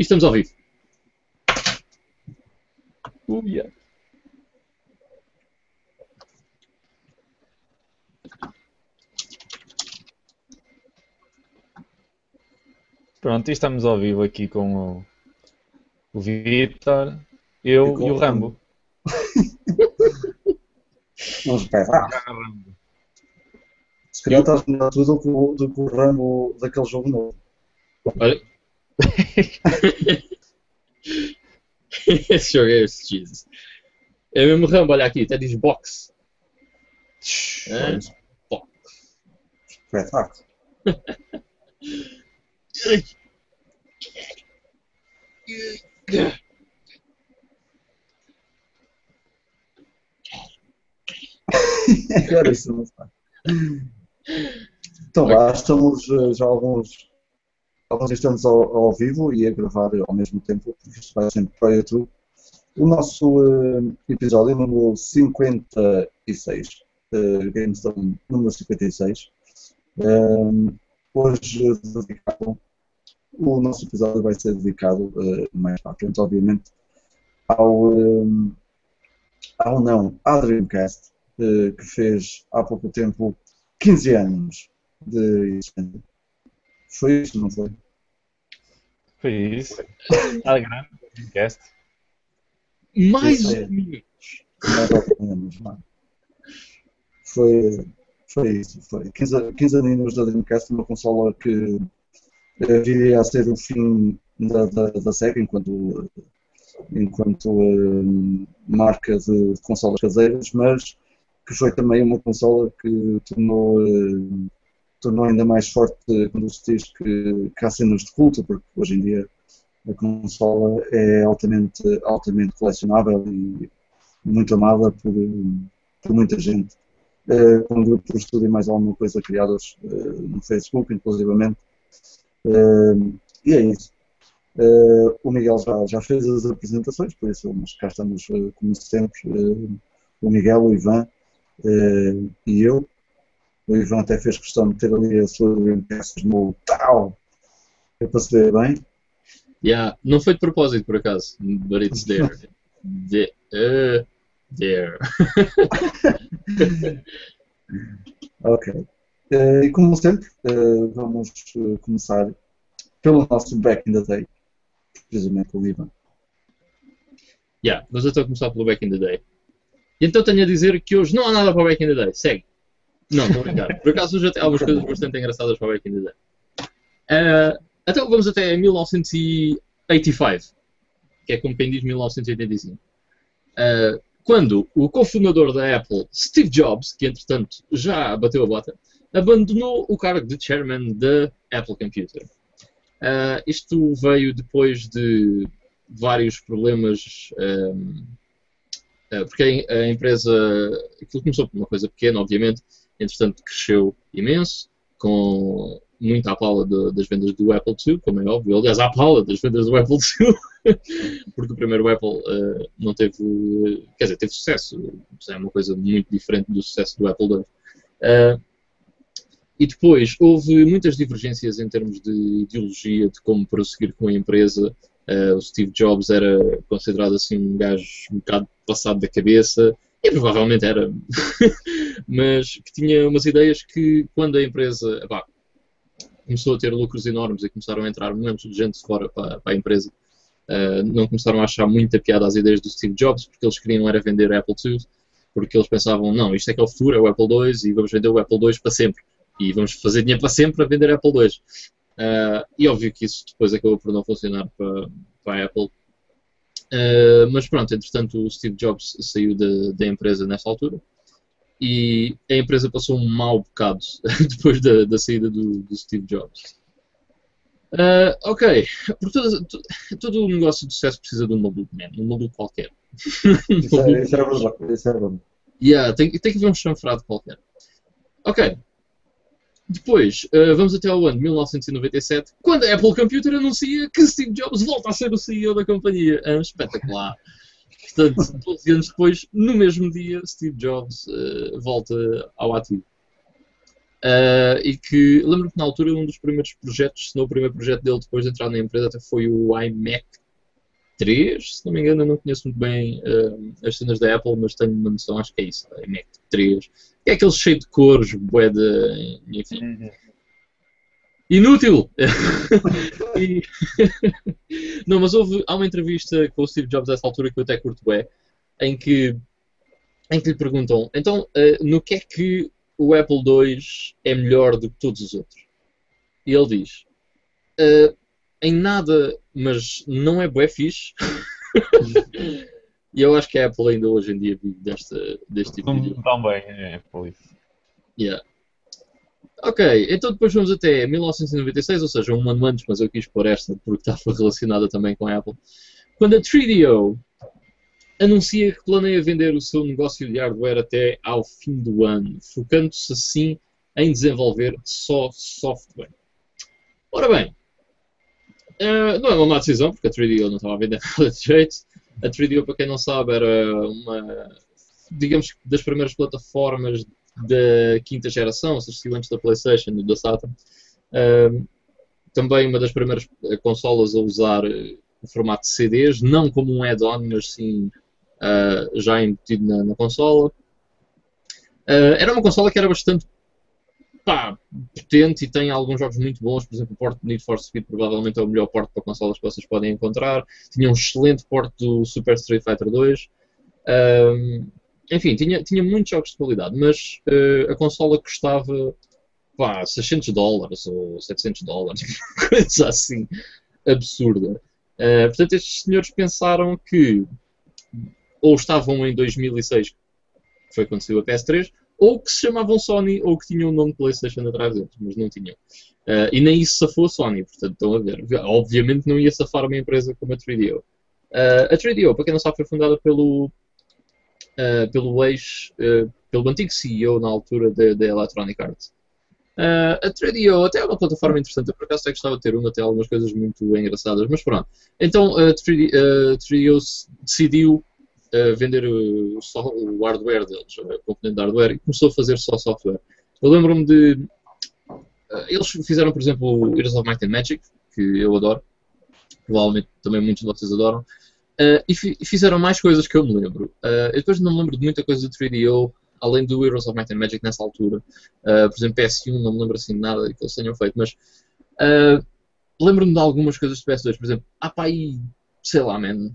E estamos ao vivo. Uh, yeah. Pronto, e estamos ao vivo aqui com o, o Vitor, eu e, e o Rambo. Uns berraços. Se calhar estás melhor tudo do que, o- do que o Rambo daquele jogo novo. Olha. Esse jogo é esse, Jesus. É mesmo Rambo, olha aqui, até diz box. É? Box. Agora isso não está. Então lá, estamos eh, já alguns, alguns instantes ao, ao vivo e a gravar ao mesmo tempo, porque isto vai sempre para o YouTube. O nosso eh, episódio número 56, uh, GameStone número 56. Um, hoje eh, dedicado, o nosso episódio vai ser dedicado eh, mais para frente, obviamente, ao, um, ao não, à Dreamcast, eh, que fez há pouco tempo 15 anos de existência. Foi isso, não foi? Foi isso. Está grande, o podcast. Mais um minuto. Mais ou menos, não? Foi, foi isso, foi. 15, 15 aninhos da Dreamcast, uma consola que viria a ser o fim da, da, da SEGA enquanto, enquanto eh, marca de consolas caseiras, mas que foi também uma consola que tornou, eh, tornou ainda mais forte quando se diz que, que há cenas de culto, porque hoje em dia a consola é altamente, altamente colecionável e muito amada por, por muita gente. Eh, com grupos de estudo e mais alguma coisa criados eh, no Facebook, inclusivamente. Eh, e é isso. O Miguel já, já fez as apresentações, por isso mas cá estamos, como sempre, o Miguel, o Ivan e eu. O Ivan até fez questão de ter ali a sua Dreamcast no tal, é para se ver bem. Yeah, não foi de propósito, por acaso, but it's there. The, uh, there. Ok. Eh, e como sempre, eh, vamos eh, começar pelo nosso Back in the Day, precisamente o Ivan. Yeah, vamos então começar pelo Back in the Day. E então tenho a dizer que hoje não há nada para o Back in the Day. Segue. Não, estou a brincar. Por acaso até há algumas coisas bastante engraçadas para o Back in the Day. Eh, então vamos até 1985, que é como quem diz 1985. Eh, quando o cofundador da Apple, Steve Jobs, que entretanto já bateu a bota, abandonou o cargo de chairman da Apple Computer. Eh, isto veio depois de vários problemas. ehm, eh, porque a empresa. Aquilo começou por uma coisa pequena, obviamente, entretanto cresceu imenso, com muita à pala de- das vendas do Apple II, como é óbvio. Aliás, à pala das vendas do Apple II, porque o primeiro Apple eh, não teve. Quer dizer, teve sucesso. É uma coisa muito diferente do sucesso do Apple II. Eh, e depois houve muitas divergências em termos de ideologia, de como prosseguir com a empresa. Eh, o Steve Jobs era considerado assim um gajo um bocado passado da cabeça, e provavelmente era, mas que tinha umas ideias que quando a empresa epá, começou a ter lucros enormes e começaram a entrar muitos de gente de fora para, para a empresa, eh, não começaram a achar muita piada às ideias do Steve Jobs, porque eles queriam era vender a Apple II, porque eles pensavam, não, isto é que é o futuro, é o Apple II, e vamos vender o Apple II para sempre. E vamos fazer dinheiro para sempre a vender a Apple II. Ah, e óbvio que isso depois acabou por não funcionar para, para a Apple. Ah, mas pronto, entretanto o Steve Jobs saiu da, da empresa nessa altura e a empresa passou um mau bocado depois da, da saída do, do Steve Jobs. Ah, ok, porque todo, todo, o negócio de sucesso precisa de um maluco, man, um maluco qualquer. Isso é, isso é verdade. Isso é verdade. Yeah, tem, tem que haver um chanfrado qualquer. Ok. Depois, eh, vamos até ao ano de 1997, quando a Apple Computer anuncia que Steve Jobs volta a ser o CEO da companhia. Ah, espetacular. Portanto, 12 anos depois, no mesmo dia, Steve Jobs eh, volta ao ativo. Uh, e que lembro-me que na altura um dos primeiros projetos, se não o primeiro projeto dele depois de entrar na empresa, até foi o iMac 3, se não me engano, eu não conheço muito bem uh, as cenas da Apple, mas tenho uma noção, acho que é isso, iMac 3. Que é aquele cheio de cores, bué de. enfim. Uhum. Inútil! E- não, mas houve, há uma entrevista com o Steve Jobs dessa altura que eu até curto bem, em que, em que lhe perguntam, então, eh, no que é que o Apple II é melhor do que todos os outros? E ele diz, "Eh, em nada, mas não é bué fixe. e eu acho que a Apple ainda hoje em dia vive desta, deste tipo de tão bem, é por isso. Yeah. Ok, então depois vamos até 1996, ou seja, um ano antes, mas eu quis pôr esta porque estava relacionada também com a Apple. Quando a 3DO anuncia que planeia vender o seu negócio de hardware até ao fim do ano, focando-se assim em desenvolver só software. Ora bem, eh, não é uma má decisão, porque a 3DO não estava a vender nada de jeito. A 3DO, para quem não sabe, era uma, digamos, das primeiras plataformas da quinta geração, ou seja, antes da PlayStation e da Saturn. Também uma das primeiras eh, consolas a usar eh, o formato de CDs, não como um add-on, mas sim ah, já embutido na, na consola. Ah, era uma consola que era bastante pá, potente e tem alguns jogos muito bons, por exemplo, o porte de Need for Speed provavelmente é o melhor porte para consolas que vocês podem encontrar. Tinha um excelente porte do Super Street Fighter 2. Ahm, enfim, tinha, tinha muitos jogos de qualidade, mas eh, a consola custava pá, 600 dólares ou 700 dólares, coisa assim absurda. Eh, portanto, estes senhores pensaram que ou estavam em 2006, que foi quando saiu a PS3, ou que se chamavam Sony, ou que tinham o nome PlayStation atrás deles, mas não tinham. Eh, e nem isso safou a Sony, portanto, estão a ver. Obviamente não ia safar uma empresa como a 3DO. Eh, a 3DO, para quem não sabe, foi fundada pelo uh, pelo ex, uh, pelo antigo CEO na altura da Electronic Arts. Uh, a 3DO até é uma plataforma interessante, eu por acaso até gostava de ter uma, tem algumas coisas muito engraçadas, mas pronto. Então a 3D, a 3DO s- decidiu uh, vender o, o hardware deles, a componente de hardware, e começou a fazer só software. Eu lembro-me de. uh, eles fizeram, por exemplo, o Heroes of Might and Magic, que eu adoro, provavelmente também muitos de vocês adoram. Uh, e e fizeram mais coisas que eu me lembro. Uh, eu depois não me lembro de muita coisa do 3DO, além do Heroes of Might and Magic nessa altura. Uh, por exemplo, PS1, não me lembro assim de nada que eles tenham feito, mas lembro-me de algumas coisas do PS2. Por exemplo, há aí, sei lá, man,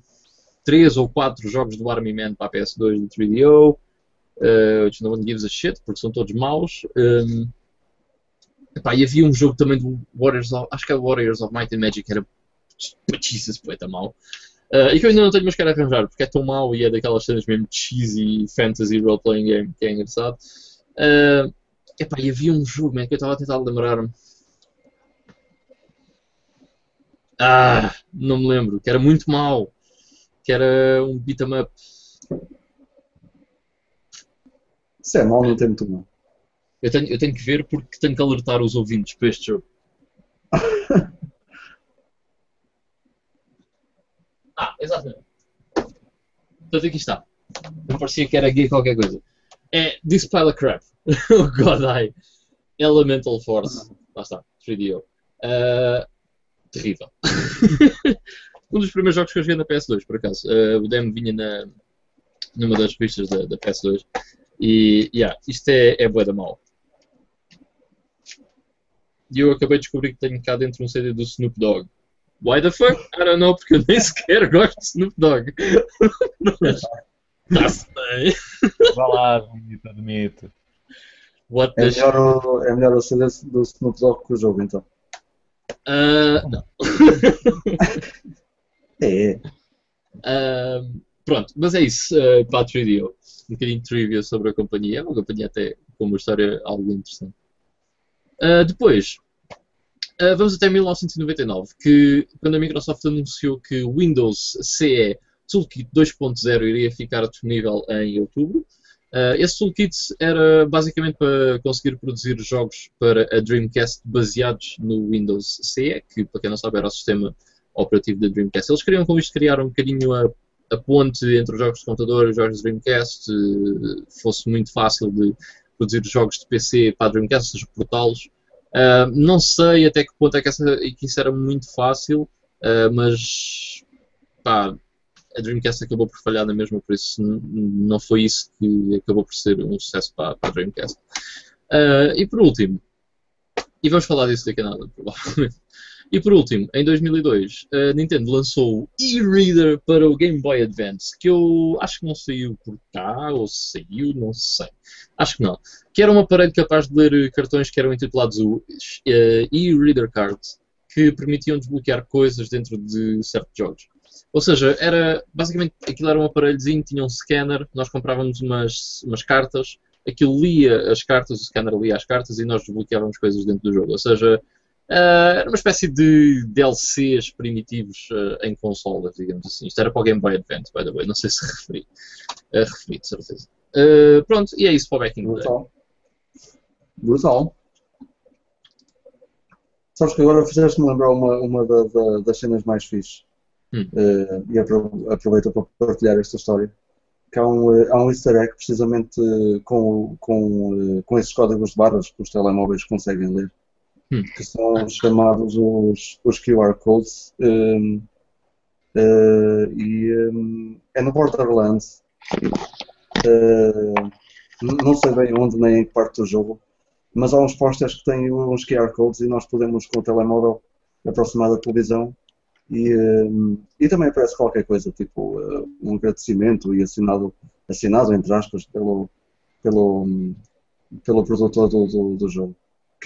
3 ou 4 jogos do Army Man para a PS2 do 3DO, uh, which no one gives a shit, porque são todos maus. Um, epá, e havia um jogo também do Warriors of, acho que o Warriors of Might and Magic, que era Jesus, poeta mau. Uh, e que eu ainda não tenho, mas quero arranjar, porque é tão mau e é daquelas cenas mesmo cheesy fantasy role-playing game que é engraçado. Uh, epá, e havia um jogo, man, que eu estava a tentar lembrar-me. Ah, não me lembro, que era muito mau. Que era um beat 'em up. Se é mau, não tem muito mal. Eu tenho, eu tenho que ver porque tenho que alertar os ouvintes para este jogo. ah, exatamente. Portanto, aqui está. Não parecia que era gay qualquer coisa. É This Pile of Crap. oh God, I. Elemental Force. Lá está. 3DO. Ah, terrível. um dos primeiros jogos que eu joguei na PS2, por acaso. Ah, o demo vinha na, numa das revistas da, da PS2. E, yeah, isto é, é bué da mau. E eu acabei de descobrir que tenho cá dentro um CD do Snoop Dogg. Why the fuck? I don't know, porque eu nem sequer gosto de Snoop Dogg. Mas, tá-se bem. Vá lá, admito, admito. What É the melhor, o- é melhor o CD do Snoop Dogg que o jogo, então. Ah, não. É, Ah, pronto, mas é isso ah, para a 3DO. Um bocadinho de trivia sobre a companhia. É uma companhia até com uma história algo interessante. Ah, depois, ah, vamos até 1999, que quando a Microsoft anunciou que o Windows CE Toolkit 2.0 iria ficar disponível em outubro. Ah, esse toolkit era basicamente para conseguir produzir jogos para a Dreamcast baseados no Windows CE, que para quem não sabe era o sistema operativo da Dreamcast. Eles queriam com isto criar um bocadinho a, a ponte entre os jogos de computador e os jogos de Dreamcast, eh, fosse muito fácil de produzir jogos de PC para a Dreamcast, ou seja, portá-los. Uh, não sei até que ponto é que, essa, que isso era muito fácil, uh, mas pá, a Dreamcast acabou por falhar na mesma, por isso não foi isso que acabou por ser um sucesso para, para a Dreamcast. Uh, e por último, e vamos falar disso daqui a nada, provavelmente. E por último, em 2002, a Nintendo lançou o e-reader para o Game Boy Advance, que eu acho que não saiu por cá, ou saiu, não sei. Acho que não. Que era um aparelho capaz de ler cartões que eram intitulados o uh, e-reader card, que permitiam desbloquear coisas dentro de certos jogos. Ou seja, era basicamente aquilo era um aparelhozinho, tinha um scanner, nós comprávamos umas, umas cartas, aquilo lia as cartas, o scanner lia as cartas e nós desbloqueávamos coisas dentro do jogo. Ou seja, era uma espécie de DLCs primitivos uh, em consolas, digamos assim. Isto era para o Game Boy Advance, by the way, não sei se referi. Uh, referi, de certeza. Uh, pronto, e é isso para o Back in Brutal. Brutal. Sabes que agora fizeste-me lembrar uma, uma da, da, das cenas mais fixes. Hum. e aproveito para partilhar esta história. Que há um, há um easter egg precisamente com, com, com esses códigos de barras que os telemóveis conseguem ler Hum. que são chamados os, os QR codes. Um, uh, e um, é no Borderlands. Uh, não sei bem onde nem em que parte do jogo, mas há uns posters que têm uns QR codes e nós podemos com o telemóvel aproximar da televisão e, um, e também aparece qualquer coisa, tipo uh, um agradecimento e assinado, assinado entre aspas, pelo, pelo, pelo produtor do, do, do jogo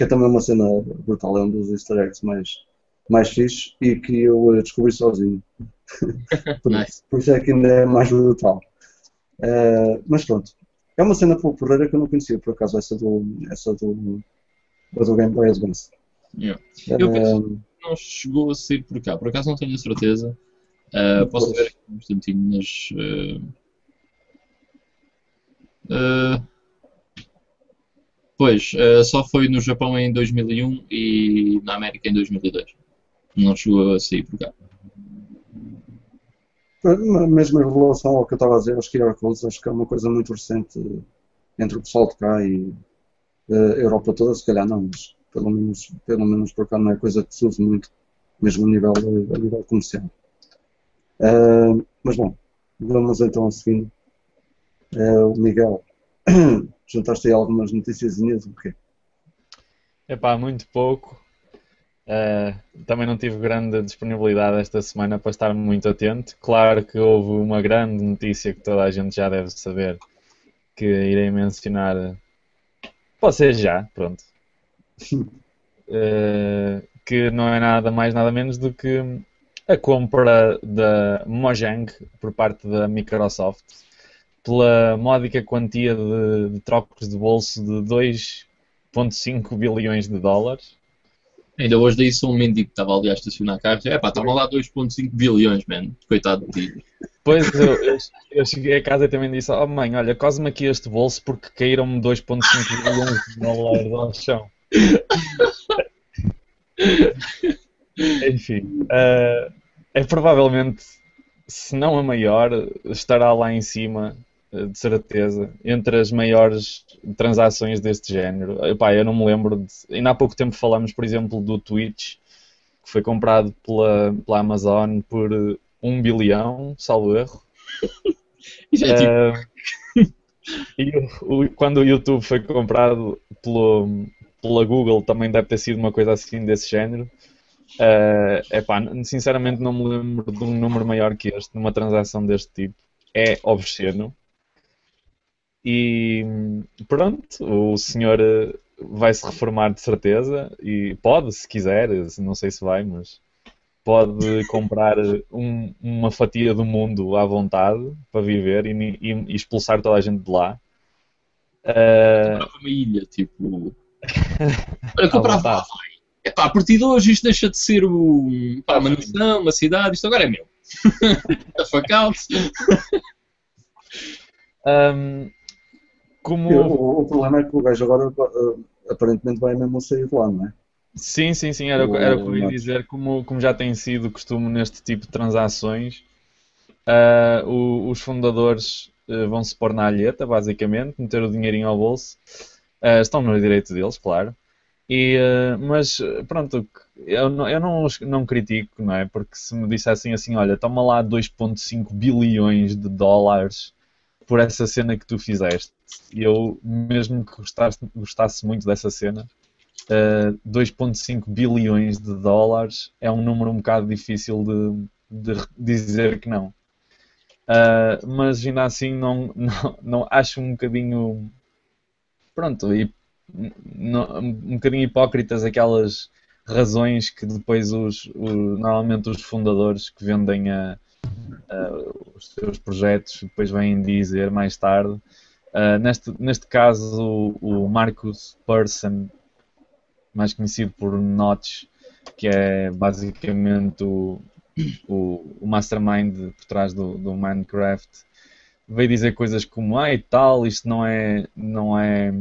que é também uma cena brutal, é um dos easter eggs mais, mais fixes e que eu eh, descobri sozinho. por, nice. por, isso é que ainda é mais brutal. Uh, mas pronto, é uma cena porreira que eu não conhecia, por acaso, essa do, essa do, do Game Boy Advance. Yeah. Eu penso que não chegou a sair por cá, por acaso não tenho a certeza. Uh, posso ver aqui um instantinho, mas. Uh, Pois, uh, só foi no Japão em 2001 e na América em 2002. Não chegou a sair por cá. Mesmo em relação ao que eu estava a dizer, aos QR Codes, acho que é uma coisa muito recente entre o pessoal de cá e uh, a Europa toda, se calhar não, mas pelo menos, pelo menos por cá não é coisa que se use muito, mesmo a nível, a nível comercial. Uh, mas bom, vamos então a seguir. Uh, o Miguel juntaste aí algumas notícias o quê? Epá, muito pouco. Uh, também não tive grande disponibilidade esta semana para estar muito atento. Claro que houve uma grande notícia que toda a gente já deve saber, que irei mencionar. Pode ser já, pronto. Uh, que não é nada mais, nada menos do que a compra da Mojang por parte da Microsoft pela módica quantia de, de trocos de bolso de 2,5 bilhões de dólares. Ainda hoje daí sou um mendigo que estava ali a estacionar carros. É pá, estavam lá 2,5 bilhões, man. Coitado de ti. Pois eu, eu, eu, cheguei a casa e também disse: Oh mãe, olha, cose-me aqui este bolso porque caíram-me 2,5 bilhões de dólares ao chão. Enfim, uh, é provavelmente, se não a maior, estará lá em cima de certeza, entre as maiores transações deste género. Epá, eu não me lembro de. Ainda há pouco tempo falamos, por exemplo, do Twitch, que foi comprado pela, pela Amazon por 1 bilhão, salvo erro. Isso é tipo... Uh, e o, o, quando o YouTube foi comprado pelo, pela Google, também deve ter sido uma coisa assim desse género. Uh, epá, sinceramente não me lembro de um número maior que este, numa transação deste tipo. É obsceno. E pronto, o senhor eh, vai se reformar de certeza e pode, se quiser, não sei se vai, mas pode comprar um, uma fatia do mundo à vontade para viver e, e, e expulsar toda a gente de lá. Uh... Comprava uma ilha, tipo. Olha, comprava. Epá, a partir de hoje isto deixa de ser o, pá, uma nação, uma cidade, isto agora é meu. a fuck out. um, como... O, o, problema é que o gajo agora uh, aparentemente vai mesmo sair de lá, não é? Sim, sim, sim, era, o, era o que eu ia dizer. Como, como já tem sido costume neste tipo de transações, uh, o, os fundadores uh, vão se pôr na alheta, basicamente, meter o dinheirinho ao bolso Uh, estão no direito deles, claro. E, mas pronto, eu, não, eu não, não critico, não é? Porque se me dissessem assim, olha, toma lá 2.5 bilhões de dólares por essa cena que tu fizeste, e eu mesmo que gostasse, gostasse muito dessa cena, uh, 2.5 bilhões de dólares é um número um bocado difícil de, de dizer que não. Uh, mas ainda assim não, não, não acho um bocadinho pronto, e, um bocadinho hipócritas aquelas razões que depois os, os normalmente os fundadores que vendem a, a, os seus projetos depois vêm dizer mais tarde. Uh, neste, neste caso, o, o Marcus Persson, mais conhecido por Notch, que é basicamente o, o, o mastermind por trás do, do Minecraft, veio dizer coisas como ah e tal, isto não é não é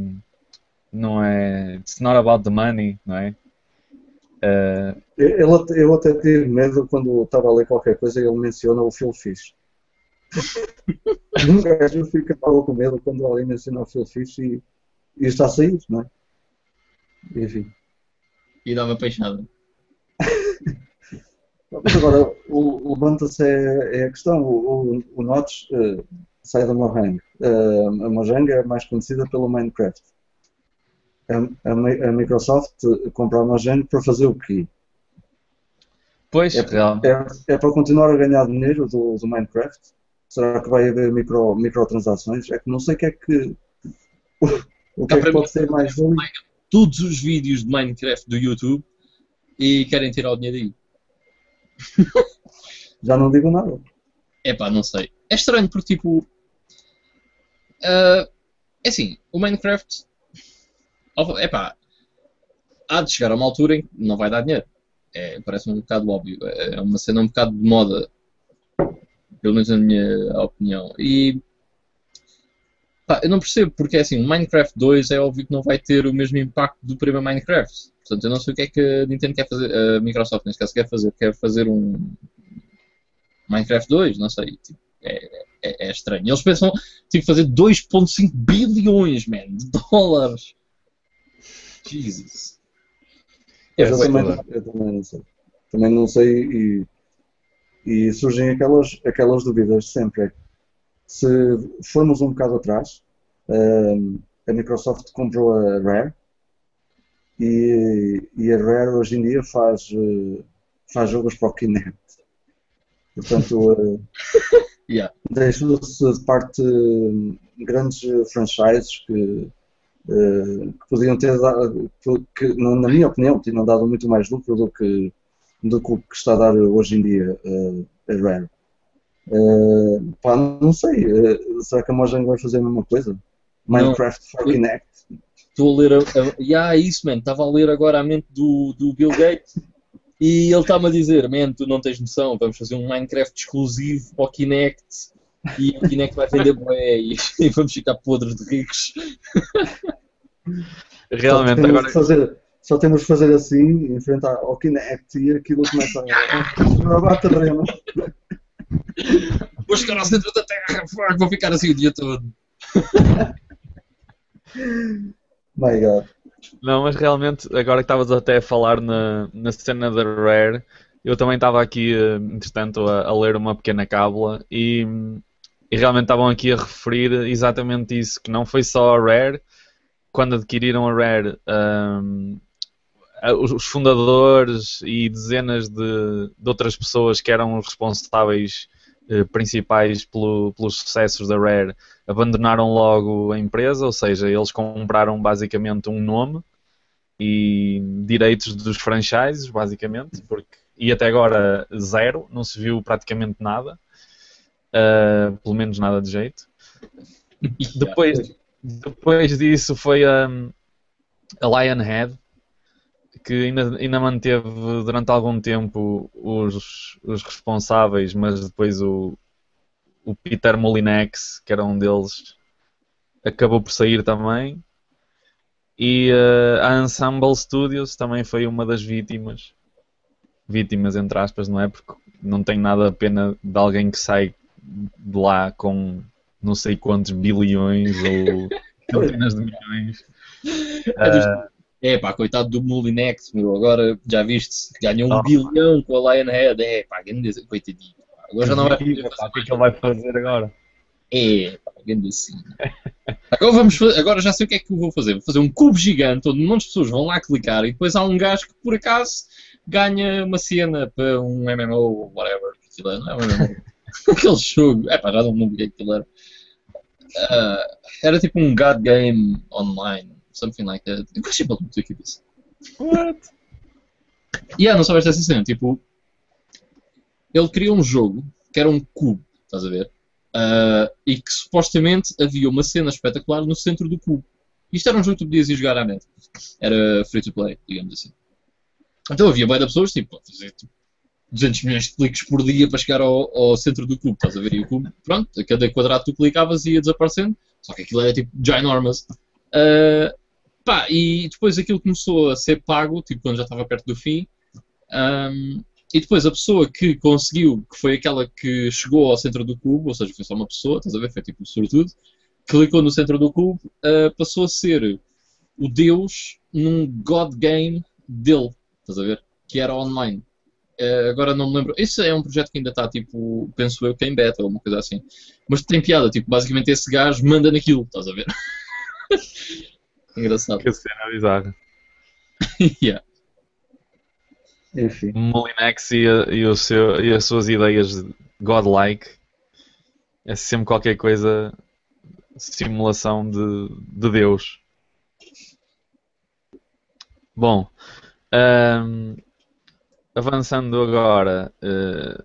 não é it's not about the money, não é? Uh... Eu, eu até tive medo quando estava a ler qualquer coisa e ele menciona o Phil Fish. um gajo ficava com medo quando alguém menciona o Phil Fish e, e está a sair, não é? Enfim. E uma peixada. Mas agora, levanta-se é, é, a questão. O, o, o Notch uh, sai da Mojang. Uh, a Mojang é mais conhecida pelo Minecraft. A, a, a Microsoft comprou a Mojang para fazer o quê? Pois, é, é, é, para continuar a ganhar dinheiro do, do Minecraft? Será que vai haver micro, microtransações? É que não sei o que é que. O, o que é que pode ser mais ali. Todos os vídeos de Minecraft do YouTube e querem tirar o dinheiro daí. Já não digo nada. É pá, não sei. É estranho porque, tipo. Uh, é assim, o Minecraft. É pá. Há de chegar a uma altura em que não vai dar dinheiro. É, parece um bocado óbvio. É uma cena um bocado de moda. Pelo menos na minha opinião. E. Pá, eu não percebo porque é assim, o Minecraft 2 é óbvio que não vai ter o mesmo impacto do primeiro Minecraft. Portanto, eu não sei o que é que a Nintendo quer fazer, a Microsoft neste caso quer fazer. Quer fazer um Minecraft 2, não sei. Tipo, é, é, é, estranho. Eles pensam tipo, fazer 2.5 bilhões man, de dólares. Jesus. É, eu, também, eu também não sei. Também não sei e, e surgem aquelas, aquelas dúvidas sempre. Se formos um bocado atrás, um, a Microsoft comprou a Rare e, e a Rare hoje em dia faz, eh, faz jogos para o Kinect. Portanto, uh, yeah. deixou-se de parte grandes franchises que, que podiam ter dado, que, na minha opinião, tinham dado muito mais lucro do que, do que está a dar hoje em dia uh, a Rare. Uh, pá, não sei, uh, será que a Mojang vai fazer a mesma coisa? Minecraft não. for Kinect? Estou a ler, a, a, yeah, isso, man, estava a ler agora a mente do, do Bill Gates e ele está-me a dizer, man, tu não tens noção, vamos fazer um Minecraft exclusivo para o Kinect e o Kinect vai vender bué e, e vamos ficar podres de ricos. Realmente, só agora... Fazer, só temos de fazer assim, enfrentar ao Kinect e aquilo começa a gravar terreno. Vou chegar ao centro da Terra, vou ficar assim o dia todo. My God. Não, mas realmente, agora que estavas até a falar na, na cena da Rare, eu também estava aqui, eh, entretanto, a, a, ler uma pequena cábula e, e realmente estavam aqui a referir exatamente isso, que não foi só a Rare, quando adquiriram a Rare, um, os fundadores e dezenas de, de, outras pessoas que eram responsáveis eh, principais pelo, pelos sucessos da Rare abandonaram logo a empresa, ou seja, eles compraram basicamente um nome e direitos dos franchises, basicamente, porque, e até agora zero, não se viu praticamente nada, uh, pelo menos nada de jeito. depois, depois disso foi a, a Lionhead, que ainda, ainda manteve durante algum tempo os, os responsáveis, mas depois o, o Peter Molinex, que era um deles, acabou por sair também. E uh, a Ensemble Studios também foi uma das vítimas. Vítimas, entre aspas, não é? Porque não tem nada a pena de alguém que sai de lá com não sei quantos bilhões ou centenas de milhões. É, dos- é pá, coitado do Molinex, meu. Agora já viste, ganhou um Oh. bilhão com a Lionhead. É pá, grande, coitadinho. pá. Agora já não vai poder Pá, fazer O que é que ele vai fazer agora? É, pá, grande assim. Agora, vamos fa- agora já sei o que é que eu vou fazer. Vou fazer um cubo gigante onde um monte de pessoas vão lá clicar e depois há um gajo que por acaso ganha uma cena para um MMO ou whatever. É, não é um MMO. Aquele jogo. É pá, já não me lembro o que é que aquilo era. Ah, era tipo um God Game online. Something like that. Eu gostei muito daquilo disso. What? E yeah, não soubeste essa cena, tipo, ele criou um jogo que era um cubo, estás a ver? Ah, e que supostamente havia uma cena espetacular no centro do cubo. Isto era um jogo que tu podias ir jogar à net. Era free to play, digamos assim. Então havia de pessoas, tipo, fazer tipo, 200 milhões de cliques por dia para chegar ao, ao centro do cubo, estás a ver? E o cubo, pronto, a cada quadrado tu clicavas ia desaparecendo, só que aquilo era tipo ginormous. Ah, pá, e depois aquilo começou a ser pago, tipo, quando já estava perto do fim, Ahm, e depois a pessoa que conseguiu, que foi aquela que chegou ao centro do cubo, ou seja, foi só uma pessoa, estás a ver? Foi tipo um sortudo, clicou no centro do cubo, ah, passou a ser o deus num God Game dele, estás a ver? Que era online. Ah, agora não me lembro. Isso é um projeto que ainda está, tipo, penso eu, que é em beta ou uma coisa assim. Mas tem piada, tipo, basicamente esse gajo manda naquilo, estás a ver? Engraçado. Que cena bizarra. yeah. Enfim. Molinex e, a- e o seu, e as suas ideias godlike é sempre qualquer coisa simulação de, de Deus. Bom, ahm, avançando agora,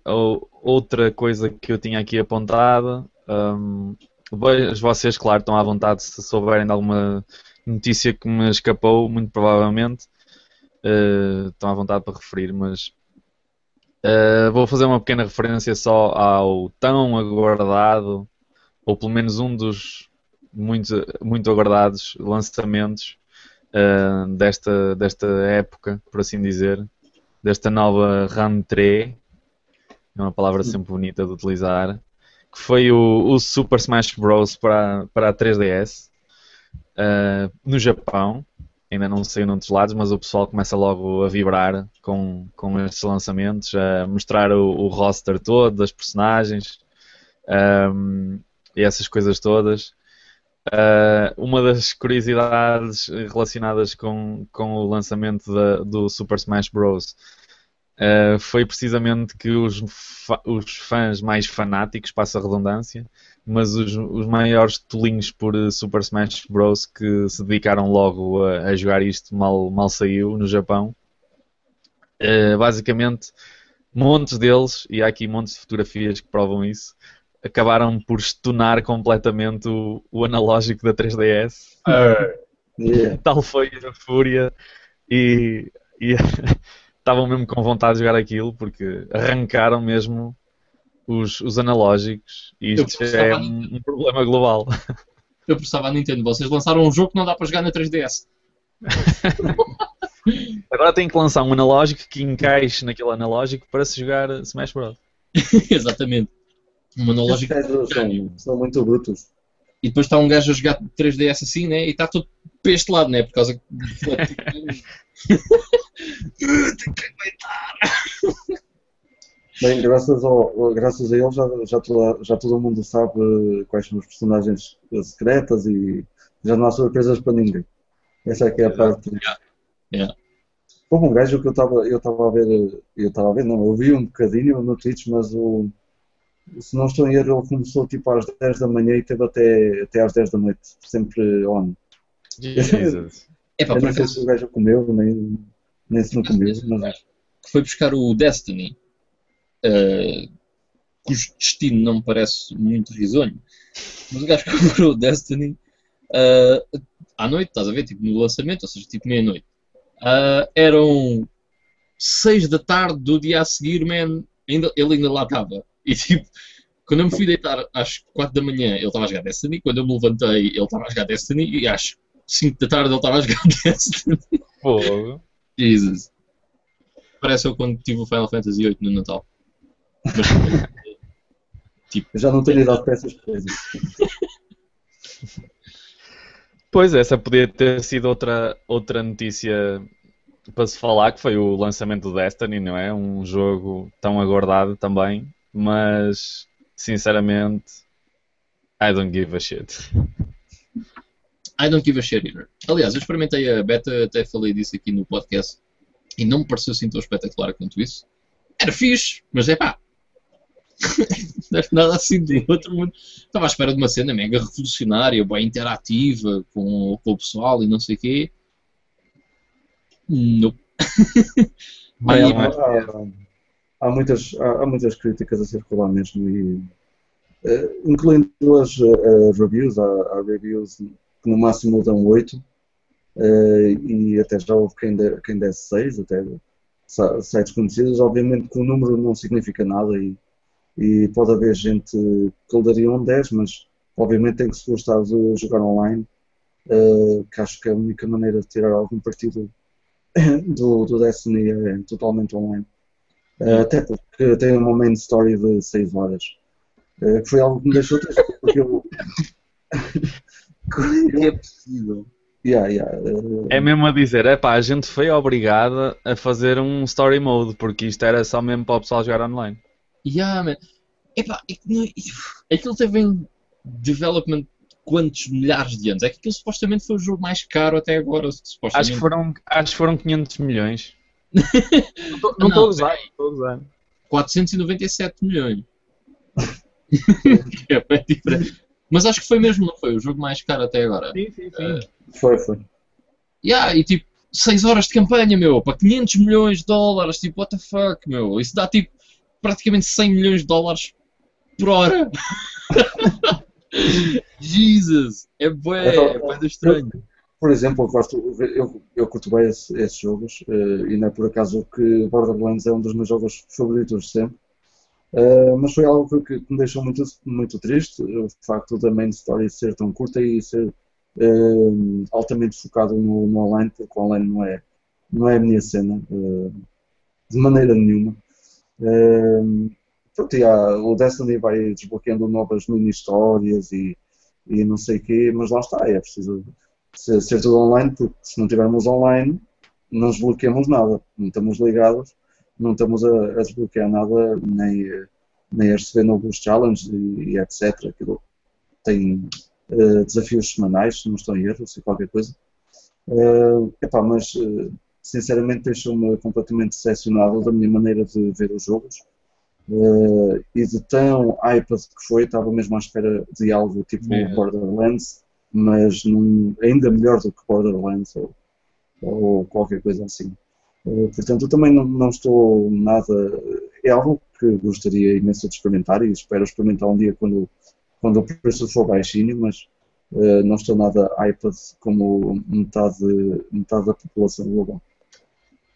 ou- outra coisa que eu tinha aqui apontada, ve- vocês, claro, estão à vontade se souberem de alguma notícia que me escapou, muito provavelmente, eh, estão à vontade para referir, mas eh, vou fazer uma pequena referência só ao tão aguardado, ou pelo menos um dos muito, muito aguardados lançamentos eh, desta, desta época, por assim dizer, desta nova rentrée, é uma palavra sempre bonita de utilizar, que foi o, o Super Smash Bros. para, para a 3DS, eh, no Japão, ainda não saiu noutros lados, mas o pessoal começa logo a vibrar com, com estes lançamentos, a mostrar o, o roster todo das personagens ahm, e essas coisas todas. Ah, uma das curiosidades relacionadas com, com o lançamento da- do Super Smash Bros. ah, foi precisamente que os, os fãs mais fanáticos, passa a redundância, mas os, os maiores tolinhos por Super Smash Bros. que se dedicaram logo a, a jogar isto mal, mal saiu no Japão. Eh, basicamente, montes deles, e há aqui montes de fotografias que provam isso, acabaram por stunar completamente o, o analógico da 3DS. Yeah. Tal foi a fúria e, e estavam mesmo com vontade de jogar aquilo porque arrancaram mesmo os, os analógicos e isto é um, um problema global. Eu processava a Nintendo, vocês lançaram um jogo que não dá para jogar na 3DS. Agora tem que lançar um analógico que encaixe naquele analógico para se jogar Smash Bros. Exatamente. Gajos são, são muito brutos. E depois está um gajo a jogar 3DS assim, né? E está todo para este lado, né? Por causa que. Tem que aguentar. Bem, graças, ao, graças a ele já, já, toda, já todo mundo sabe quais são os personagens secretas e já não há surpresas para ninguém. Essa é que é a parte. Yeah. Houve um gajo que eu estava eu a ver, eu estava a ver, não, eu vi um bocadinho no Twitch, mas o, se não estou em erro, ele começou tipo às 10 da manhã e teve até, até às 10 da noite, sempre on. Jesus. É pá, Eu por não sei se acaso, o gajo comeu, nem, nem se não comeu, mas que foi buscar o Destiny, eh, cujo destino não me parece muito risonho, mas o gajo que comprou o Destiny eh, à noite, estás a ver? Tipo no lançamento, ou seja, tipo meia-noite. Ah, eram 6 da tarde do dia a seguir, man, ainda, ele ainda lá estava. E tipo, quando eu me fui deitar às 4 da manhã, ele estava a jogar Destiny. Quando eu me levantei, ele estava a jogar Destiny. E às 5 da tarde, ele estava a jogar Destiny. Fogo. Jesus. Parece eu quando tive o Final Fantasy VIII no Natal. Mas, eu já não tenho idade para essas coisas. Pois, essa podia ter sido outra, outra notícia para se falar, que foi o lançamento do Destiny, não é? Um jogo tão aguardado também, mas sinceramente, I don't give a shit. I don't give a shit either. Aliás, eu experimentei a beta, até falei disso aqui no podcast, e não me pareceu assim tão espetacular quanto isso. Era fixe, mas é pá. não nada assim do outro mundo. Estava à espera de uma cena mega revolucionária, bem interativa com, com o pessoal e não sei o quê. Não. Ao Há, muitas, há, há muitas críticas a circular mesmo, e, eh, incluindo as as reviews. Há, há reviews que no máximo dão 8, eh, e até já houve quem, dê, quem desse 6, até sites conhecidos. Obviamente que o número não significa nada, e, e pode haver gente que lhe daria um 10, mas obviamente tem que se gostar de jogar online, eh, que acho que é a única maneira de tirar algum partido do, do Destiny é totalmente online. Eh, até porque tem uma main story de 6 horas. Eh, que foi algo que me deixou triste, porque eu. é possível. yeah, yeah, eh, É mesmo a dizer, é pá, a gente foi obrigada a fazer um story mode, porque isto era só mesmo para o pessoal jogar online. Yeah, man. Epá, é que não- aquilo teve em development quantos milhares de anos? É que aquilo supostamente foi o jogo mais caro até agora. Supostamente. Acho que foram, acho que foram 500 milhões. Não estou Não, não estou a usar, não estou a usar. 497 milhões. É. Mas acho que foi mesmo, não foi? O jogo mais caro até agora. Sim, sim, Eh, foi, foi. Yeah, e tipo, 6 horas de campanha, meu, para 500 milhões de dólares, tipo, what the fuck, meu, isso dá tipo praticamente 100 milhões de dólares por hora. Jesus, é bué, é bué de estranho. Por exemplo, eu, gosto, eu, eu curto bem esse- esses jogos eh, e não é por acaso que Borderlands é um dos meus jogos favoritos de sempre. Eh, mas foi algo que, que me deixou muito, muito triste, o facto da main story ser tão curta e ser eh, altamente focado no, no online, porque o online não é, não é a minha cena, de maneira nenhuma. Pronto, e há- o Destiny vai desbloqueando novas mini-histórias e, e não sei o quê, mas lá está, é preciso ser, ser tudo online, porque se não tivermos online, não desbloqueamos nada, não estamos ligados, não estamos a, a desbloquear nada, nem, nem a receber novos challenges e, e etc. Aquilo tem eh, desafios semanais, se não estou em erro, se qualquer coisa. Eh, epá, mas eh, sinceramente deixou-me completamente decepcionado da minha maneira de ver os jogos. Eh, e de tão hyped que foi, estava mesmo à espera de algo tipo É. Borderlands, mas num- ainda melhor do que Borderlands ou, ou qualquer coisa assim. Eh, portanto, eu também não, não estou nada. É algo que gostaria imenso de experimentar e espero experimentar um dia quando, quando o preço for baixinho, mas eh, não estou nada hyped como metade, metade da população global.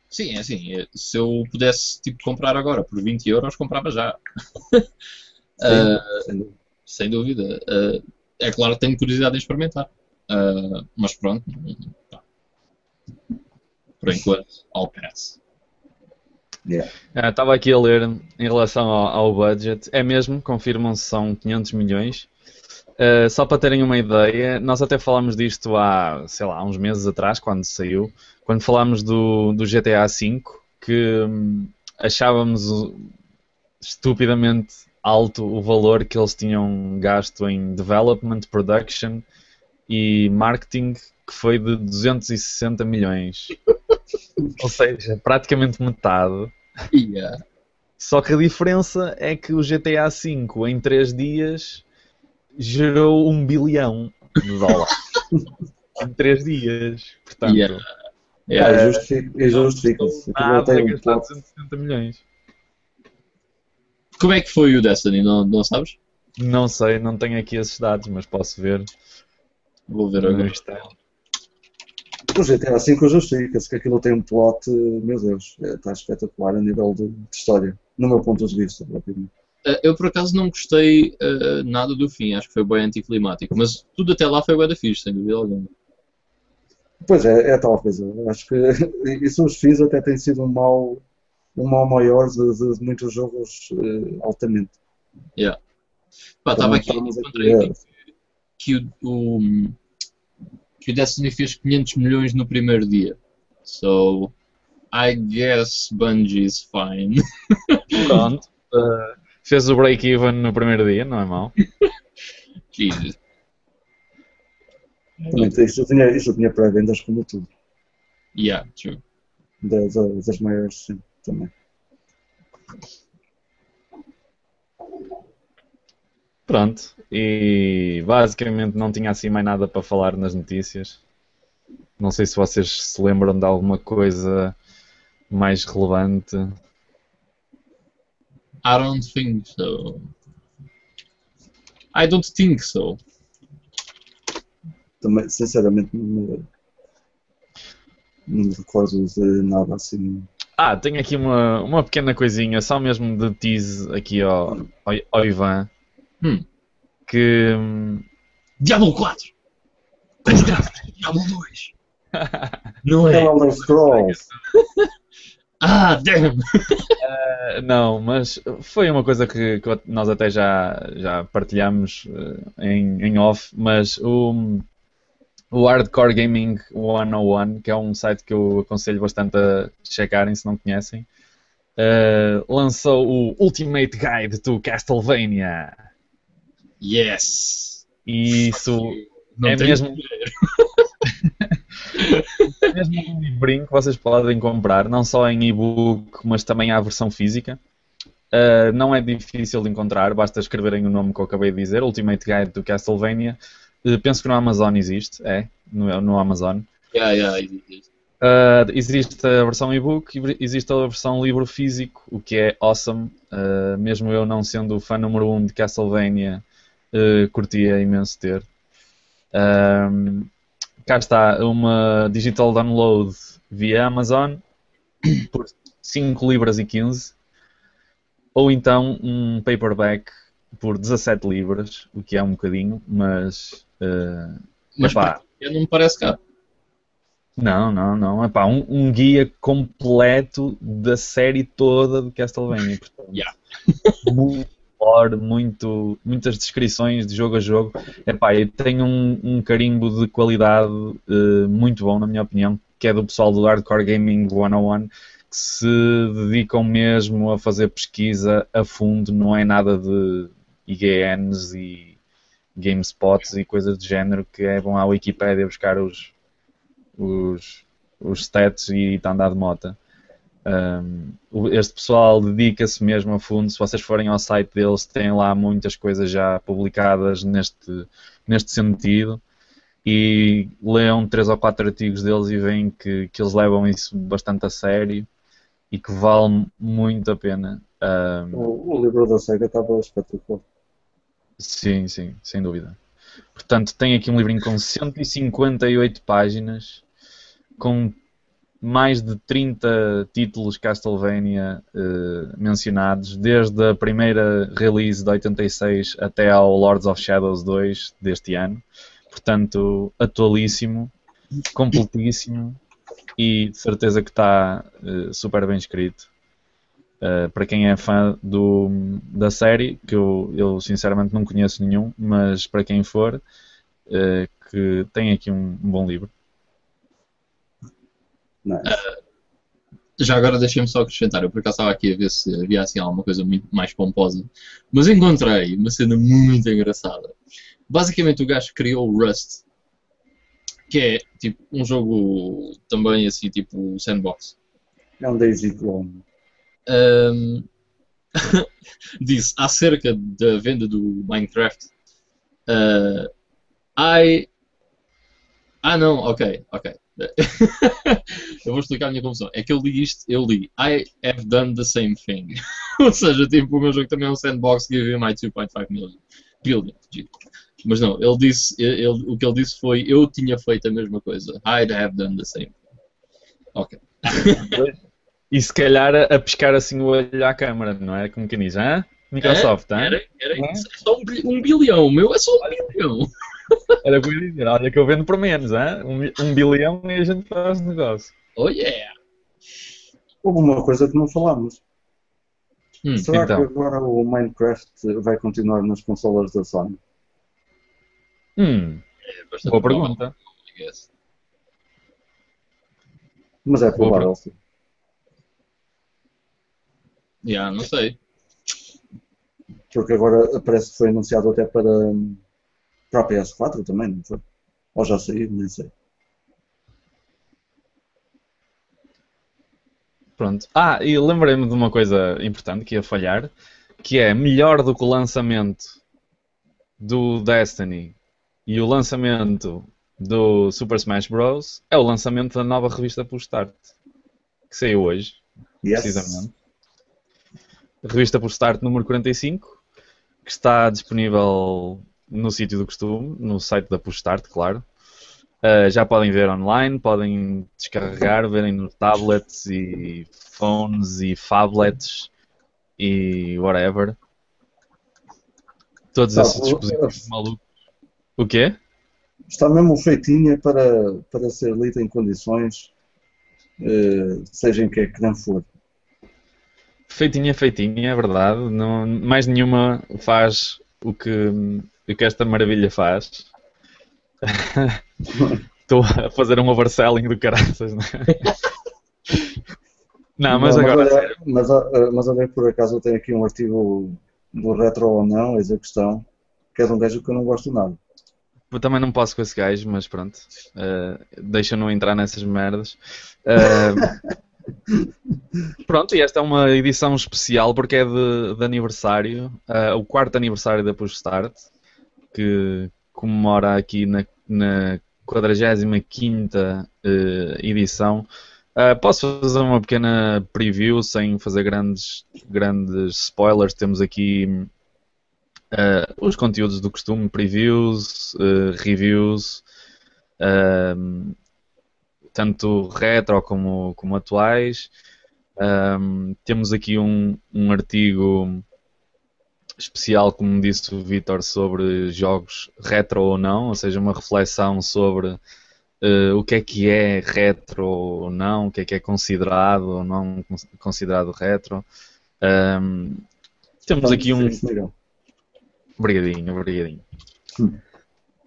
Sim, é assim, eh, se eu pudesse tipo, comprar agora por 20 euros, comprava já. Ah, Sem dúvida. sem dúvida. Ah, é claro que tenho curiosidade em experimentar. Ah, mas pronto. pá. Por enquanto, all pass. Yeah. Ah, Estava aqui a ler em relação ao, ao budget, é mesmo, confirmam-se são 500 milhões. Ah, só para terem uma ideia, nós até falámos disto há, sei lá, uns meses atrás, quando saiu, quando falámos do, do GTA V, que hum, achávamos estupidamente alto o valor que eles tinham gasto em development, production e marketing, que foi de 260 milhões. Ou seja, praticamente metade. Yeah. Só que a diferença é que o GTA V em 3 dias gerou um bilhão de dólares. em 3 dias. Portanto, Yeah. Ah, Yeah. e justifica-se. Nada tem a um gastar plot 260 milhões. Como é que foi o Destiny? Não, não sabes? Não sei, não tenho aqui esses dados, mas posso ver. Vou ver agora. Instagram. O GTA V justifica-se que aquilo tem um plot, meu Deus, é, está espetacular a nível de, de história, no meu ponto de vista, obviamente. Ah, eu por acaso não gostei ah, nada do fim, acho que foi bem anticlimático. Mas tudo até lá foi bem da fixe, sem dúvida alguma. Pois é, é tal coisa. Acho que isso os fins até tem sido um mal, um mal maior de, de- muitos jogos eh, altamente. Pá, Então, estava aqui, encontrei a- aqui que o, o- que que o Destiny fez 500 milhões no primeiro dia. So, I guess Bungie is fine. Pronto. Uh, fez o break-even no primeiro dia, não é mau. Jesus. Isto tinha, isto tinha pré-vendas como tudo. Yeah, true. Das, das maiores, sim, também. Pronto. E basicamente não tinha assim mais nada para falar nas notícias. Não sei se vocês se lembram de alguma coisa mais relevante. I don't think so. I don't think so. Também, sinceramente, não me, não me recordo de nada assim. Ah, tenho aqui uma, uma pequena coisinha, só mesmo de tease aqui ao, ao, ao Ivan. Hum. Que. Diablo 4! Diablo 2! Não é? Elder Scrolls! Ah, damn! eh, não, mas foi uma coisa que, que nós até já, já partilhamos eh, em, em off, mas o, o Hardcore Gaming 101, que é um site que eu aconselho bastante a checarem se não conhecem, eh, lançou o Ultimate Guide to Castlevania. Yes! E isso Não é mesmo- é mesmo um livrinho que vocês podem comprar, não só em e-book, mas também há a versão física. Uh, não é difícil de encontrar, basta escreverem o nome que eu acabei de dizer, Ultimate Guide do Castlevania. Uh, penso que no Amazon existe, é, no, no Amazon. Yeah, yeah, existe. Uh, existe a versão e-book e existe a versão livro físico, o que é awesome. Uh, mesmo eu não sendo o fã número 1 um de Castlevania, uh, curtia imenso ter. Um, cá está uma digital download via Amazon por 5 libras e 15 ou então um paperback por 17 libras, o que é um bocadinho, mas, uh, Mas epá, Eu não me parece caro. não, não, não. Epá, um, um guia completo da série toda de Castlevania. Portanto, Yeah. muito lore, muito, muitas descrições de jogo a jogo. Epá, eu tenho um, um carimbo de qualidade eh, muito bom, na minha opinião, que é do pessoal do Hardcore Gaming 101, que se dedicam mesmo a fazer pesquisa a fundo, não é nada de IGNs e GameSpots e coisas do género, que é bom à Wikipédia buscar os, os, os stats e está andar de mota. Um, este pessoal dedica-se mesmo a fundo. Se vocês forem ao site deles, tem lá muitas coisas já publicadas neste, neste sentido. E leiam três ou quatro artigos deles e veem que, que eles levam isso bastante a sério e que vale muito a pena. Um, O, o livro da SEGA estava espetacular. Sim, sim, sem dúvida. Portanto, tem aqui um livrinho com 158 páginas, com mais de 30 títulos Castlevania eh, mencionados, desde a primeira release de 86 até ao Lords of Shadows 2 deste ano. Portanto, atualíssimo, completíssimo e de certeza que está eh, super bem escrito. Uh, para quem é fã do, da série, que eu, eu sinceramente não conheço nenhum, mas para quem for, uh, que tem aqui um, um bom livro. Nice. Já agora deixem-me só acrescentar, eu por acaso estava aqui a ver se havia assim alguma coisa muito mais pomposa, mas encontrei uma cena muito engraçada. Basicamente o gajo criou o Rust, que é tipo um jogo também assim tipo sandbox. É um Daisy Clone. Ahm, disse acerca da venda do Minecraft. ah, I. Ah, não, ok, ok. eu vou explicar a minha confusão. É que eu li isto, eu li I have done the same thing. Ou seja, tipo, o meu jogo também é um sandbox give my 2.5 million. Billion. Mas não, ele disse, ele, o que ele disse foi eu tinha feito a mesma coisa. I'd have done the same. Ok. E se calhar a, a pescar assim o olho à câmara, não é? Como quem diz, hã? Microsoft, hã? Era, era É? isso. É só um, um bilhão, o meu é só um bilhão. Era o que eu ia dizer, olha que eu vendo por menos, hã? Um, um bilhão e a gente faz negócio. Oh yeah! Houve uma coisa que não falámos. Hum, Será então. que agora o Minecraft vai continuar nas consolas da Sony? Hum, é bastante boa provável, pergunta. Mas é provável, sim. Yeah, não sei. Porque agora parece que foi anunciado até para, para a PS4 também, não foi? Ou já saiu, nem sei. Pronto. Ah, e lembrei-me de uma coisa importante que ia falhar, que é melhor do que o lançamento do Destiny e o lançamento do Super Smash Bros. é o lançamento da nova revista Pull Start, que saiu hoje, Yes. precisamente. Revista Pull Start número 45, que está disponível no sítio do costume, no site da Pull Start, claro. Uh, já podem ver online, podem descarregar, verem no tablets e phones e phablets e whatever. Todos Tá, esses dispositivos malucos. O quê? Está mesmo feitinha para, para ser lida em condições, eh, seja em que ecrã for. Feitinha, feitinha, é verdade. Não, mais nenhuma faz o que, o que esta maravilha faz. Estou a fazer um overselling do caraças, não é? Não, mas Não, agora. olha, sério. mas, mas olha, por acaso eu tenho aqui um artigo do Retro ou não, eis a questão, que é de um gajo que eu não gosto nada. Eu também não posso com esse gajo, mas pronto. Uh, Deixa-no entrar nessas merdas. Uh, pronto, e esta é uma edição especial porque é de, de aniversário, uh, o quarto aniversário da Push Start, que comemora aqui na, na 45 uh, edição. Uh, posso fazer uma pequena preview sem fazer grandes, grandes spoilers. Temos aqui Uh, os conteúdos do costume, previews, uh, reviews, tanto retro como, como atuais. Um, temos aqui um, um artigo especial, como disse o Vitor, sobre jogos retro ou não, ou seja, uma reflexão sobre uh, o que é que é retro ou não, o que é que é considerado ou não considerado retro. Um, temos aqui um. Obrigadinho, obrigadinho. Hum.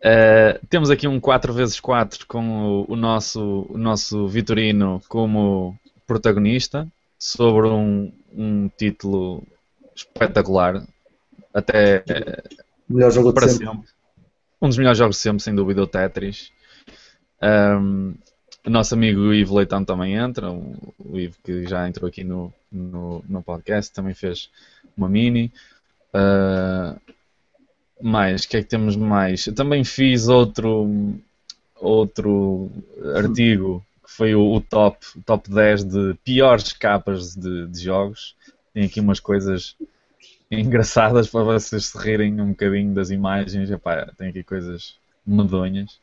Uh, temos aqui um 4x4 com o, o, nosso, o nosso Vitorino como protagonista sobre um, um título espetacular. Até melhor jogo para de sempre. sempre. Um dos melhores jogos de sempre, sem dúvida, o Tetris. Um, o nosso amigo Ivo Leitão também entra, o Ivo que já entrou aqui no, no, no podcast, também fez uma mini. Uh, mais, o que é que temos mais? Eu também fiz outro outro artigo que foi o, o top, top 10 de piores capas de, de, jogos. Tem aqui umas coisas engraçadas para vocês se rirem um bocadinho das imagens. Epá, tem aqui coisas medonhas.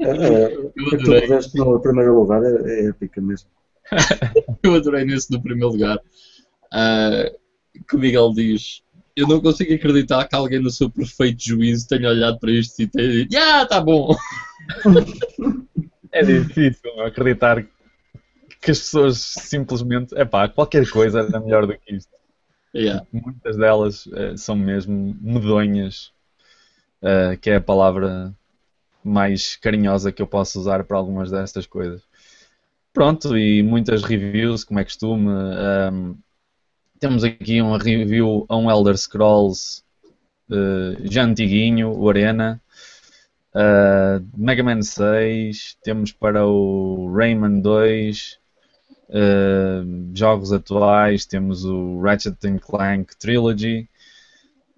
É, é, o que tu no primeiro lugar é, é épica mesmo. Eu adorei nesse no primeiro lugar. Uh, que o Miguel diz eu não consigo acreditar que alguém no seu perfeito juízo tenha olhado para isto e tenha dito, ah, tá bom. É difícil acreditar que as pessoas simplesmente, é pá, qualquer coisa era melhor do que isto. Yeah. Muitas delas uh, são mesmo medonhas, uh, que é a palavra mais carinhosa que eu posso usar para algumas destas coisas. Pronto, e muitas reviews, como é costume. Um, temos aqui uma review a um Elder Scrolls uh, já antiguinho, o Arena. Uh, Mega Man 6, temos para o Rayman 2, uh, jogos atuais, temos o Ratchet Clank Trilogy,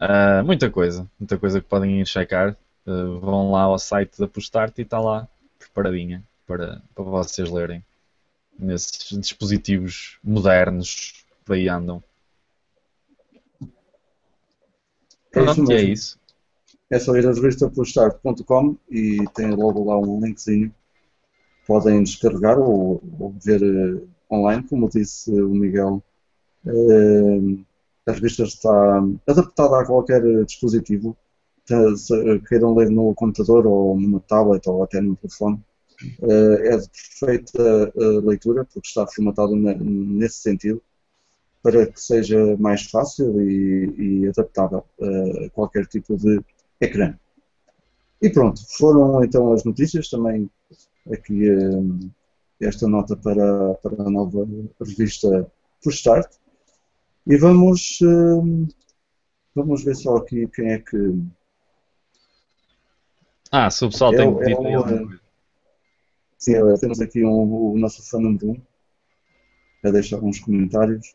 uh, muita coisa, muita coisa que podem ir checar. vão lá ao site da Postart e está lá preparadinha para, para vocês lerem nesses dispositivos modernos por aí andam. É isso é mesmo. isso. É só ir a revistapostart.com e tem logo lá um linkzinho. Podem descarregar ou, ou ver eh, online, como disse o Miguel. Eh, a revista está adaptada a qualquer dispositivo. Tá- se queiram ler no computador ou numa tablet ou até no telefone. Eh, é de perfeita eh, leitura, porque está formatado ne- nesse sentido, para que seja mais fácil e, e adaptável a qualquer tipo de ecrã. E pronto, foram então as notícias, também aqui eh, esta nota para, para a nova revista Push Start. E vamos, eh, vamos ver só aqui quem é que. Ah, se o pessoal É tem é alguma coisa. Sim, temos aqui um- o nosso fã número 1 a deixar alguns comentários.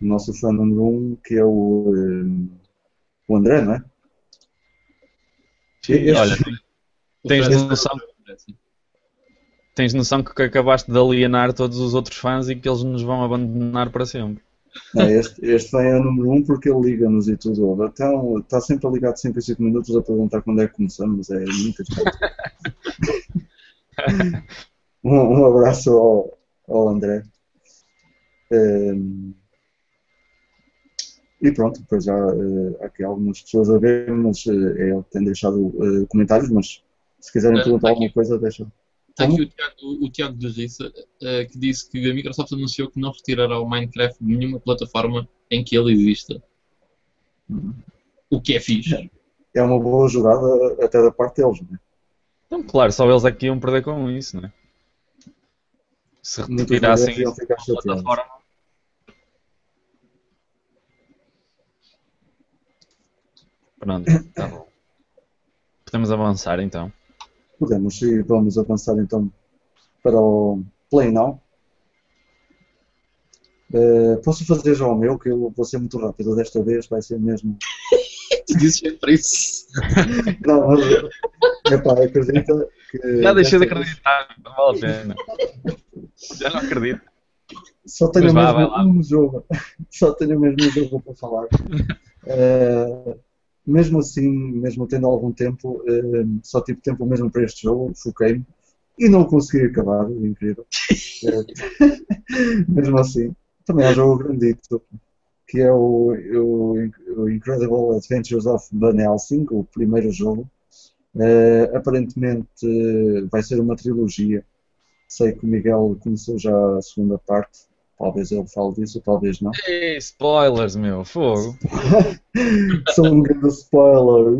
O nosso fã número 1, que é o, eh, o André, não é? Este- Olha, O tens noção- tens noção que acabaste de alienar todos os outros fãs e que eles nos vão abandonar para sempre. Não, este, este vem a número 1 porque ele liga-nos e tudo. Então, está sempre a ligar de 5 em 5 minutos a perguntar quando é que começamos. É muito um, um abraço ao, ao André. Ehm, e pronto, depois já eh, há aqui algumas pessoas a ver, mas eh, é ele que tem deixado eh, comentários, mas se quiserem perguntar alguma coisa, deixa. Está aqui o Tiago, o Tiago de Rissa, que disse que a Microsoft anunciou que não retirará o Minecraft de nenhuma plataforma em que ele exista. O que é fixe. É uma boa jogada até da parte deles, não é? Então, claro, só eles aqui iam perder com isso, não é? Se retirassem isso plataforma. Pronto, tá bom. Podemos avançar então. Podemos e vamos avançar então para o Play Now. Eh, posso fazer já o meu, que eu vou ser muito rápido desta vez, vai ser mesmo. Tu dizes sempre isso. Não, mas epá, acredita que. Já deixei de acreditar, não vale a pena. Já não acredito. Só tenho vá, mesmo lá. um jogo. Só tenho mesmo um jogo para falar. Eh, mesmo assim, mesmo tendo algum tempo, eh, só tive tempo mesmo para este jogo, foquei-me e não consegui acabar, incrível. Eh, mesmo assim, também há jogo grandito, que é o, o, o Incredible Adventures of Van Helsing, o primeiro jogo. Eh, aparentemente eh, vai ser uma trilogia. Sei que o Miguel começou já a segunda parte, talvez ele fale disso, talvez não. Ei, spoilers, meu, fogo. Sou um grande spoiler.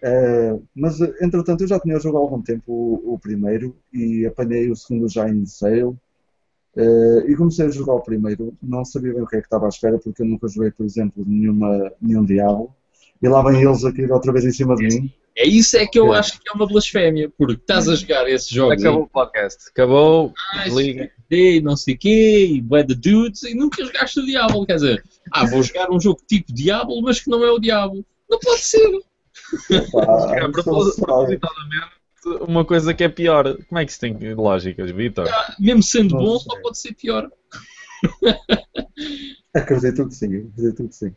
Uh! Mas, entretanto, eu já tinha jogado há algum tempo o, o primeiro e apanhei o segundo já em sale. Eh, e comecei a jogar o primeiro. Não sabia bem o que é que estava à espera, porque eu nunca joguei, por exemplo, nenhuma, nenhum Diablo. E lá vêm eles aqui outra vez em cima de mim. É isso é que eu É. acho que é uma blasfémia, porque estás a jogar esses jogos Acabou o podcast. Acabou, aí, desliga. E não sei o quê, e de dudes, e nunca jogaste o Diablo. Quer dizer, ah, vou jogar um jogo tipo Diablo, mas que não é o Diablo. Não pode ser. Pá, É, propositadamente, uma coisa que é pior. Como é que isso tem lógicas, Vitor? Ah, Mesmo sendo Não bom, sei. só pode ser pior. Acredito que sim, acredito que sim.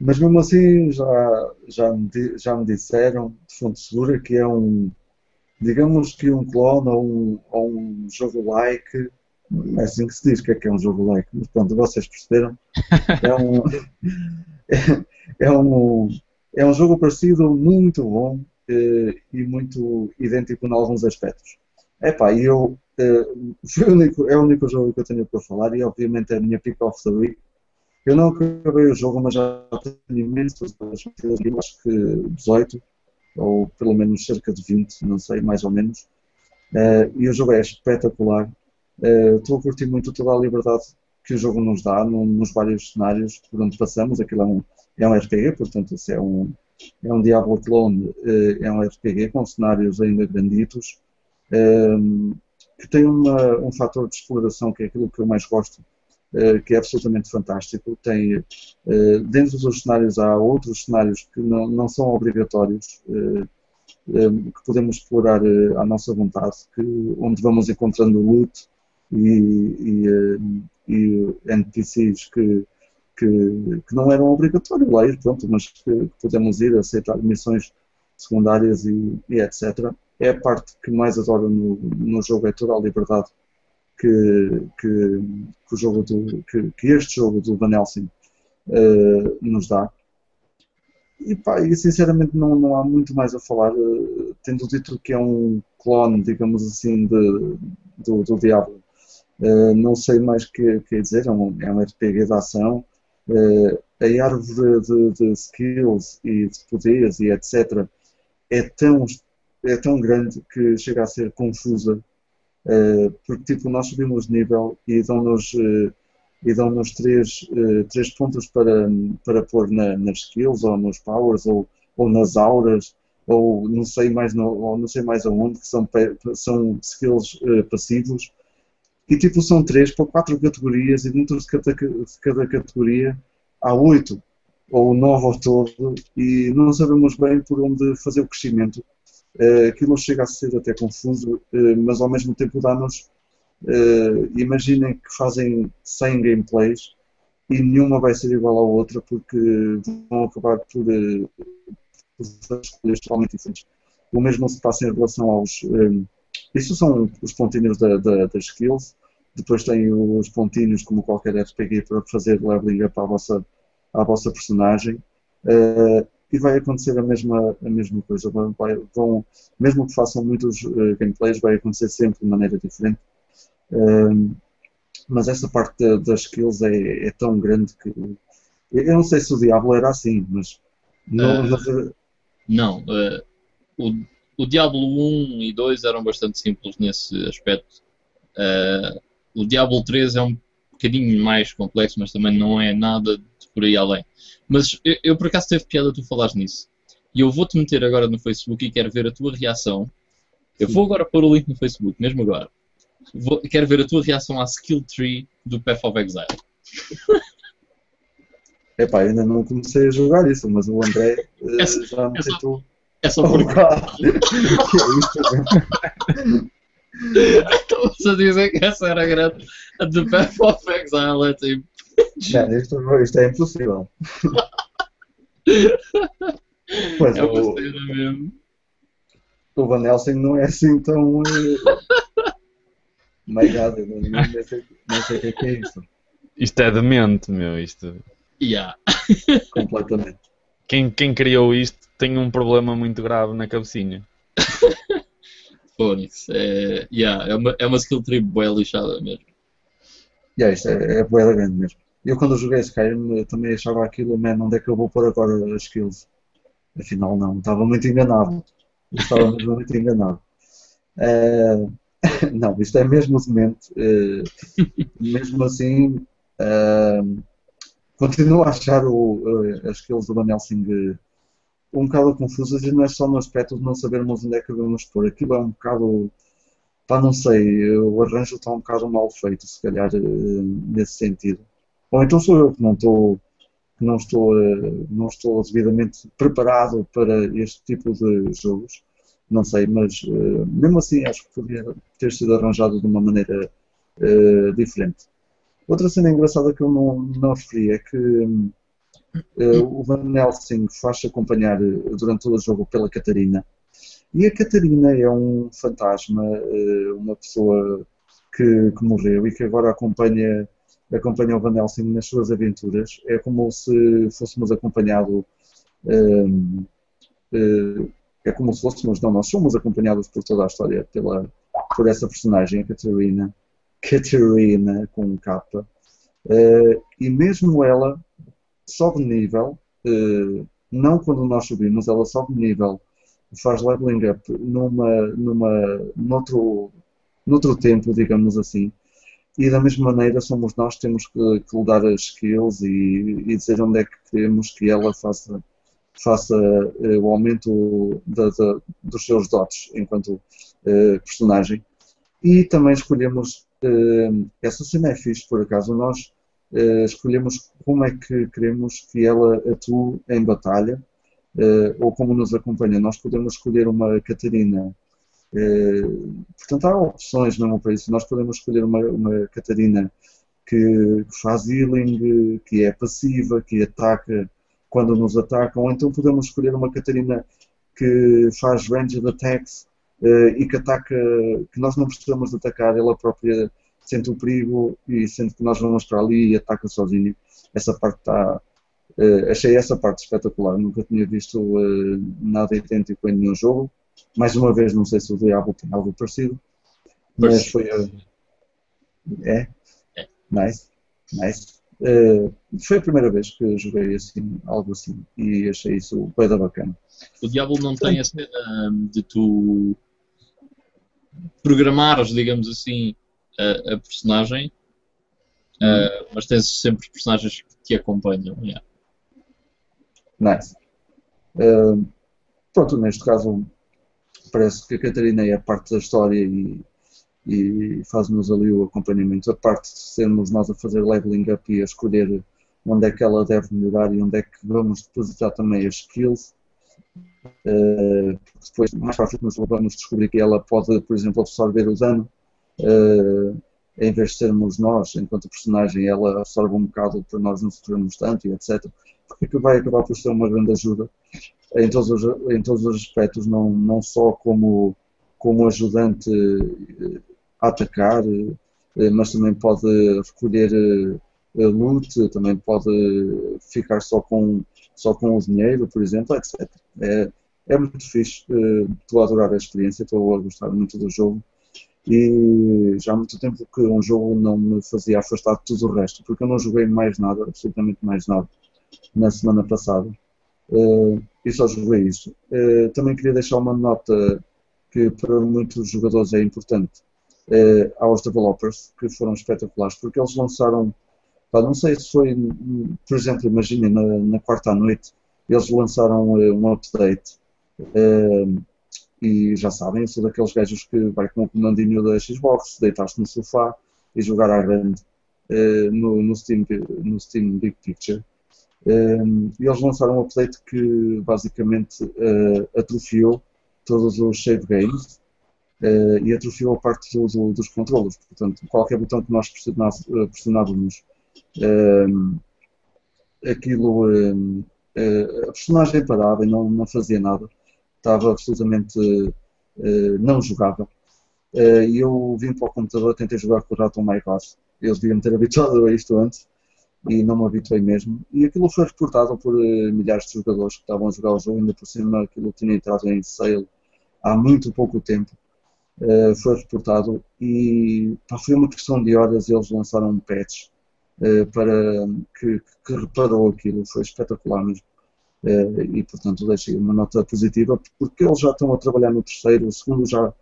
Mas mesmo assim já, já, me, já me disseram de fonte segura que é um, digamos que um clone ou um, ou um jogo like, é assim que se diz que é que é um jogo like, mas pronto, vocês perceberam. É um, é, um, é um jogo parecido, muito bom eh, e muito idêntico em alguns aspectos. Epá, eu, eh, foi o único, é o único jogo que eu tenho para falar e obviamente é a minha pick of the week. Eu não acabei o jogo, mas já tenho imensas metidas aqui, acho que 18, ou pelo menos cerca de 20, não sei, mais ou menos. Eh, e o jogo é espetacular. Eh, Estou a curtir muito toda a liberdade que o jogo nos dá no- nos vários cenários por onde passamos. Aquilo é um, é um RPG, portanto, isso é um, é um Diablo clone, eh, é um RPG com cenários ainda granditos, eh, que tem uma, um fator de exploração que é aquilo que eu mais gosto que é absolutamente fantástico. Tem, dentro dos cenários há outros cenários que não, não são obrigatórios, que podemos explorar à nossa vontade, que, onde vamos encontrando loot e, e, eh, e NPCs que, que, que não eram obrigatórios lá ir, pronto, mas que, podemos ir aceitar missões secundárias e, e etc. É a parte que mais adoro no, no jogo, é toda a liberdade que, que, que o jogo do, que, que este jogo do Van Helsing eh, nos dá. E, pá, e sinceramente não, não há muito mais a falar, eh, tendo dito que é um clone, digamos assim, de, do, do Diablo. Eh, não sei mais o que, que dizer, é um, é um RPG de ação. Eh, a árvore de, de skills e de poderes e etc. é tão, é tão grande que chega a ser confusa, uh, porque tipo, nós subimos de nível e dão-nos uh, e dão-nos três, uh, três pontos para, para pôr na, nas skills ou nos powers ou, ou nas auras ou não sei mais no, ou não sei mais aonde que são, são skills passivos e tipo são três para quatro categorias e dentro de cada, de cada categoria há oito ou nove ao todo e não sabemos bem por onde fazer o crescimento. Uh, aquilo chega a ser até confuso, uh, mas ao mesmo tempo dá-nos. Uh, imaginem que fazem 100 gameplays e nenhuma vai ser igual à outra porque vão acabar por, por escolhas totalmente diferentes. O mesmo se passa em relação aos. Isso são os pontinhos da, da, das skills. Depois tem os pontinhos, como qualquer RPG, para fazer leveling up à vossa, à vossa personagem. Uh, e vai acontecer a mesma, a mesma coisa. Vão, vão mesmo que façam muitos uh, gameplays, vai acontecer sempre de maneira diferente. Uh, mas essa parte da, das skills é, é, tão grande que. Eu não sei se o Diablo era assim, mas. Não, uh, não o, o Diablo 1 e 2 eram bastante simples nesse aspecto. o Diablo 3 é um bocadinho mais complexo, mas também não é nada por aí além. Mas eu, eu por acaso teve piada tu falares nisso. E eu vou-te meter agora no Facebook e quero ver a tua reação. Eu vou agora pôr o link no Facebook, mesmo agora. Vou, quero ver a tua reação à skill tree do Path of Exile. Epá, ainda não comecei a jogar isso, mas o André é, uh, já me é tentou. É. Oh, que é isto? Estavas a dizer que essa era a grande. A The Path of Exile é tipo. Não, isto, isto é impossível. Pois, é o, mesmo. o Van Helsing não é assim tão. My God, eu não, não, sei, não sei o que é, que é isso. Isto é demente, meu. Isto. Yeah. Completamente. Quem, quem criou isto tem um problema muito grave na cabecinha. Fónix. É, yeah, é, uma, é uma skill tree boa lixada mesmo. Yeah, isto é, é boa grande mesmo. Eu quando joguei Skyrim também achava aquilo, man, onde é que eu vou pôr agora as skills? Afinal não, estava muito enganado. estava mesmo muito enganado. Uh, não, isto é mesmo demente. Uh, mesmo assim, uh, continuo a achar o, as skills do Van Helsing um bocado confusas e não é só no aspecto de não sabermos onde é que devemos pôr. Aquilo é um bocado. Pá, não sei, o arranjo está um bocado mal feito, se calhar, nesse sentido. Ou então sou eu que não estou não estou, eh, não estou devidamente preparado para este tipo de jogos, não sei, mas eh, mesmo assim acho que poderia ter sido arranjado de uma maneira diferente. Outra cena engraçada que eu não, não referi é que uh, o Van Helsing faz-se acompanhar durante todo o jogo pela Catarina, e a Catarina é um fantasma, uh, uma pessoa que, que morreu e que agora acompanha acompanha o Van Helsing nas suas aventuras. É como se fôssemos acompanhado. Um, uh, é como se fôssemos, não, nós somos acompanhados por toda a história pela, por essa personagem, a Catarina, Catarina com capa, uh, e mesmo ela sobe nível, uh, não quando nós subimos, ela sobe nível, faz leveling up numa, numa, noutro, noutro tempo, digamos assim, e da mesma maneira somos nós que temos que, que dar as skills e, e, dizer onde é que queremos que ela faça, faça uh, o aumento da, da, dos seus dotes enquanto uh, personagem. E também escolhemos, essa cena é fixe por acaso, nós escolhemos como é que queremos que ela atue em batalha ou como nos acompanha. Nós podemos escolher uma Catarina eh, portanto, há opções mesmo para isso. Nós podemos escolher uma, uma Catarina que, faz healing, que é passiva, que ataca quando nos atacam, ou então podemos escolher uma Catarina que faz ranged attacks e que ataca, que nós não precisamos de atacar, ela própria sente o perigo e sente que nós vamos para ali e ataca sozinha. Essa parte está. Uh, achei essa parte espetacular. Nunca tinha visto uh, nada idêntico em nenhum jogo. Mais uma vez, não sei se o Diablo tem algo parecido, mas foi. É? é? Nice. Nice. Uh, foi a primeira vez que joguei assim, algo assim, e achei isso bem da bacana. O Diablo não tem a cena hum, de tu programares, digamos assim, a, a personagem, uh, mas tens sempre personagens que te acompanham. Yeah. Nice. Uh, pronto, neste caso parece que a Catarina é parte da história e, e faz-nos ali o acompanhamento. A parte de sermos nós a fazer leveling up e a escolher onde é que ela deve melhorar e onde é que vamos depositar também as skills. Uh, depois, mais para a frente, vamos descobrir que ela pode, por exemplo, absorver o dano. Uh, em vez de sermos nós, enquanto personagem, ela absorve um bocado para nós não sofrermos tanto e etc. Porque que vai acabar por ser uma grande ajuda em todos os, em todos os aspectos, não, não só como, como ajudante eh, a atacar, mas também pode recolher eh, loot, também pode ficar só com, só com o dinheiro, por exemplo, etc. É, é muito fixe, estou a adorar a experiência, estou a gostar muito do jogo e já há muito tempo que um jogo não me fazia afastar de tudo o resto, porque eu não joguei mais nada, absolutamente mais nada, na semana passada. Uh, e só joguei isso. Uh, também queria deixar uma nota que para muitos jogadores é importante uh, aos developers, que foram espetaculares, porque eles lançaram, pá, não sei se foi, por exemplo, imaginem, na, na quarta à noite, eles lançaram um update e já sabem, eu sou daqueles gajos que vai com o comandinho da Xbox, deitar-se no sofá e jogar à grande uh, no, no, Steam, no Steam Big Picture. Um, ehm, e eles lançaram um update que basicamente uh, atrofiou todos os save games uh, e atrofiou a parte do, do, dos controles. Portanto, qualquer botão que nós pressionávamos, um, aquilo, um, ehm, a personagem parava e não, não fazia nada estava absolutamente uh, não jogável. Uh, e eu vim para o computador, tentei jogar com o Raton My God. Eles deviam ter habituado a isto antes e não me habituei mesmo. E aquilo foi reportado por uh, milhares de jogadores que estavam a jogar o jogo, ainda por cima aquilo tinha entrado em sale há muito pouco tempo. Uh, foi reportado e pá, foi uma questão de horas eles lançaram um patch uh, para que, que, reparou aquilo, foi espetacular mesmo. Eh, e, portanto, deixei uma nota positiva, porque eles já estão a trabalhar no terceiro, o segundo já,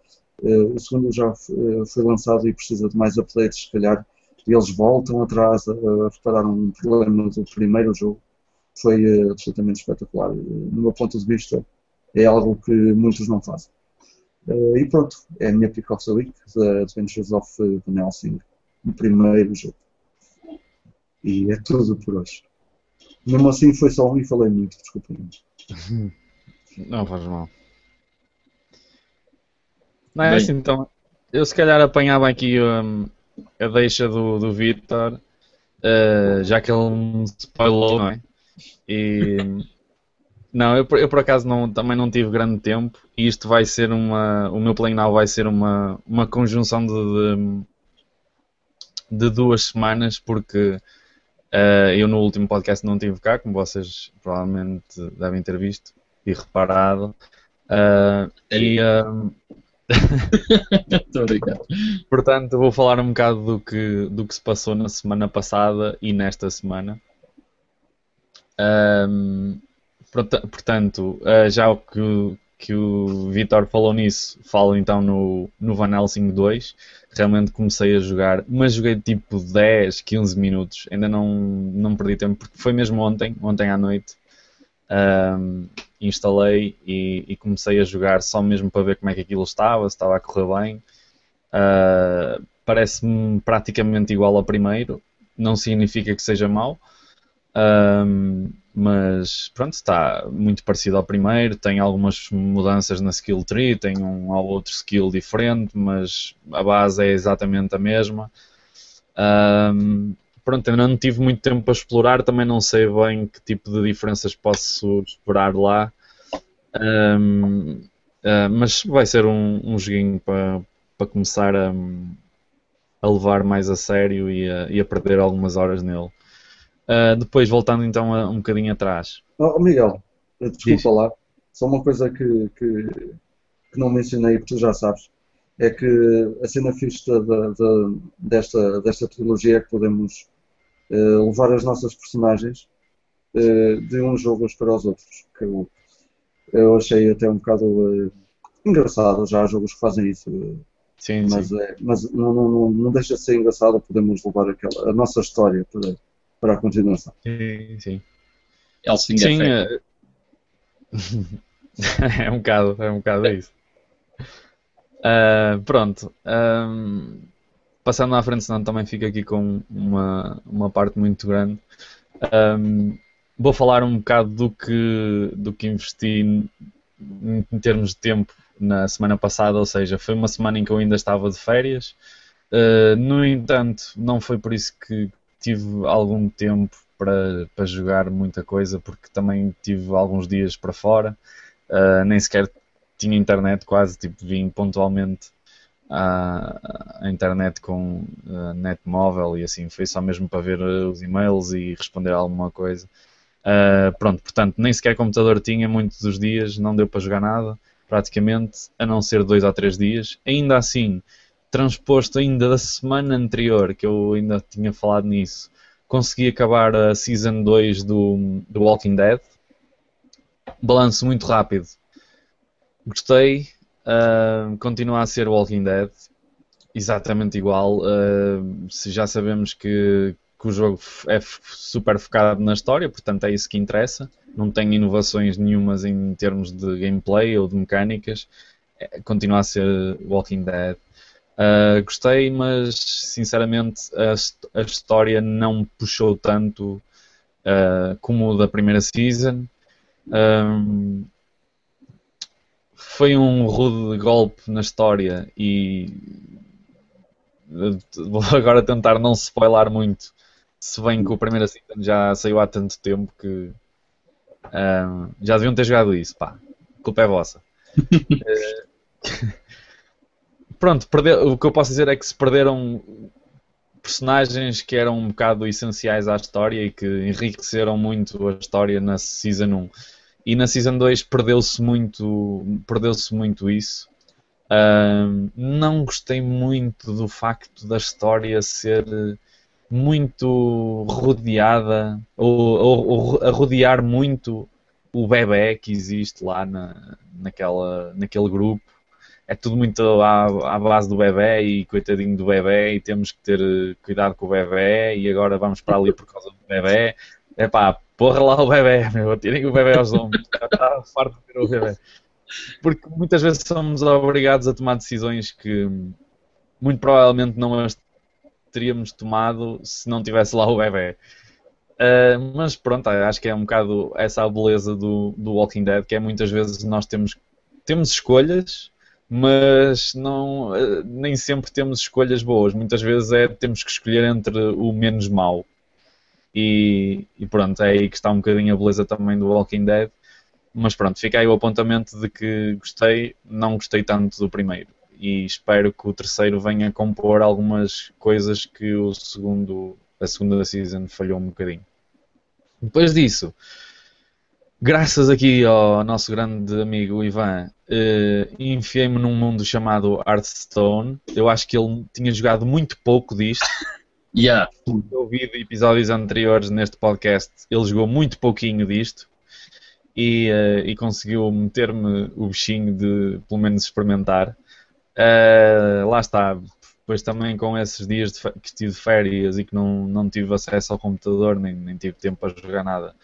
eh, o segundo já eh, foi lançado e precisa de mais updates, se calhar, e eles voltam atrás a reparar um problema do primeiro jogo. Foi absolutamente espetacular. No meu ponto de vista, é algo que muitos não fazem. e pronto, é a minha pick of the week, The Adventures of Van Helsing, o primeiro jogo. E é tudo por hoje. Mesmo assim foi só um e falei muito, desculpa. Não faz mal. Não é Bem, assim, então. Eu se calhar apanhava aqui um, a deixa do, do Victor, uh, já que ele me spoilou, não é? E. Não, eu, eu por acaso não, também não tive grande tempo e isto vai ser uma. O meu play now vai ser uma, uma conjunção de, de, de duas semanas, porque Uh, eu no último podcast não tive cá, como vocês provavelmente devem ter visto e reparado. Uh, e, uh... Portanto, vou falar um bocado do que, do que se passou na semana passada e nesta semana. Um, portanto, já o que, que o Vitor falou nisso, falo então no, no Van Helsing 2. Realmente comecei a jogar, mas joguei tipo 10, 15 minutos. Ainda não, não perdi tempo, porque foi mesmo ontem, ontem à noite. Um, instalei e, e, comecei a jogar só mesmo para ver como é que aquilo estava, se estava a correr bem. Uh, Parece-me praticamente igual ao primeiro, não significa que seja mau. Um, mas pronto, está muito parecido ao primeiro, tem algumas mudanças na skill tree, tem um ou outro skill diferente, mas a base é exatamente a mesma. Um, pronto, eu não tive muito tempo para explorar, também não sei bem que tipo de diferenças posso esperar lá. Um, uh, ah, mas vai ser um, um joguinho para, para começar a, a levar mais a sério e a, e a perder algumas horas nele. Uh, depois, voltando então a, um bocadinho atrás. Oh, Miguel, desculpa Diz. lá. Só uma coisa que, que, que, não mencionei, que tu já sabes, é que a cena fixe da, da, desta, desta trilogia é que podemos uh, levar as nossas personagens uh, de uns jogos para os outros. Que eu, eu achei até um bocado engraçado, já há jogos que fazem isso. Sim, mas, sim. É, mas não, não, não, não deixa de ser engraçado, podemos levar aquela, a nossa história para, para a continuação. Sim, sim. Helsing Sim, Effect. é, é um bocado, é um bocado isso. Ah, pronto. ahm, passando à frente, senão também fico aqui com uma, uma parte muito grande. Ahm, vou falar um bocado do que, do que investi em, em termos de tempo na semana passada, ou seja, foi uma semana em que eu ainda estava de férias. Ah, no entanto, não foi por isso que tive algum tempo para, para jogar muita coisa, porque também tive alguns dias para fora. Uh, nem sequer tinha internet quase, tipo, vim pontualmente à, à internet com uh, net móvel e assim, foi só mesmo para ver uh, os e-mails e responder alguma coisa. Uh, pronto, portanto, nem sequer computador tinha muitos dos dias, não deu para jogar nada, praticamente, a não ser dois ou três dias. Ainda assim, transposto ainda da semana anterior, que eu ainda tinha falado nisso, consegui acabar a Season 2 do, do Walking Dead. Balanço muito rápido. Gostei. Uh, continua a ser Walking Dead. Exatamente igual. Uh, se já sabemos que, que o jogo é super focado na história, portanto é isso que interessa. Não tem inovações nenhumas em termos de gameplay ou de mecânicas. É, continua a ser Walking Dead. Uh, gostei, mas sinceramente a, a história não me puxou tanto uh, como o da primeira season. Um, foi um rude golpe na história e vou agora tentar não spoiler muito, se bem que o primeiro season já saiu há tanto tempo que um, já deviam ter jogado isso, pá, a culpa é vossa. Uh, pronto, perdeu- o que eu posso dizer é que se perderam personagens que eram um bocado essenciais à história e que enriqueceram muito a história na Season 1. E na Season 2 perdeu-se muito, perdeu-se muito isso. Ahm, não gostei muito do facto da história ser muito rodeada ou, ou- ou a rodear muito o bebê que existe lá na, naquela, naquele grupo é tudo muito à, à base do bebê e coitadinho do bebê e temos que ter eh, cuidado com o bebê e agora vamos para ali por causa do bebê. É pá, porra lá o bebê, meu, tirem o bebê aos ombros, está farto de ter o bebê. Porque muitas vezes somos obrigados a tomar decisões que muito provavelmente não as teríamos tomado se não tivesse lá o bebê. Uh, mas pronto, acho que é um bocado essa a beleza do, do Walking Dead, que é muitas vezes nós temos, temos escolhas, mas não, uh, nem sempre temos escolhas boas. Muitas vezes é temos que escolher entre o menos mau. E, e pronto, é aí que está um bocadinho a beleza também do Walking Dead. Mas pronto, fica aí o apontamento de que gostei, não gostei tanto do primeiro. E espero que o terceiro venha compor algumas coisas que o segundo, a segunda season falhou um bocadinho. Depois disso, graças aqui ao nosso grande amigo Ivan, eh, enfiei-me num mundo chamado Hearthstone. Eu acho que ele tinha jogado muito pouco disto. Yeah. Eu ouvi episódios anteriores neste podcast, ele jogou muito pouquinho disto e, eh, e conseguiu meter-me o bichinho de pelo menos experimentar. Eh, lá está, depois também com esses dias que tive de férias e que não, não tive acesso ao computador, nem, nem tive tempo para jogar nada.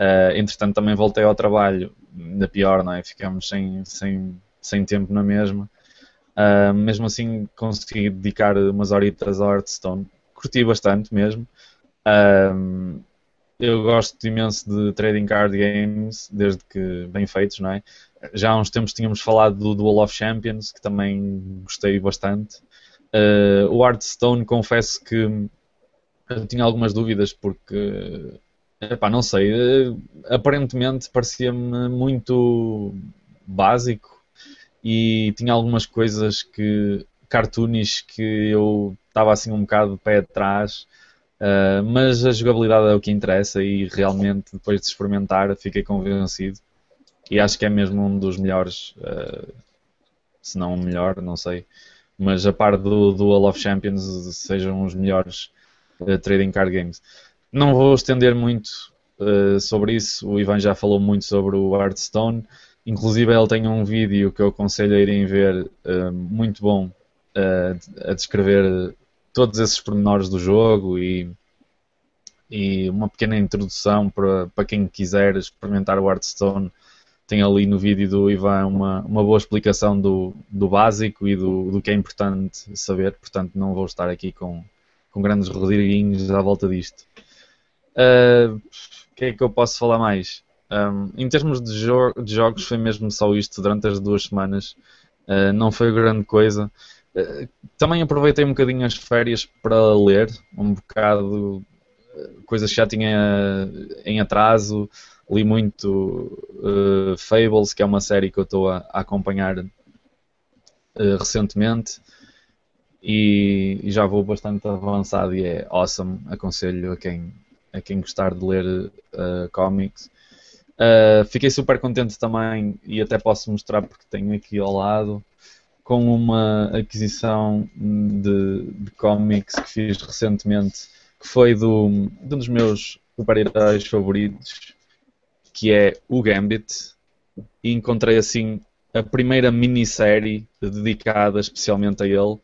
Eh, entretanto, também voltei ao trabalho, ainda pior, não é? Ficamos sem, sem, sem tempo na mesma. Ah, mesmo assim, consegui dedicar umas horitas ao Hearthstone. Curti bastante mesmo. Ahm, eu gosto imenso de trading card games, desde que bem feitos, não é? Já há uns tempos tínhamos falado do Duel of Champions, que também gostei bastante. Ah, o Hearthstone, confesso que eu tinha algumas dúvidas, porque, epá, não sei, eh, aparentemente parecia-me muito básico e tinha algumas coisas que cartoonish que eu estava assim um bocado de pé atrás, uh, mas a jogabilidade é o que interessa e realmente depois de experimentar fiquei convencido e acho que é mesmo um dos melhores, uh, se não o melhor, não sei, mas a par do Duel of Champions sejam os melhores uh, trading card games. Não vou estender muito uh, sobre isso. O Ivan já falou muito sobre o Hearthstone. Inclusive, ele tem um vídeo que eu aconselho a irem ver, uh, muito bom, uh, a descrever todos esses pormenores do jogo e, e uma pequena introdução para, quem quiser experimentar o Hearthstone. Tem ali no vídeo do Ivan uma, uma boa explicação do, do básico e do, do que é importante saber, portanto, não vou estar aqui com, com grandes rodriguinhos à volta disto. Uh, o que é que eu posso falar mais? Um, em termos de, jo de, jogos, foi mesmo só isto durante as duas semanas. Uh, não foi grande coisa. Uh, também aproveitei um bocadinho as férias para ler, um bocado coisas que já tinha em atraso. Li muito Fables, que é uma série que eu estou a, a acompanhar recentemente. E, e, já vou bastante avançado e é awesome. Aconselho a quem, a quem gostar de ler uh, comics. Uh, fiquei super contente também, e até posso mostrar porque tenho aqui ao lado, com uma aquisição de, de comics que fiz recentemente, que foi do, de um dos meus super-heróis favoritos, que é o Gambit, e encontrei assim a primeira minissérie dedicada especialmente a ele.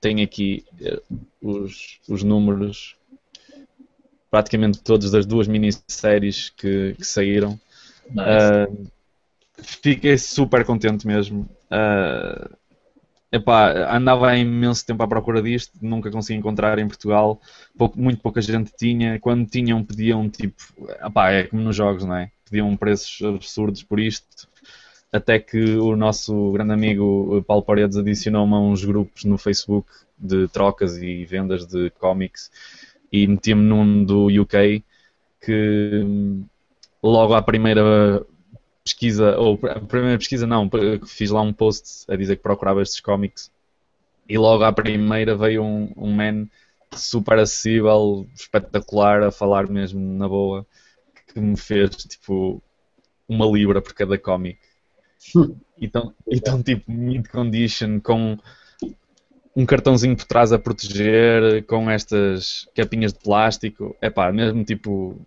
Tem aqui uh, os, os números praticamente todos das duas minisséries que, que saíram. Nice. Uh, fiquei super contente mesmo. Uh, epá, andava há imenso tempo à procura disto, nunca consegui encontrar em Portugal. Pouco, muito pouca gente tinha. Quando tinham, pediam tipo. Epá, é como nos jogos, não é? Pediam preços absurdos por isto. Até que o nosso grande amigo Paulo Paredes adicionou-me a uns grupos no Facebook de trocas e vendas de cómics e meti-me num do UK que logo à primeira pesquisa, ou a primeira pesquisa não, fiz lá um post a dizer que procurava estes cómics e logo à primeira veio um, um man super acessível, espetacular, a falar mesmo na boa, que me fez tipo uma libra por cada cómic. Então, então tipo, mid condition com um cartãozinho por trás a proteger, com estas capinhas de plástico. É pá, mesmo tipo.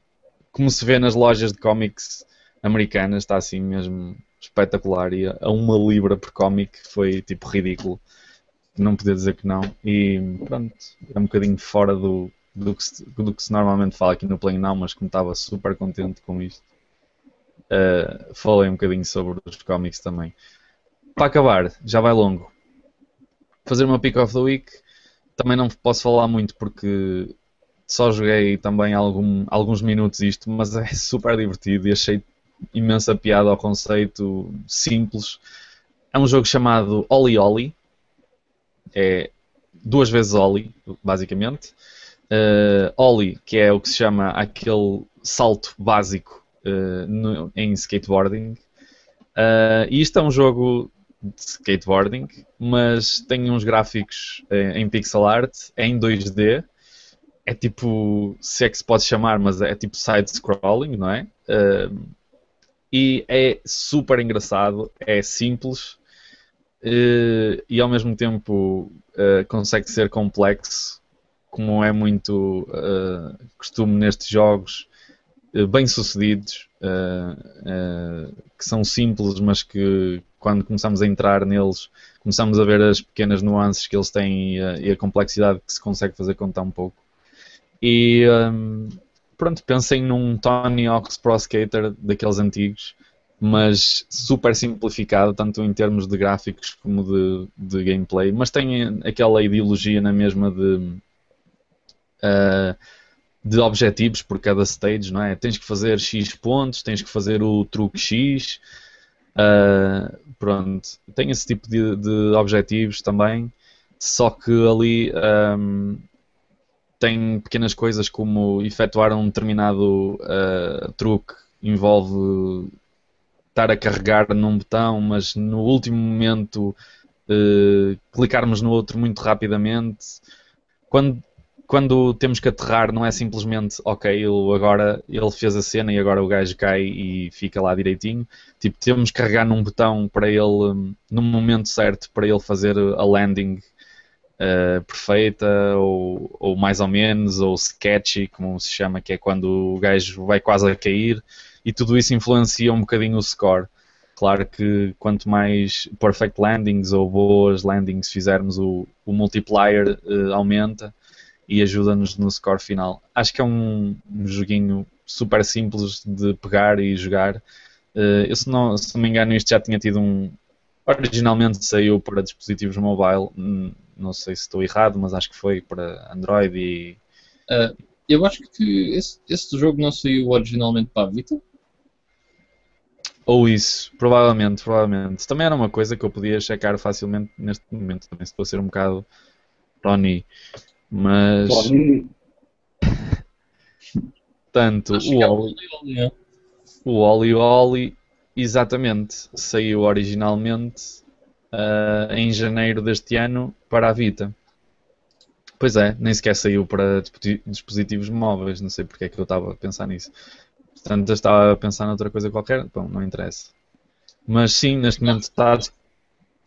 Como se vê nas lojas de cómics americanas, está assim mesmo espetacular. E a uma libra por cómic foi tipo ridículo. Não podia dizer que não. E pronto, é um bocadinho fora do, do, que, se, do que se normalmente fala aqui no Play Now, mas como estava super contente com isto, uh, falei um bocadinho sobre os cómics também. Para acabar, já vai longo fazer uma pick of the week. Também não posso falar muito porque só joguei também algum, alguns minutos isto, mas é super divertido e achei imensa piada ao conceito simples. É um jogo chamado Oli Oli. É duas vezes Oli, basicamente. Uh, Oli, que é o que se chama aquele salto básico uh, no, em skateboarding. Uh, e isto é um jogo de skateboarding, mas tem uns gráficos eh, em pixel art, em 2D, é tipo, se é que se pode chamar, mas é tipo side-scrolling, não é? Uh, e é super engraçado, é simples uh, e ao mesmo tempo uh, consegue ser complexo, como é muito costume nestes jogos bem sucedidos, que são simples, mas que quando começamos a entrar neles, começamos a ver as pequenas nuances que eles têm e a, e a complexidade que se consegue fazer com tão pouco. E um, pronto, pensem num Tony Hawk's Pro Skater daqueles antigos, mas super simplificado, tanto em termos de gráficos como de, de gameplay, mas tem aquela ideologia na mesma de. Uh, de objetivos por cada stage, não é? Tens que fazer X pontos, tens que fazer o truque X, Uh, pronto, tem esse tipo de, de, objetivos também, só que ali um, tem pequenas coisas como efetuar um determinado uh, truque envolve estar a carregar num botão, mas no último momento uh, clicarmos no outro muito rapidamente. Quando quando temos que aterrar não é simplesmente ok, ele agora ele fez a cena e agora o gajo cai e fica lá direitinho. Tipo, temos que carregar num botão para ele, no momento certo, para ele fazer a landing uh, perfeita, ou, ou mais ou menos, ou sketchy, como se chama, que é quando o gajo vai quase a cair, e tudo isso influencia um bocadinho o score. Claro que quanto mais perfect landings ou boas landings fizermos, o, o multiplier uh, aumenta e ajuda-nos no score final. Acho que é um, um joguinho super simples de pegar e jogar. Uh, eu, se não, se não me engano, isto já tinha tido um. Originalmente saiu para dispositivos mobile, hum, não sei se estou errado, mas acho que foi para Android e. Uh, eu acho que esse, esse jogo não saiu originalmente para a Vita. Ou isso, provavelmente, provavelmente. Também era uma coisa que eu podia checar facilmente neste momento, também se estou a ser um bocado Tony. Mas. Tanto o é Oli. É. O Oli Oli, exatamente, saiu originalmente uh, em janeiro deste ano para a Vita. Pois é, nem sequer saiu para dispositivos móveis, não sei porque é que eu estava a pensar nisso. Portanto, eu estava a pensar noutra coisa qualquer, bom, não interessa. Mas sim, neste momento está,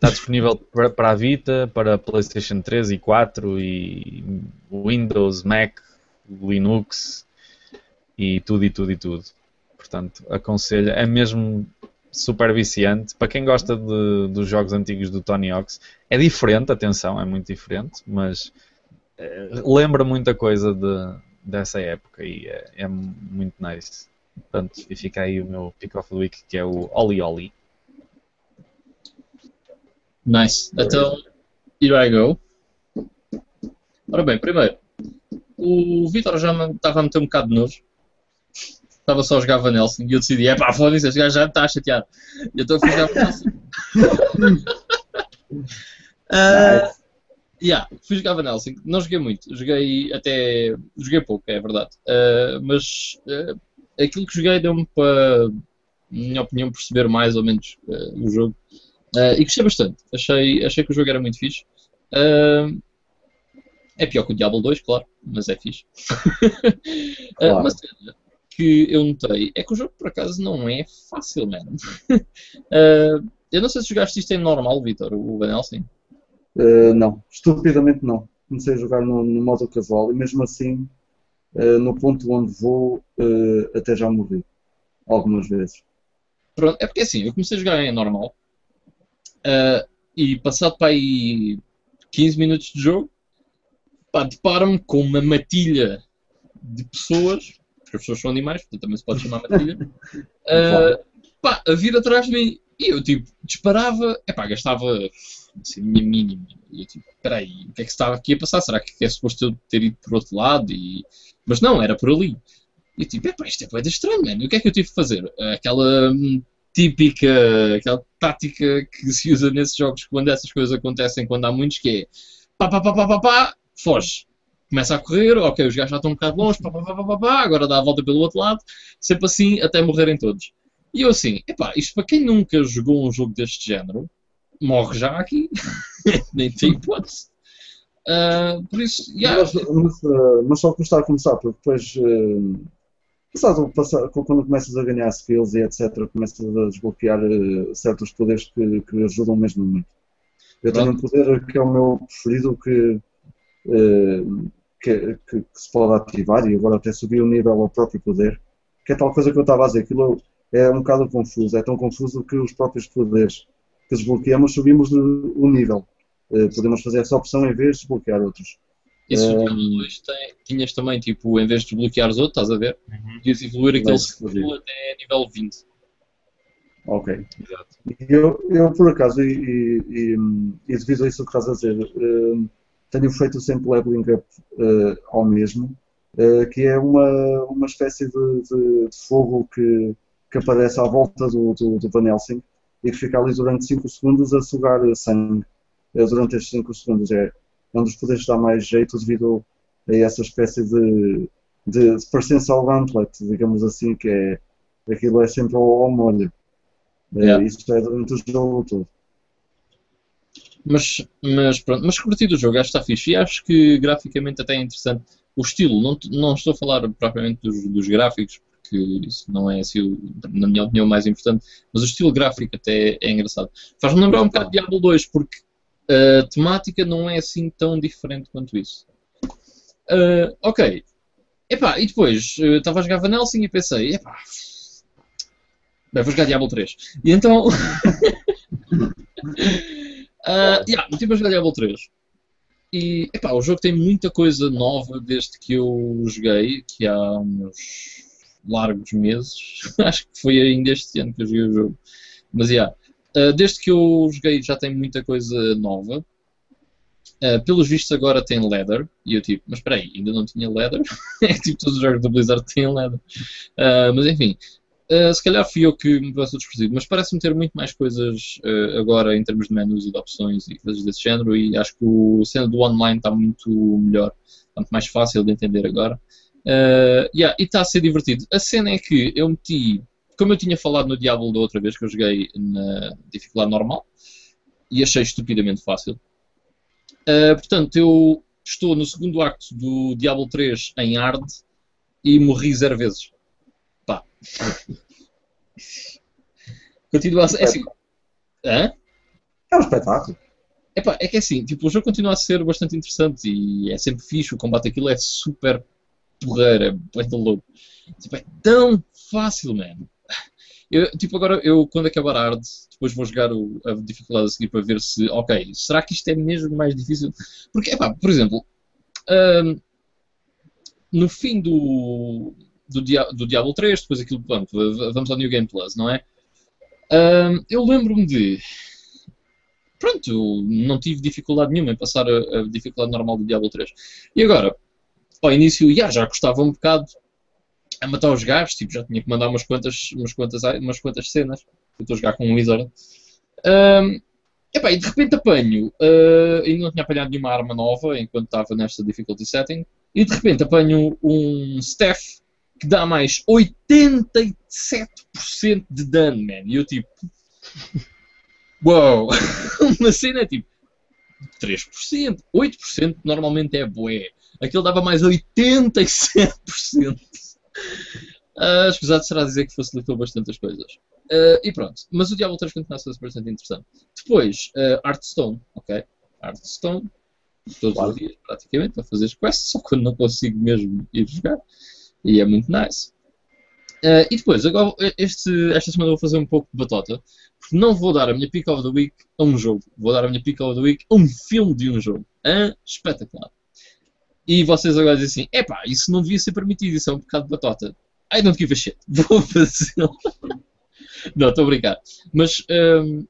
está disponível para, para a Vita, para PlayStation 3 e 4 e Windows, Mac, Linux e tudo e tudo e tudo. Portanto, aconselho, é mesmo super viciante. Para quem gosta de, dos jogos antigos do Tony Hawks, é diferente, atenção, é muito diferente, mas é, lembra muita coisa de, dessa época e é, é muito nice. Portanto, e fica aí o meu pick of the week, que é o Oli Oli. Nice. Então, here I go. Ora bem, primeiro, o Vitor já estava a meter um bocado de nojo. Estava só a jogar Van Helsing e eu decidi, é pá, foda-se, este gajo já está chateado. E então fui jogar Van Helsing. uh, yeah, fui jogar Van Helsing. Não joguei muito, joguei até. Joguei pouco, é verdade. Uh, mas uh, aquilo que joguei deu-me para, na minha opinião, perceber mais ou menos uh, o jogo. Uh, e gostei bastante. Achei, achei que o jogo era muito fixe. Uh, é pior que o Diablo 2, claro, mas é fixe. Claro. uma cena que eu notei é que o jogo, por acaso, não é fácil, mano. eu não sei se jogaste isto em normal, Vitor, o Van Helsing. não, estupidamente não. Comecei a jogar no, no modo casual e mesmo assim uh, no ponto onde vou, uh, até já morri. Algumas vezes. Pronto, é porque assim, eu comecei a jogar em normal uh, e passado para aí 15 minutos de jogo, pá, deparo-me com uma matilha de pessoas, porque as pessoas são animais, portanto também se pode chamar matilha, uh, pá, a vir atrás de mim. E eu, tipo, disparava, é pá, gastava assim, minha mínima. E eu, tipo, peraí, o que é que se estava aqui a passar? Será que é suposto eu ter ido por outro lado? E mas não, era por ali. E tipo, epá, isto é coisa estranho, mano. E o que é que eu tive de fazer? Aquela hum, típica, aquela tática que se usa nesses jogos quando essas coisas acontecem, quando há muitos, que é pá, pá, pá, pá, pá, pá, foge. Começa a correr, ok, os gajos já estão um bocado longe, pá, pá, pá, pá, pá, pá, agora dá a volta pelo outro lado, sempre assim, até morrerem todos. E eu assim, epá, isto para quem nunca jogou um jogo deste género, morre já aqui, nem tem hipótese. Uh, por isso, yeah. mas, mas, uh, mas, só custar a começar, porque depois, uh, passar, quando começas a ganhar skills e etc., começas a desbloquear uh, certos poderes que, que ajudam mesmo muito. Eu tenho um poder que é o meu preferido que, que, que, que, se pode ativar e agora até subir o nível ao próprio poder, que é tal coisa que eu estava a dizer. Aquilo é um bocado confuso, é tão confuso que os próprios poderes que desbloqueamos subimos o nível. Eh, podemos fazer essa opção em vez de desbloquear outros. Isso um, Diablo 2 tem, tinhas também, tipo, em vez de desbloquear os outros, estás a ver? Uhum. Podias evoluir aquele skill até nível 20. Ok. Exato. Eu, eu por acaso, e, e, e, devido a isso que estás a dizer, uh, tenho feito sempre leveling up uh, ao mesmo, uh, que é uma, uma espécie de, de, de, fogo que, que aparece à volta do, do, do Van Helsing e que fica ali durante 5 segundos a sugar sangue durante estes 5 segundos. É, é um dos poderes que dá mais jeito devido a essa espécie de, de, de presença ao gauntlet, digamos assim, que é aquilo é sempre ao, ao molho. É, yeah. Isso é durante o jogo todo. Mas, mas pronto, mas curti do jogo, acho que está fixe e acho que graficamente até é interessante. O estilo, não, não estou a falar propriamente dos, dos gráficos, porque isso não é assim, na minha opinião, o mais importante, mas o estilo gráfico até é engraçado. Faz-me lembrar um bocado de Diablo 2, porque A temática não é assim tão diferente quanto isso. Uh, ok. Epá, e depois uh, estava a jogar Van Helsing e pensei, epá, bem, vou jogar Diablo 3. E então. uh, yeah, meti-me a jogar Diablo 3. E epá, o jogo tem muita coisa nova desde que eu joguei, que há uns largos meses. Acho que foi ainda este ano que eu joguei o jogo. Mas yeah, uh, desde que eu joguei já tem muita coisa nova. Uh, pelos vistos agora tem leather. E eu tipo, mas espera aí, ainda não tinha leather? é tipo todos os jogos da Blizzard têm leather. Uh, mas enfim, se calhar fui eu que me passou despercebido, mas parece-me ter muito mais coisas agora em termos de menus e de opções e coisas desse género e acho que o cena do online está muito melhor, está muito mais fácil de entender agora. Yeah, e está a ser divertido. A cena é que eu meti, como eu tinha falado no Diablo da outra vez que eu joguei na dificuldade normal e achei estupidamente fácil. portanto, eu estou no segundo acto do Diablo 3 em hard e morri zero vezes. Continua a ser. É, assim, Hã? é um espetáculo. Epá, é que é assim, tipo, o jogo continua a ser bastante interessante e é sempre fixe, o combate aquilo é super porreiro, é muito louco. Tipo, é tão fácil, mano. Eu, tipo, agora eu quando acabar a depois vou jogar o, a dificuldade a seguir para ver se, ok, será que isto é mesmo mais difícil? Porque, epá, por exemplo, um, no fim do, do, Dia do Diablo 3, depois aquilo, pronto, vamos ao New Game Plus, não é? Um, eu lembro-me de. Pronto, não tive dificuldade nenhuma em passar a, a, dificuldade normal do Diablo 3. E agora, ao início, já, já custava um bocado a matar os gajos, tipo, já tinha que mandar umas quantas, umas quantas, umas quantas cenas. Eu estou a jogar com um Wizard. Um, epá, e de repente apanho, uh, ainda não tinha apanhado nenhuma arma nova enquanto estava nesta difficulty setting, e de repente apanho um Steph que dá mais 87% de dano, man. E eu tipo. Uau! Wow. Uma cena tipo. 3%, 8% normalmente é bué. Aquele dava mais 87%. Uh, escusado será dizer que facilitou bastante as coisas. Uh, e pronto. Mas o Diablo 3 continua a ser bastante interessante. Depois, uh, Hearthstone, ok? Hearthstone, todos claro. os dias praticamente, a fazer quests, só quando não consigo mesmo ir jogar. E é muito nice. Uh, e depois, agora, este, esta semana vou fazer um pouco de batota, porque não vou dar a minha pick of the week a um jogo, vou dar a minha pick of the week a um filme de um jogo. Ah, espetacular. E vocês agora dizem assim: epá, isso não devia ser permitido, isso é um bocado de batota. I don't give a shit, vou fazê-lo. não, estou a brincar. Mas, um,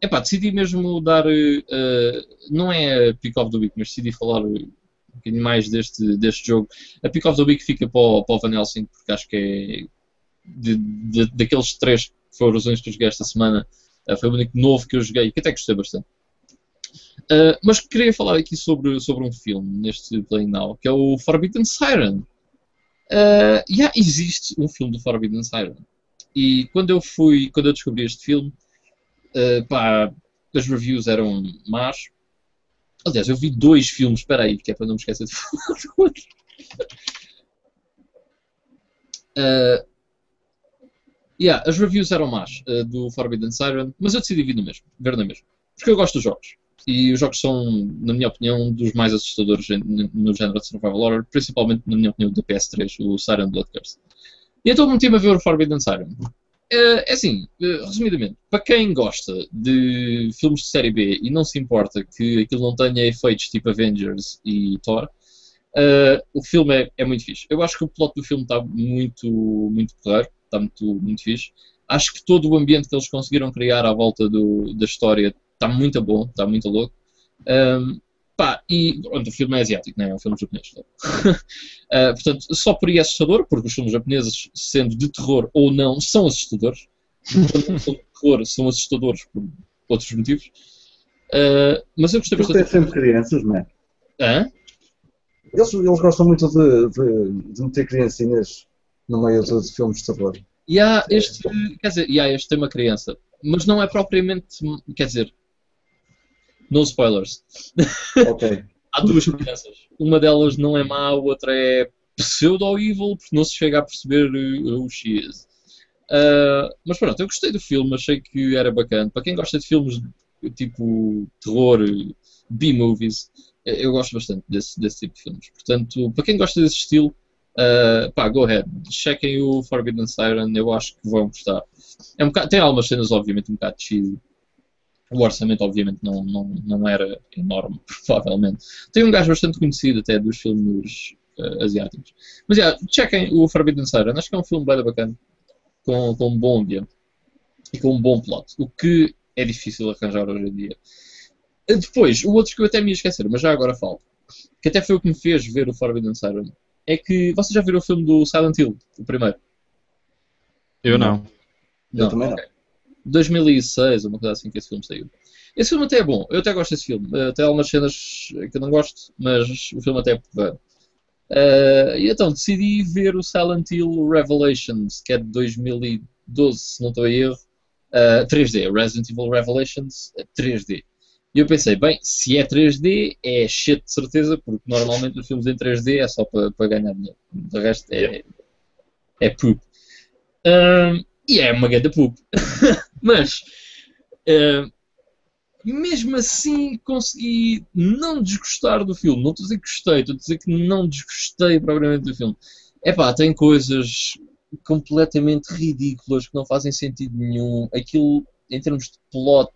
epá, decidi mesmo dar. Uh, não é a pick of the week, mas decidi falar um bocadinho mais deste, deste jogo. A Pick of the Week fica para o, para o Van Helsing, porque acho que é de, de, daqueles três que foram os que eu joguei esta semana, uh, foi o único novo que eu joguei que até gostei bastante. Uh, mas queria falar aqui sobre, sobre um filme neste Play Now, que é o Forbidden Siren. Uh, já existe um filme do Forbidden Siren. E quando eu fui, quando eu descobri este filme, uh, pá, as reviews eram más, Aliás, eu vi dois filmes, espera aí, que é para não me esquecer de falar do outro. Uh, yeah, as reviews eram más uh, do Forbidden Siren, mas eu decidi vir no mesmo, ver na. Porque eu gosto dos jogos. E os jogos são, na minha opinião, um dos mais assustadores no género de survival horror, principalmente, na minha opinião, do PS3, o Siren Blood Curse. E então meti-me a ver o Forbidden Siren. Eh, é assim, eh, resumidamente, para quem gosta de filmes de série B e não se importa que aquilo não tenha efeitos tipo Avengers e Thor, uh, o filme é, é, muito fixe. Eu acho que o plot do filme está muito, muito porreiro, está muito, muito fixe. Acho que todo o ambiente que eles conseguiram criar à volta do, da história está muito bom, está muito louco. Um, Pá, e pronto, o filme é asiático, não é? É um filme japonês. uh, portanto, só por aí é assustador, porque os filmes japoneses, sendo de terror ou não, são assustadores. Quando são de terror, são assustadores por outros motivos. Uh, mas eu gostei bastante. Eles sempre crianças, não é? Hã? Eles, eles gostam muito de, de, de meter criancinhas no meio de filmes de terror. E há este, quer dizer, e há este tem uma criança, mas não é propriamente, quer dizer, no spoilers. Ok. Há duas crianças. Uma delas não é má, a outra é pseudo-evil, porque não se chega a perceber uh, o she is. Uh, mas pronto, eu gostei do filme, achei que era bacana. Para quem gosta de filmes tipo terror, B-movies. Eu, eu gosto bastante desse, desse tipo de filmes. Portanto, para quem gosta desse estilo, uh, pá, go ahead. Chequem o Forbidden Siren, eu acho que vão gostar. É um bocado, tem algumas cenas, obviamente, um bocado cheesy. O orçamento, obviamente, não, não, não era enorme, provavelmente. Tem um gajo bastante conhecido até dos filmes uh, asiáticos. Mas, yeah, chequem o Forbidden Siren. Acho que é um filme bem bacana, com, com um bom ambiente e com um bom plot. O que é difícil arranjar hoje em dia. Depois, o outro que eu até me ia esquecer, mas já agora falo, que até foi o que me fez ver o Forbidden Siren, é que vocês já viram o filme do Silent Hill, o primeiro? Eu não. Eu também não. Ok. 2006, uma coisa assim que esse filme saiu. Esse filme até é bom, eu até gosto desse filme. Uh, tem algumas cenas que eu não gosto, mas o filme até é bom. Uh, e então decidi ver o Silent Hill Revelations, que é de 2012, se não estou a erro. Uh, 3D, Resident Evil Revelations 3D. E eu pensei, bem, se é 3D, é shit de certeza, porque normalmente os filmes em 3D é só para, para ganhar dinheiro. O resto é, é poop. Um, e é uma grande poop. Mas, um, mesmo assim, consegui não desgostar do filme. Não estou a dizer que gostei, estou a dizer que não desgostei propriamente do filme. É pá, tem coisas completamente ridículas que não fazem sentido nenhum. Aquilo, em termos de plot,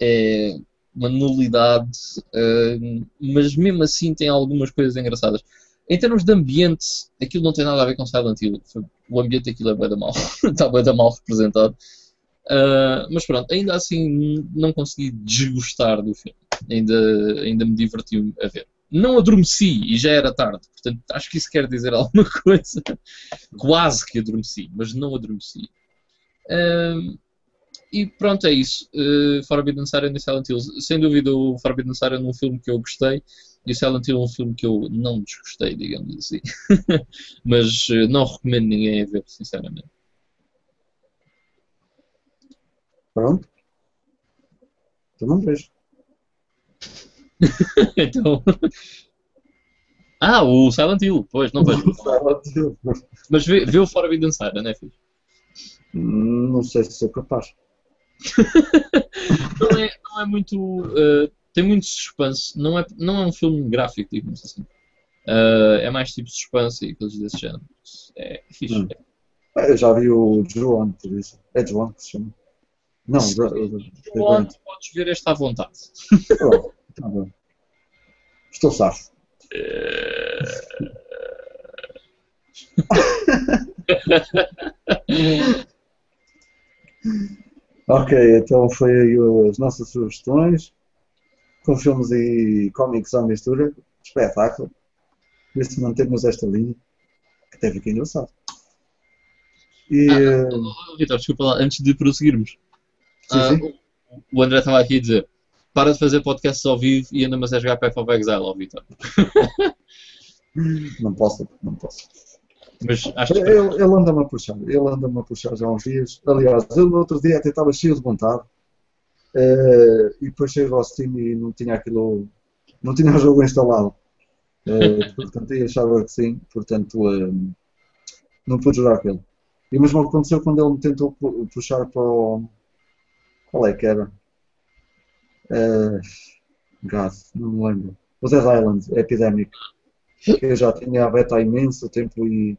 é uma nulidade, uh, mas mesmo assim tem algumas coisas engraçadas. Em termos de ambiente, aquilo não tem nada a ver com Silent Hill. O ambiente daquilo é bem da mal. Está bem da mal representado. Uh, mas pronto, ainda assim não consegui desgostar do filme. Ainda, ainda me diverti a ver. Não adormeci e já era tarde. Portanto, acho que isso quer dizer alguma coisa. Quase que adormeci, mas não adormeci. Uh, e pronto, é isso. Uh, Forbidden Siren e Silent Hill. Sem dúvida, o Forbidden Siren é um filme que eu gostei e o Silent Hill é um filme que eu não desgostei, digamos assim. Mas uh, não recomendo ninguém a ver, sinceramente. Pronto. Tu não vejo. então. Ah, o Silent Hill, pois, não vejo. Mas vê, vê o Forbidden Siren, não é, filho? Não sei se sou capaz. não, é, não é muito. Uh, tem muito suspense. Não é, não é um filme gráfico, digamos assim. Uh, é mais tipo suspense e coisas desse género. É fixe. Hum. Eu já vi o Joan, por isso. É Joan que se chama. Não, Se podes ver esta à vontade. Pronto, tá bom. Estou safo. Ok, então foi aí as nossas sugestões com filmes e cómics à mistura. Espetáculo. Ver se mantemos esta linha. Que até fica engraçado. E eh, Oh, Vitor, desculpa lá, antes de prosseguirmos. Sim, sim. o- o André estava aqui a dizer: para de fazer podcasts ao vivo e anda-me a jogar Path of Exile, ó Vitor. não posso, não posso. Mas acho que. Ele, ele anda-me a puxar, ele anda-me a puxar já há uns dias. Aliás, eu no outro dia até estava cheio de vontade. Eh, e depois chego ao Steam e não tinha aquilo, não tinha o jogo instalado. Eh, portanto, eu achava que sim, portanto, eh, não pude jogar aquele. E o mesmo aconteceu quando ele me tentou pu- puxar para o. Qual é que era? God, não me lembro. O Dead Island, Epidemic. Que eu já tinha a beta há imenso tempo e,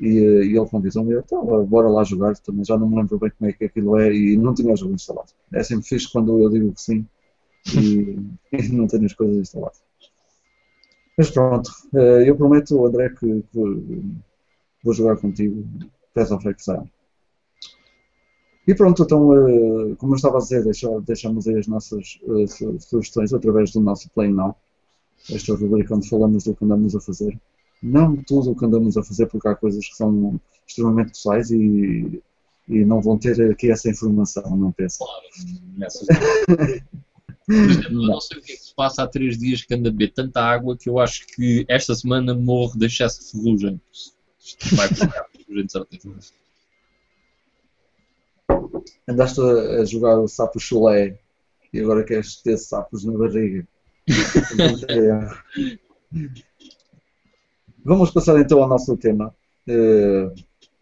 e, e ele convidou-me, então bora lá jogar, também já não me lembro bem como é que aquilo é e não tinha o jogo instalado. É sempre fixe quando eu digo que sim e, e não tenho as coisas instaladas. Mas pronto, eh, eu prometo, André, que, que vou jogar contigo Path of Exile. E pronto, então, eh, como eu estava a dizer, deixa- deixamos aí as nossas eh, su- sugestões através do nosso Play Now, esta rubrica onde falamos do que andamos a fazer. Não tudo o que andamos a fazer, porque há coisas que são extremamente pessoais e, e não vão ter aqui essa informação, não penso. Claro. Por exemplo, não sei o que é que se passa há três dias que ando a beber tanta água que eu acho que esta semana morro de excesso de ferrugem. Isto vai ferrugem de. Andaste a, jogar o sapo chulé e agora queres ter sapos na barriga. É. Vamos passar então ao nosso tema, eh,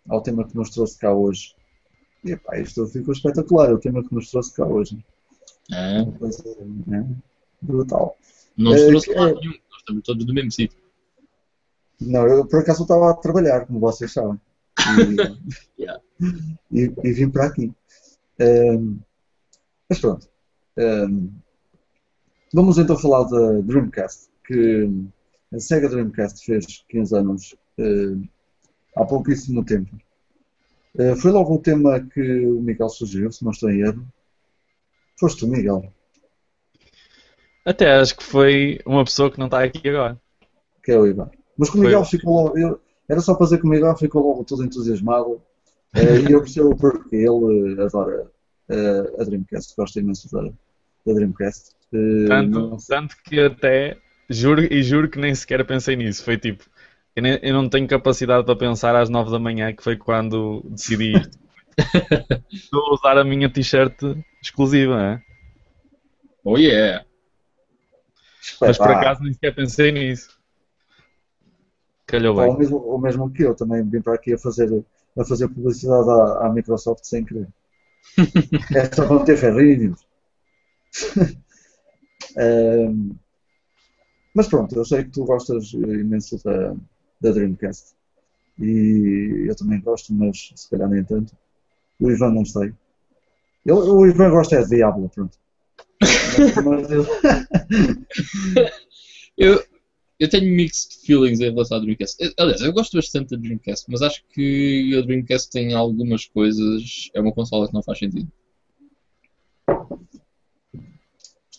ao tema que nos trouxe cá hoje. E epá, isto ficou espetacular, o tema que nos trouxe cá hoje. Uma coisa, né? Brutal. Não nos É, trouxe que- lado nenhum, nós estamos todos no mesmo sítio. Não, eu por acaso estava a trabalhar, como vocês sabem. E, Yeah. e, e vim para aqui. Ahm, mas pronto. Ahm, vamos então falar da Dreamcast, que a Sega Dreamcast fez 15 anos ah, há pouquíssimo tempo. Ah, foi logo o tema que o Miguel sugeriu, se não estou em erro. Foste tu, Miguel, Até acho que foi uma pessoa que não está aqui agora. que é o Ivan. Mas com o. Miguel ficou logo. eu- era só para dizer que o Miguel ficou logo todo entusiasmado. eh, e eu percebo porque ele eh, adora eh, a Dreamcast, gosta imenso da, da Dreamcast. Tanto, tanto que até juro e juro que nem sequer pensei nisso. Foi tipo, eu, nem- eu não tenho capacidade para pensar às 9 da manhã, que foi quando decidi isto. Estou a usar a minha t-shirt exclusiva, né? Oh yeah! mas por acaso nem sequer pensei nisso. Calhou pá, o, bem. mesmo, o mesmo que eu também vim para aqui a fazer, a fazer publicidade à, à Microsoft sem querer. é só para ter ferrinhos. Ehm, mas pronto, eu sei que tu gostas imenso da, da Dreamcast. E eu também gosto, mas se calhar nem tanto. O Ivan não sei. Ele, o Ivan gosta é de Diablo, pronto. Mas, mas eu- Eu, eu tenho mixed feelings em relação à Dreamcast. Aliás, eu gosto bastante da Dreamcast, mas acho que a Dreamcast tem algumas coisas. É uma consola que não faz sentido.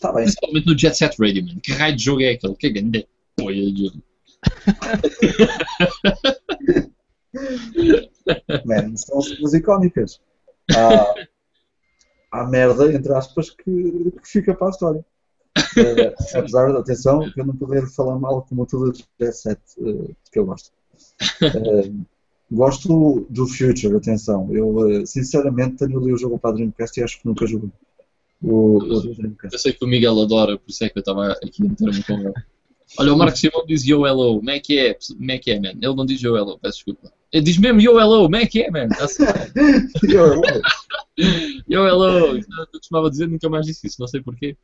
está bem. Principalmente no Jet Set Radio, man. Que raio de jogo é aquele? Que é grande poia de jogo. Man, são cenas icónicas. Há, há merda, entre aspas, que, que fica para a história. Eh, apesar, atenção, que eu não poder falar mal como tudo do Jet Set, eh, que eu gosto. Eh, gosto do Future, atenção. Eu, sinceramente, tenho ali o jogo para a Dreamcast e acho que nunca joguei. O, o da. Eu sei que o Miguel adora, por isso é que eu estava aqui a meter-me com ele. Olha, o Marcos Simão diz Yo Hello, como é que é? Como é que é, man? Ele não diz Yo Hello, peço desculpa. Ele diz mesmo Yo Hello, como é que é, man? Tá-se bem. Eu- Yo Hello, eu costumava dizer, nunca mais disse isso, não sei porquê.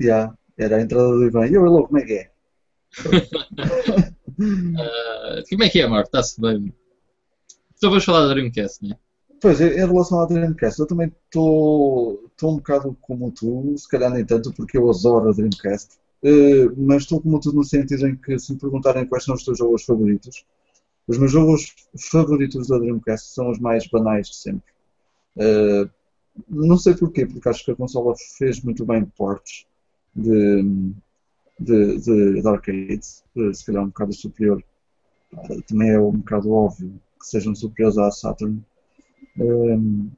Yeah, era a entrada do Ivan. E eu, hello, como é que é? Ah, como é que é, Marco? Está-se bem. Então vamos falar da Dreamcast, né? Pois, em relação à Dreamcast, eu também estou um bocado como tu, se calhar nem tanto, porque eu adoro a Dreamcast, Eh, mas estou como tu no sentido em que, se me perguntarem quais são os teus jogos favoritos, os meus jogos favoritos da Dreamcast são os mais banais de sempre. Eh, não sei porquê, porque acho que a consola fez muito bem ports de, de, de, de arcades, eh, se calhar um bocado superior. Eh, Também é um bocado óbvio que sejam superiores à Saturn. Um,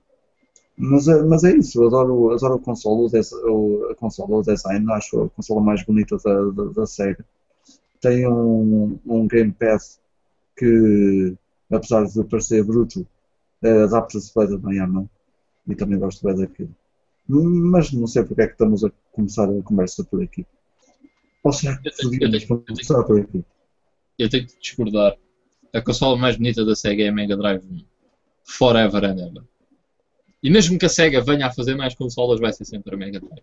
mas, é, mas é isso, eu adoro, adoro o, des, o, a o design, acho a consola mais bonita da, da, da Sega. Tem um, um gamepad que, apesar de parecer bruto, eh, adapta-se bem à mão e também gosto bem daquilo. Mas não sei porque é que estamos a começar a conversa por aqui. Eu começar por aqui? Eu tenho que discordar. A consola mais bonita da Sega é a Mega Drive 1. Forever and ever. E mesmo que a Sega venha a fazer mais consolas, vai ser sempre a Mega Drive.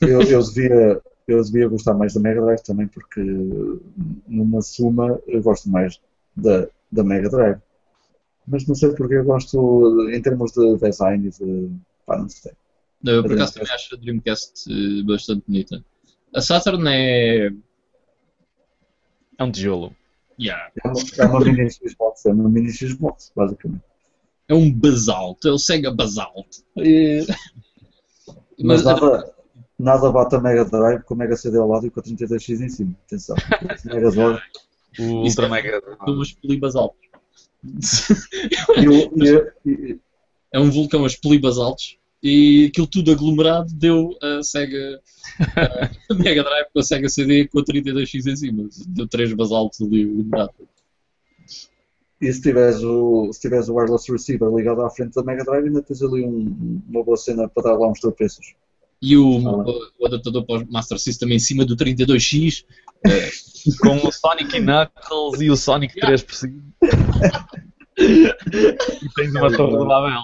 Eu, eu, devia, eu devia gostar mais da Mega Drive também, porque numa suma eu gosto mais da, da Mega Drive. Mas não sei porque eu gosto, em termos de design e de. pá, não sei. Eu, por acaso, Dreamcast. também acho a Dreamcast eh, bastante bonita. A Saturn é. É um tijolo. Yeah, É uma, é uma mini Xbox, é uma mini Xbox, basicamente. é um basalto. É o Sega Basalt. É... Mas Mas nada, nada bate a Mega Drive com a Mega CD ao lado e com a 32X em cima. Atenção. Mega Drive. O Ultra Mega. são umas polibasaltos. E, o- e- e- é um vulcão a polibasaltos e aquilo tudo aglomerado deu a Sega a Mega Drive com a Sega CD com a 32X em cima. Deu três basaltos ali aglomerados. E se tiveres, o, se tiveres o wireless receiver ligado à frente da Mega Drive, ainda tens ali um- uma boa cena para dar lá uns tropeços. E o, Ah. o, o adaptador para o Master System em cima do 32X. Com o Sonic Knuckles e o Sonic 3 por cima. e tens uma torre de Babel.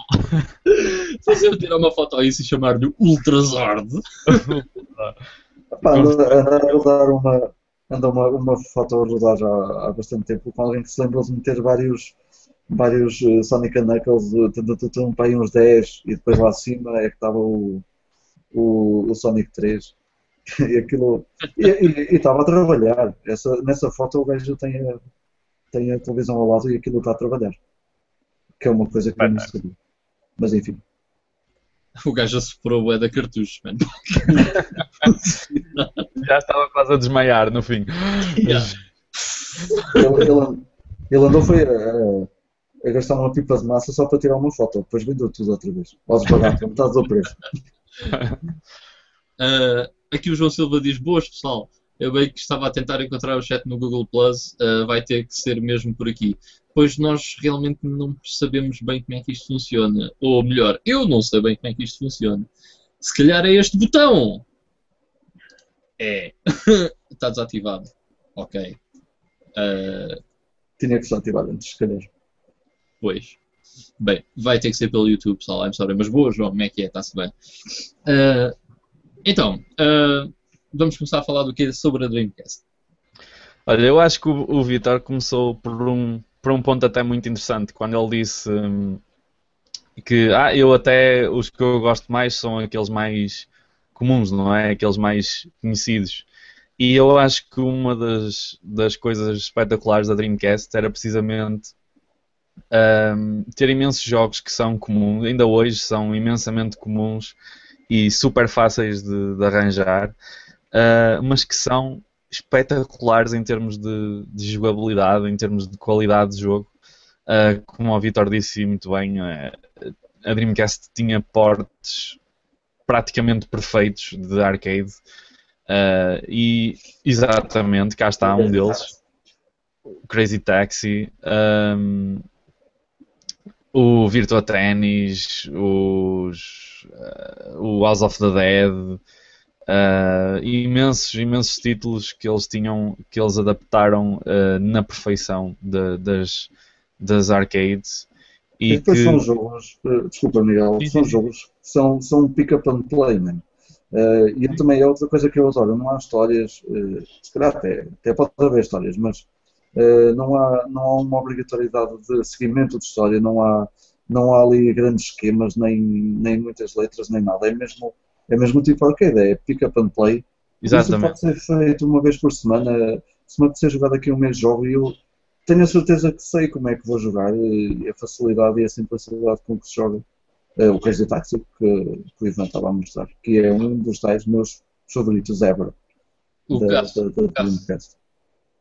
Se eu tirar uma foto a isso e chamar-lhe Ultrazord. Pá, anda, anda a rodar uma, anda uma, uma foto a rodar já há bastante tempo com alguém que se lembrou de meter vários, vários eh, Sonic and Knuckles, eh, para aí uns 10 e depois lá acima é que estava o, o, o Sonic 3. E aquilo. E estava a trabalhar. Essa, nessa foto o gajo tem a, tem a televisão ao lado e aquilo está a trabalhar. Que é uma coisa que eu não sabia. Mas enfim. O gajo assoprou o da cartuchos, mano. Já estava quase a desmaiar no fim. Yeah. Ele, ele, ele andou foi a, a gastar uma pipa de massa só para tirar uma foto. Depois vendeu tudo outra vez. Aos baratos, metade do preço. Ah, aqui o João Silva diz: Boas, pessoal. Eu bem que estava a tentar encontrar o chat no Google Plus, ah, vai ter que ser mesmo por aqui. Pois nós realmente não sabemos bem como é que isto funciona. Ou melhor, eu não sei bem como é que isto funciona. Se calhar é este botão. É. Está desativado. Ok. Ah, Tinha que estar ativado antes, se calhar. Pois. Bem, vai ter que ser pelo YouTube, pessoal. I'm sorry. Mas boa, João, como é que é? Está-se bem. Ah, então, ah, vamos começar a falar do que sobre a Dreamcast. Olha, eu acho que o, o Vitor começou por um, por um ponto até muito interessante, quando ele disse hum, que ah, eu até os que eu gosto mais são aqueles mais comuns, não é? Aqueles mais conhecidos. E eu acho que uma das, das coisas espetaculares da Dreamcast era precisamente hum, ter imensos jogos que são comuns, ainda hoje são imensamente comuns e super fáceis de, de arranjar, ah, mas que são espetaculares em termos de, de jogabilidade, em termos de qualidade de jogo. Uh, como o Vitor disse muito bem, uh, a Dreamcast tinha portes praticamente perfeitos de arcade. Uh, e exatamente, cá está um deles. Crazy Taxi, um, o Virtua Tennis, os, uh, o House of the Dead, uh, imensos, imensos títulos que eles tinham, que eles adaptaram uh, na perfeição de, das, das arcades. E, E depois que, são jogos, eh, desculpa Miguel, são jogos que são, são pick-up and play, man. Eh, e eu também é outra coisa que eu adoro, não há histórias, eh, se calhar até, até pode haver histórias, mas não, há, não há uma obrigatoriedade de seguimento de história, não há, não há ali grandes esquemas, nem, nem muitas letras, nem nada, é mesmo, é mesmo tipo arcade, é pick-up and play. Isso exatamente. pode ser feito uma vez por semana, se me apetecer jogar daqui a um mês jogo e eu tenho a certeza que sei como é que vou jogar e a facilidade e a simplicidade com que se joga eh, o Crazy Taxi que, que o Ivan estava a mostrar, que é um dos tais meus favoritos ever O da, caso, da, da Dreamcast.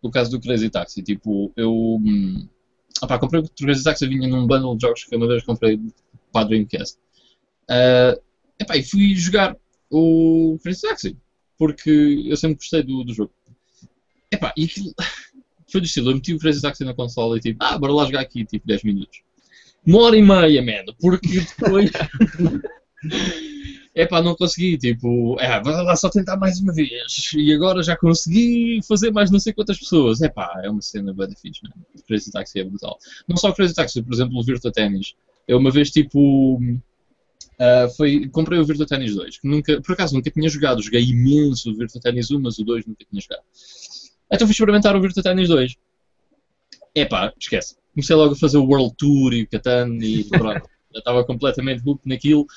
o caso do Crazy Taxi, tipo, eu. hum, opá, comprei o Crazy Taxi, vinha num bundle de jogos que uma vez comprei para a Dreamcast. Ah, epá, e fui jogar o Crazy Taxi, porque eu sempre gostei do, do jogo. Epá, e aquilo. Foi do estilo, eu meti o Crazy Taxi na consola e tipo, ah, bora lá jogar aqui, tipo, 10 minutos. Uma hora e meia, man, porque depois. Epá, não consegui, tipo, é, vai lá só tentar mais uma vez. E agora já consegui fazer mais não sei quantas pessoas. Epá, é uma cena bem fixe, né? Crazy Taxi é brutal. Não só o Crazy Taxi, por exemplo, o Virtua Tennis. Eu uma vez, tipo, ah, foi, comprei o Virtua Tennis 2, que nunca, por acaso nunca tinha jogado. Joguei imenso o Virtua Tennis 1, mas o 2 nunca tinha jogado. Então fui experimentar o Virtua Tennis 2. Epá, esquece. Comecei logo a fazer o World Tour e o Catan e pronto. Já estava completamente hooked naquilo.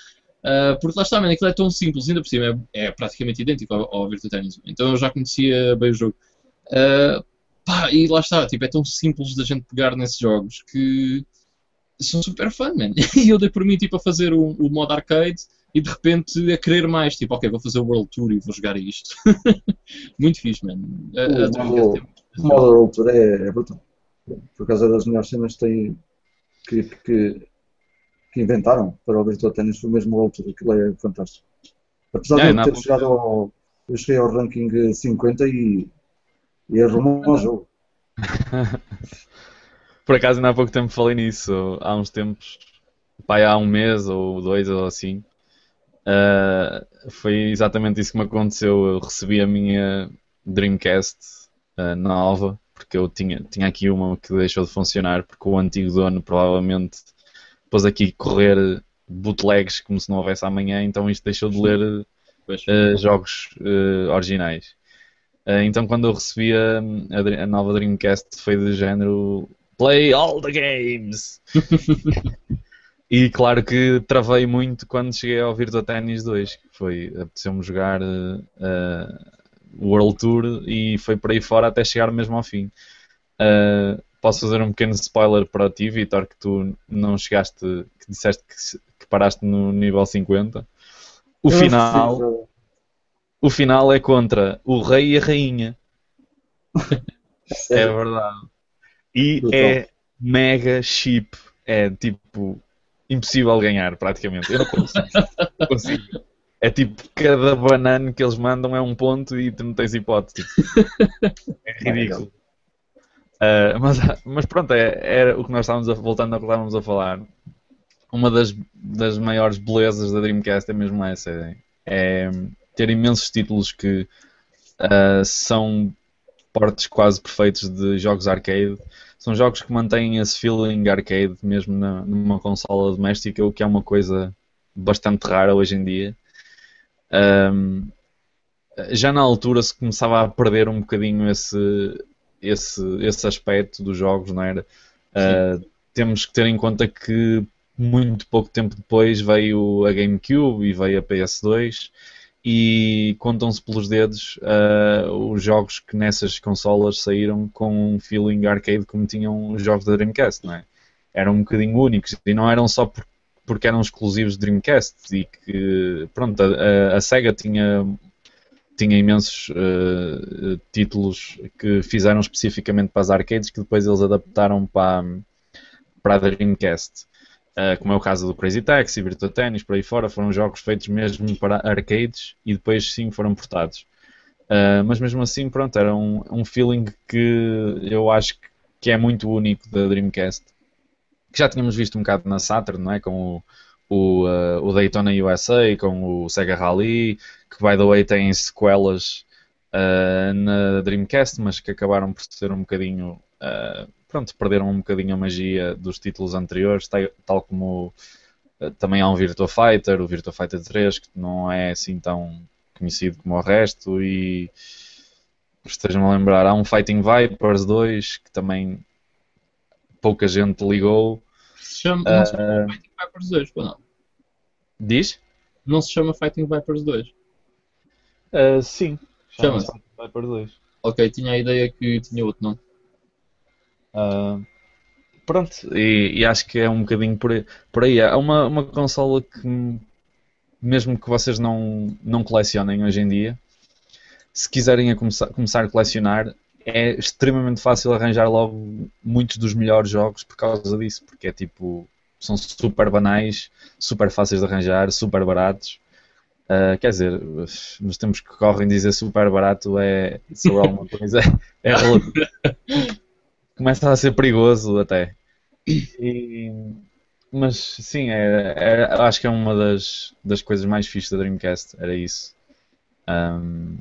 Uh, porque lá está, man, aquilo é tão simples, ainda por cima é, é praticamente idêntico ao, ao Virtua Tennis. Então eu já conhecia bem o jogo. Uh, pá, e lá está, tipo, é tão simples da gente pegar nesses jogos que são super fun, man. E eu dei por mim tipo, a fazer o, o modo arcade e de repente a querer mais. Tipo, ok, vou fazer o World Tour e vou jogar isto. Muito fixe, man. A- a O- o- é muito O Modern Ultra é, é brutal. Por causa das melhores cenas que, tem, que, que, que inventaram para o Virtua Tennis foi mesmo o Ultra, aquilo é fantástico. Apesar É, de eu ter chegado ao. Eu cheguei ao ranking 50 e, e arrumou o jogo. Por acaso, ainda há pouco tempo falei nisso. Há uns tempos, pá, há um mês ou dois ou assim. ah, foi exatamente isso que me aconteceu. Eu recebi a minha Dreamcast ah, nova, porque eu tinha, tinha aqui uma que deixou de funcionar, porque o antigo dono provavelmente pôs aqui correr bootlegs como se não houvesse amanhã, então isto deixou de ler uh, jogos uh, originais. Uh, então quando eu recebi a, a a nova Dreamcast foi de género Play all the games! e claro que travei muito quando cheguei ao Virtua Tennis 2, que foi, apeteceu-me jogar uh, uh, o World Tour e foi por aí fora até chegar mesmo ao fim. Uh, posso fazer um pequeno spoiler para ti, Vitor, que tu não chegaste, que disseste que, que paraste no nível 50. O Eu final, o final é contra o rei e a rainha. É Sério. verdade. E é mega cheap. É tipo impossível ganhar, praticamente. Eu não consigo. Não consigo. É tipo, cada banana que eles mandam é um ponto e tu não tens hipótese. Tipo, é ridículo. Ah, mas, mas pronto, é, era o que nós estávamos a, voltando ao que estávamos a falar. Uma das, das maiores belezas da Dreamcast é mesmo essa. É, é ter imensos títulos que ah, são portes quase perfeitos de jogos arcade. São jogos que mantêm esse feeling arcade mesmo na, numa consola doméstica, o que é uma coisa bastante rara hoje em dia. Ahm, já na altura se começava a perder um bocadinho esse, esse, esse aspecto dos jogos, não era? Ah, temos que ter em conta que muito pouco tempo depois veio a GameCube e veio a PS2 e contam-se pelos dedos ah, os jogos que nessas consolas saíram com um feeling arcade como tinham os jogos da Dreamcast, não é? Eram um bocadinho únicos e não eram só por- porque eram exclusivos de Dreamcast e que, pronto, a, a- Sega tinha, tinha imensos ah, títulos que fizeram especificamente para as arcades que depois eles adaptaram para, para a Dreamcast. Uh, como é o caso do Crazy Taxi, Virtua Tennis, por aí fora, foram jogos feitos mesmo para arcades e depois sim foram portados. Uh, mas mesmo assim, pronto, era um, um feeling que eu acho que- é muito único da Dreamcast. Que já tínhamos visto um bocado na Saturn, não é? Com o, o, uh, o Daytona USA, com o Sega Rally, que by the way tem sequelas na Dreamcast, mas que acabaram por ser um bocadinho pronto, perderam um bocadinho a magia dos títulos anteriores, tal, tal como eh, também há um Virtua Fighter, o Virtua Fighter 3, que não é assim tão conhecido como o resto, e estejam a lembrar, há um Fighting Vipers 2, que também pouca gente ligou. Se chama, não se Ah. chama Fighting Vipers 2, ou não? Diz? Não se chama Fighting Vipers 2. Uh, sim. Chama-se. Fighting Vipers 2. Ok, tinha a ideia que tinha outro nome. Ah, pronto, e, e acho que é um bocadinho por aí. Por aí. É uma, uma consola que, mesmo que vocês não, não colecionem hoje em dia, se quiserem a começar, começar a colecionar, é extremamente fácil arranjar logo muitos dos melhores jogos por causa disso, porque é tipo, são super banais, super fáceis de arranjar, super baratos. Ah, quer dizer, nos tempos que correm dizer super barato é sobre alguma coisa é relativo começa a ser perigoso até. E- mas sim, é, é- acho que é uma das, das coisas mais fixes da Dreamcast, era isso. Ahm,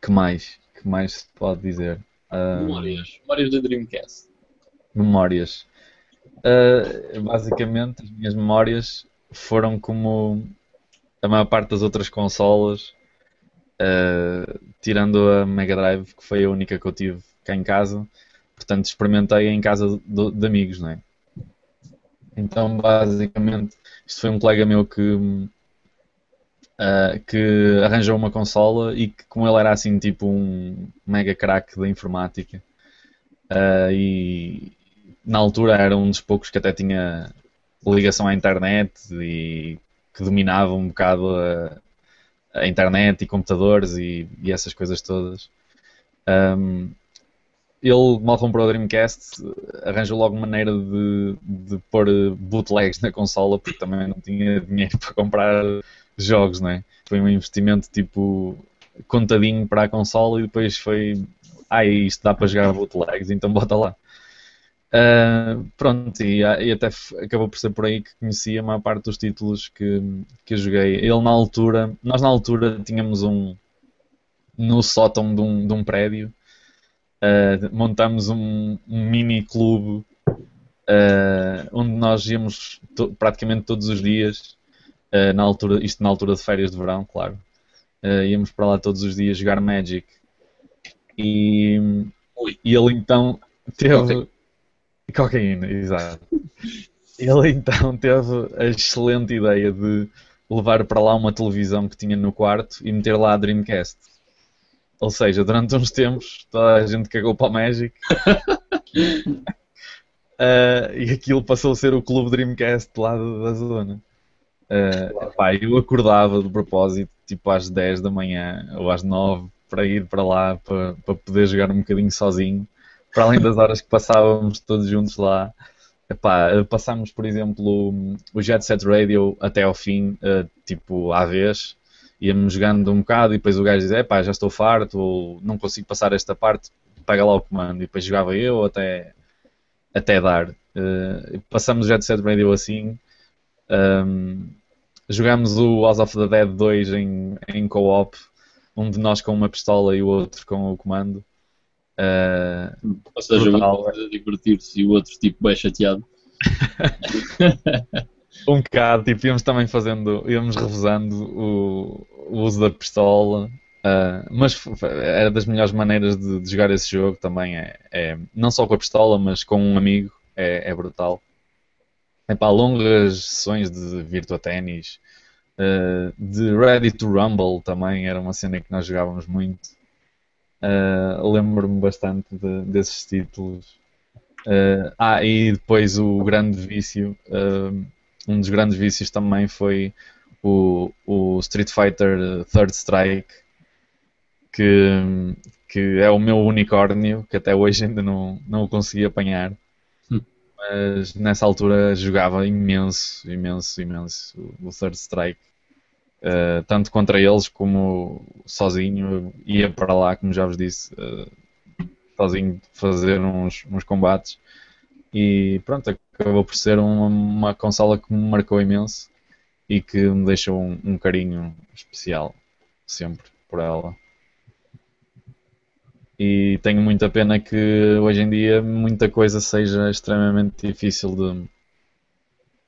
que mais? Que mais se pode dizer? Ahm, Memórias. Memórias da Dreamcast. memórias. Ah, basicamente, as minhas memórias foram como a maior parte das outras consolas, ah, tirando a Mega Drive, que foi a única que eu tive cá em casa. Portanto, experimentei em casa de, de amigos, não é? Então, basicamente, isto foi um colega meu que, ah, que arranjou uma consola e que, como ele era assim, tipo um mega craque da informática, ah, e na altura era um dos poucos que até tinha ligação à internet e que dominava um bocado a, a internet e computadores e, e essas coisas todas. Um, ele mal comprou a Dreamcast, arranjou logo maneira de, de pôr bootlegs na consola porque também não tinha dinheiro para comprar jogos, não é? Foi um investimento tipo contadinho para a consola e depois foi, ah, isto dá para jogar bootlegs, então bota lá. Uh, pronto, e, e até acabou por ser por aí que conhecia a maior parte dos títulos que, que eu joguei. Ele na altura, nós na altura tínhamos um no sótão de um, de um prédio, uh, montamos um, um mini clube uh, onde nós íamos to- praticamente todos os dias na altura, isto na altura de férias de verão, claro. Íamos para lá todos os dias jogar Magic. E, e ele então teve. Okay. Cocaína, exato. Ele então teve a excelente ideia de levar para lá uma televisão que tinha no quarto e meter lá a Dreamcast. Ou seja, durante uns tempos toda a gente cagou para o Magic uh, e aquilo passou a ser o clube Dreamcast lá da, zona. Uh, pá, eu acordava de propósito tipo às 10 da manhã ou às 9 para ir para lá para, para poder jogar um bocadinho sozinho, para além das horas que passávamos todos juntos lá. Epá, passámos, por exemplo, o Jet Set Radio até ao fim, uh, tipo, à vez, íamos jogando um bocado e depois o gajo dizia, epá, já estou farto, ou não consigo passar esta parte, pega lá o comando, e depois jogava eu até, até dar. Uh, passamos o Jet Set Radio assim, um, jogámos o House of the Dead 2 em, em co-op, um de nós com uma pistola e o outro com o comando. Uh, Ou seja, brutal. um a divertir-se e o outro tipo bem chateado. um bocado, tipo, íamos também fazendo, íamos revisando o, o uso da pistola. Uh, mas era das melhores maneiras de, de jogar esse jogo também. É, é, não só com a pistola, mas com um amigo. É, é brutal. É para longas sessões de Virtua Tennis. Uh, de Ready to Rumble também era uma cena que nós jogávamos muito. Uh, Lembro-me bastante de, desses títulos. Uh, ah, e depois o grande vício, uh, um dos grandes vícios também foi o, o Street Fighter Third Strike, que, que é o meu unicórnio, que até hoje ainda não, não o consegui apanhar. Hum. Mas nessa altura jogava imenso, imenso, imenso o Third Strike. Uh, tanto contra eles como sozinho, ia para lá, como já vos disse, uh, sozinho fazer uns, uns combates. E pronto, acabou por ser uma, uma consola que me marcou imenso e que me deixou um, um carinho especial sempre por ela. E tenho muita pena que hoje em dia muita coisa seja extremamente difícil de,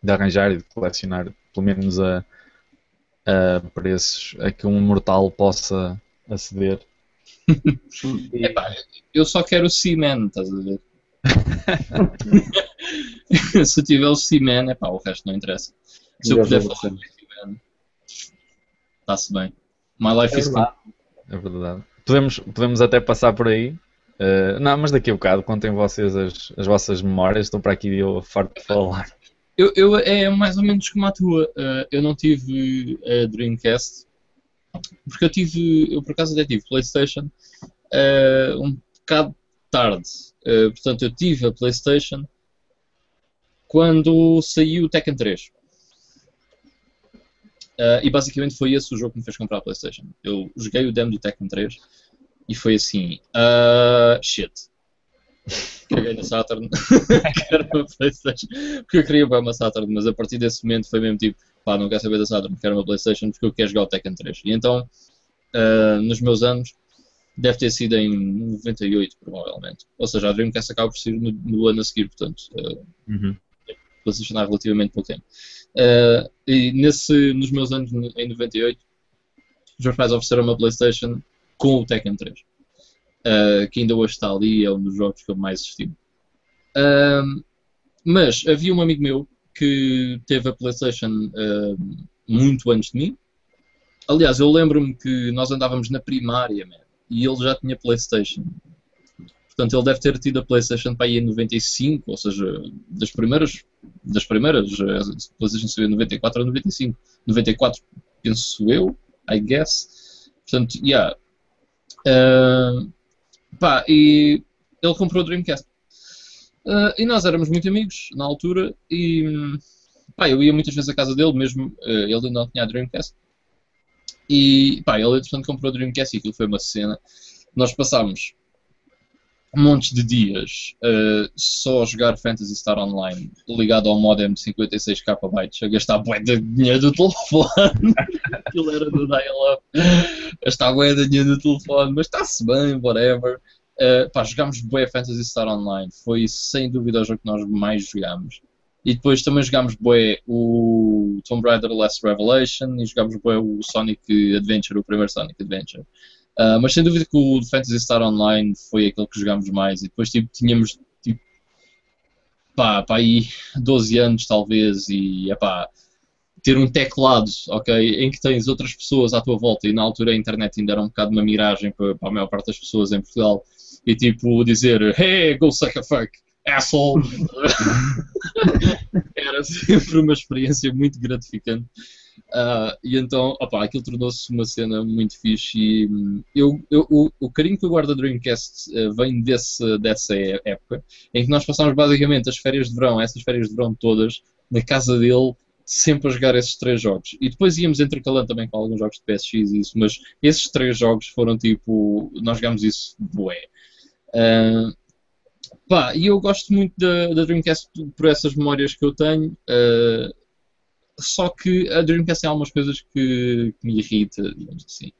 de arranjar e de colecionar, pelo menos a, a preços a que um mortal possa aceder. Epá, eu só quero o Seaman, estás a ver? Se tiver o Seaman, epá, o resto não interessa. Se eu, puder falar o Seaman, está-se bem. My life é is good. É verdade. Podemos, podemos até passar por aí. Uh, não, mas daqui a bocado contem vocês as, as vossas memórias. Estou para aqui eu farto de falar. Eu, eu, é mais ou menos como a tua. Uh, eu não tive a Dreamcast, porque eu tive, eu por acaso até tive PlayStation uh, um bocado tarde. Uh, portanto, eu tive a PlayStation quando saiu o Tekken 3. e basicamente foi esse o jogo que me fez comprar a PlayStation. Eu joguei o demo do Tekken 3 e foi assim: shit caguei na Saturn, quero uma Playstation, porque eu queria uma Saturn, mas a partir desse momento foi mesmo tipo, pá, não quero saber da Saturn, quero uma Playstation porque eu quero jogar o Tekken 3. E então, uh, nos meus anos, deve ter sido em 98, provavelmente. Ou seja, a Dreamcast acaba por ser no, no ano a seguir, portanto, uh, uhum. PlayStation há relativamente pouco tempo. Uh, e nesse, nos meus anos, em 98, os meus pais ofereceram uma Playstation com o Tekken 3 uh, que ainda hoje está ali, é um dos jogos que eu mais estimo. Uh, mas havia um amigo meu que teve a PlayStation uh, muito antes de mim. Aliás, eu lembro-me que nós andávamos na primária man, e ele já tinha PlayStation. Portanto, ele deve ter tido a PlayStation para aí em 95, ou seja, das primeiras, das primeiras, a PlayStation saiu em 94 ou 95. 94, penso eu, I guess. Portanto, yeah. Pá, e ele comprou o Dreamcast. Uh, e nós éramos muito amigos na altura e pá, eu ia muitas vezes à casa dele, mesmo uh, ele ainda não tinha a Dreamcast. E pá, ele entretanto comprou o Dreamcast e aquilo foi uma cena. Nós passámos montes de dias uh, só a jogar Fantasy Star Online ligado ao modem de 56 KB a gastar bué de dinheiro do telefone. Aquilo era do dial-up. Gastar bué de dinheiro do telefone mas está-se bem, whatever. Uh, pá, jogámos bué Fantasy Star Online. Foi sem dúvida o jogo que nós mais jogámos. E depois também jogámos bué o Tomb Raider Last Revelation e jogámos bué o Sonic Adventure, o primeiro Sonic Adventure. Uh, mas sem dúvida que o Fantasy Star Online foi aquele que jogámos mais. E depois tipo, tínhamos tipo, pá, pá, aí 12 anos talvez e epá, ter um teclado, ok, em que tens outras pessoas à tua volta e na altura a internet ainda era um bocado uma miragem para, para a maior parte das pessoas em Portugal e tipo dizer hey, go suck a fuck, asshole era sempre uma experiência muito gratificante uh, e então, opa, aquilo tornou-se uma cena muito fixe e hum, eu, eu, o, o carinho que eu guardo da Dreamcast uh, vem desse, dessa época em que nós passámos basicamente as férias de verão, essas férias de verão todas na casa dele sempre a jogar esses três jogos. E depois íamos intercalando também com alguns jogos de PSX e isso, mas esses três jogos foram tipo. Nós jogámos isso bué. Uh, pá, e eu gosto muito da, da, Dreamcast por essas memórias que eu tenho. Uh, só que a Dreamcast tem algumas coisas que, que me irrita, digamos assim.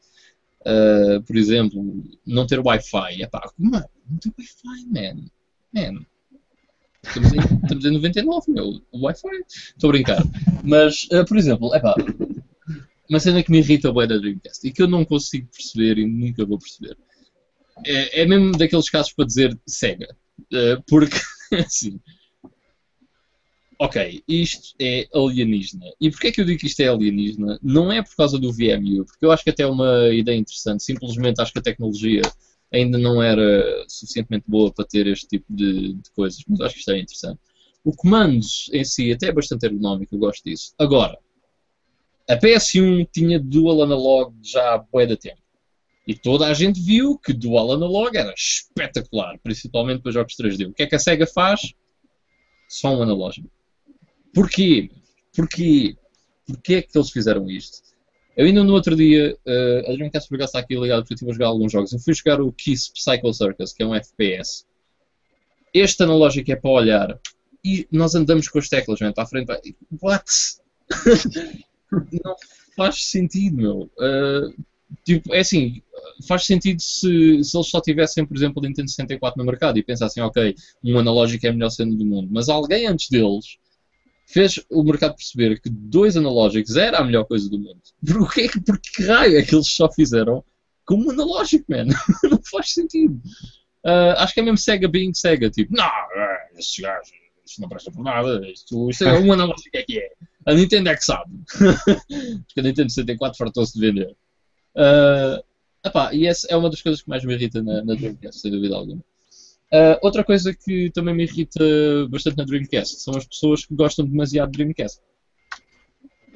Uh, por exemplo, não ter Wi-Fi. Epá, mano, não ter Wi-Fi, man. Man, Estamos em, estamos em 99, meu. O Wi-Fi. Estou a brincar. Mas, uh, por exemplo, é pá. Uma cena que me irrita bem da Dreamcast e que eu não consigo perceber e nunca vou perceber. É, é mesmo daqueles casos para dizer Sega. Uh, porque, assim. Ok, isto é alienígena. E porquê é que eu digo que isto é alienígena? Não é por causa do VMU, porque eu acho que até é uma ideia interessante. Simplesmente acho que a tecnologia ainda não era suficientemente boa para ter este tipo de, de coisas, mas acho que isto é interessante. O comandos em si até é bastante ergonómico, eu gosto disso. Agora, a PS1 tinha dual analog já há bué de tempo. E toda a gente viu que dual analog era espetacular, principalmente para jogos 3D. O que é que a SEGA faz? Só um analógico. Porquê? Porquê? Porquê é que eles fizeram isto? Eu ainda no outro dia, uh, a Dreamcast por acaso está aqui ligado porque eu estive a jogar alguns jogos. Eu fui jogar o Kiss Psycho Circus, que é um FPS. Este analógico é para olhar e nós andamos com as teclas, man, para a frente. What? não faz sentido, meu. Uh, tipo, é assim, faz sentido se, se eles só tivessem, por exemplo, o Nintendo 64 no mercado e pensassem, ok, um analógico é a melhor cena do mundo. Mas alguém antes deles fez o mercado perceber que dois analógicos era a melhor coisa do mundo. Por que, por que raio é que eles só fizeram como analógico, man? não faz sentido. Uh, acho que é mesmo Sega being Sega, tipo, não, é, esses gajos, isto não presta por nada, isto, isto é um analógico é que é. A Nintendo é que sabe. Porque a Nintendo 64 fartou-se de vender. Uh, epá, e essa é uma das coisas que mais me irrita na, na Dreamcast, sem dúvida alguma. Uh, outra coisa que também me irrita bastante na Dreamcast são as pessoas que gostam demasiado de Dreamcast.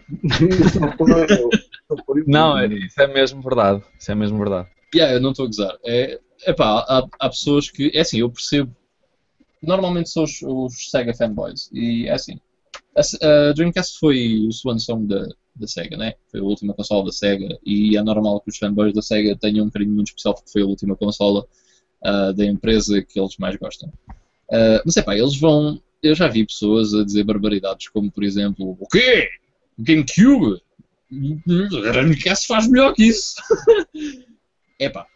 não, é, isso é mesmo verdade. Isso é mesmo verdade. Yeah, eu não estou a gozar. É, epá, há, há pessoas que. É assim, eu percebo. Normalmente são os, os Sega fanboys. E é assim. A, a Dreamcast foi o swan song da, da Sega, né? Foi a última consola da Sega. E é normal que os fanboys da Sega tenham um carinho muito especial porque foi a última consola uh, da empresa que eles mais gostam. Uh, mas é pá, eles vão. Eu já vi pessoas a dizer barbaridades como, por exemplo, o quê? GameCube? A Dreamcast faz melhor que isso. é pá.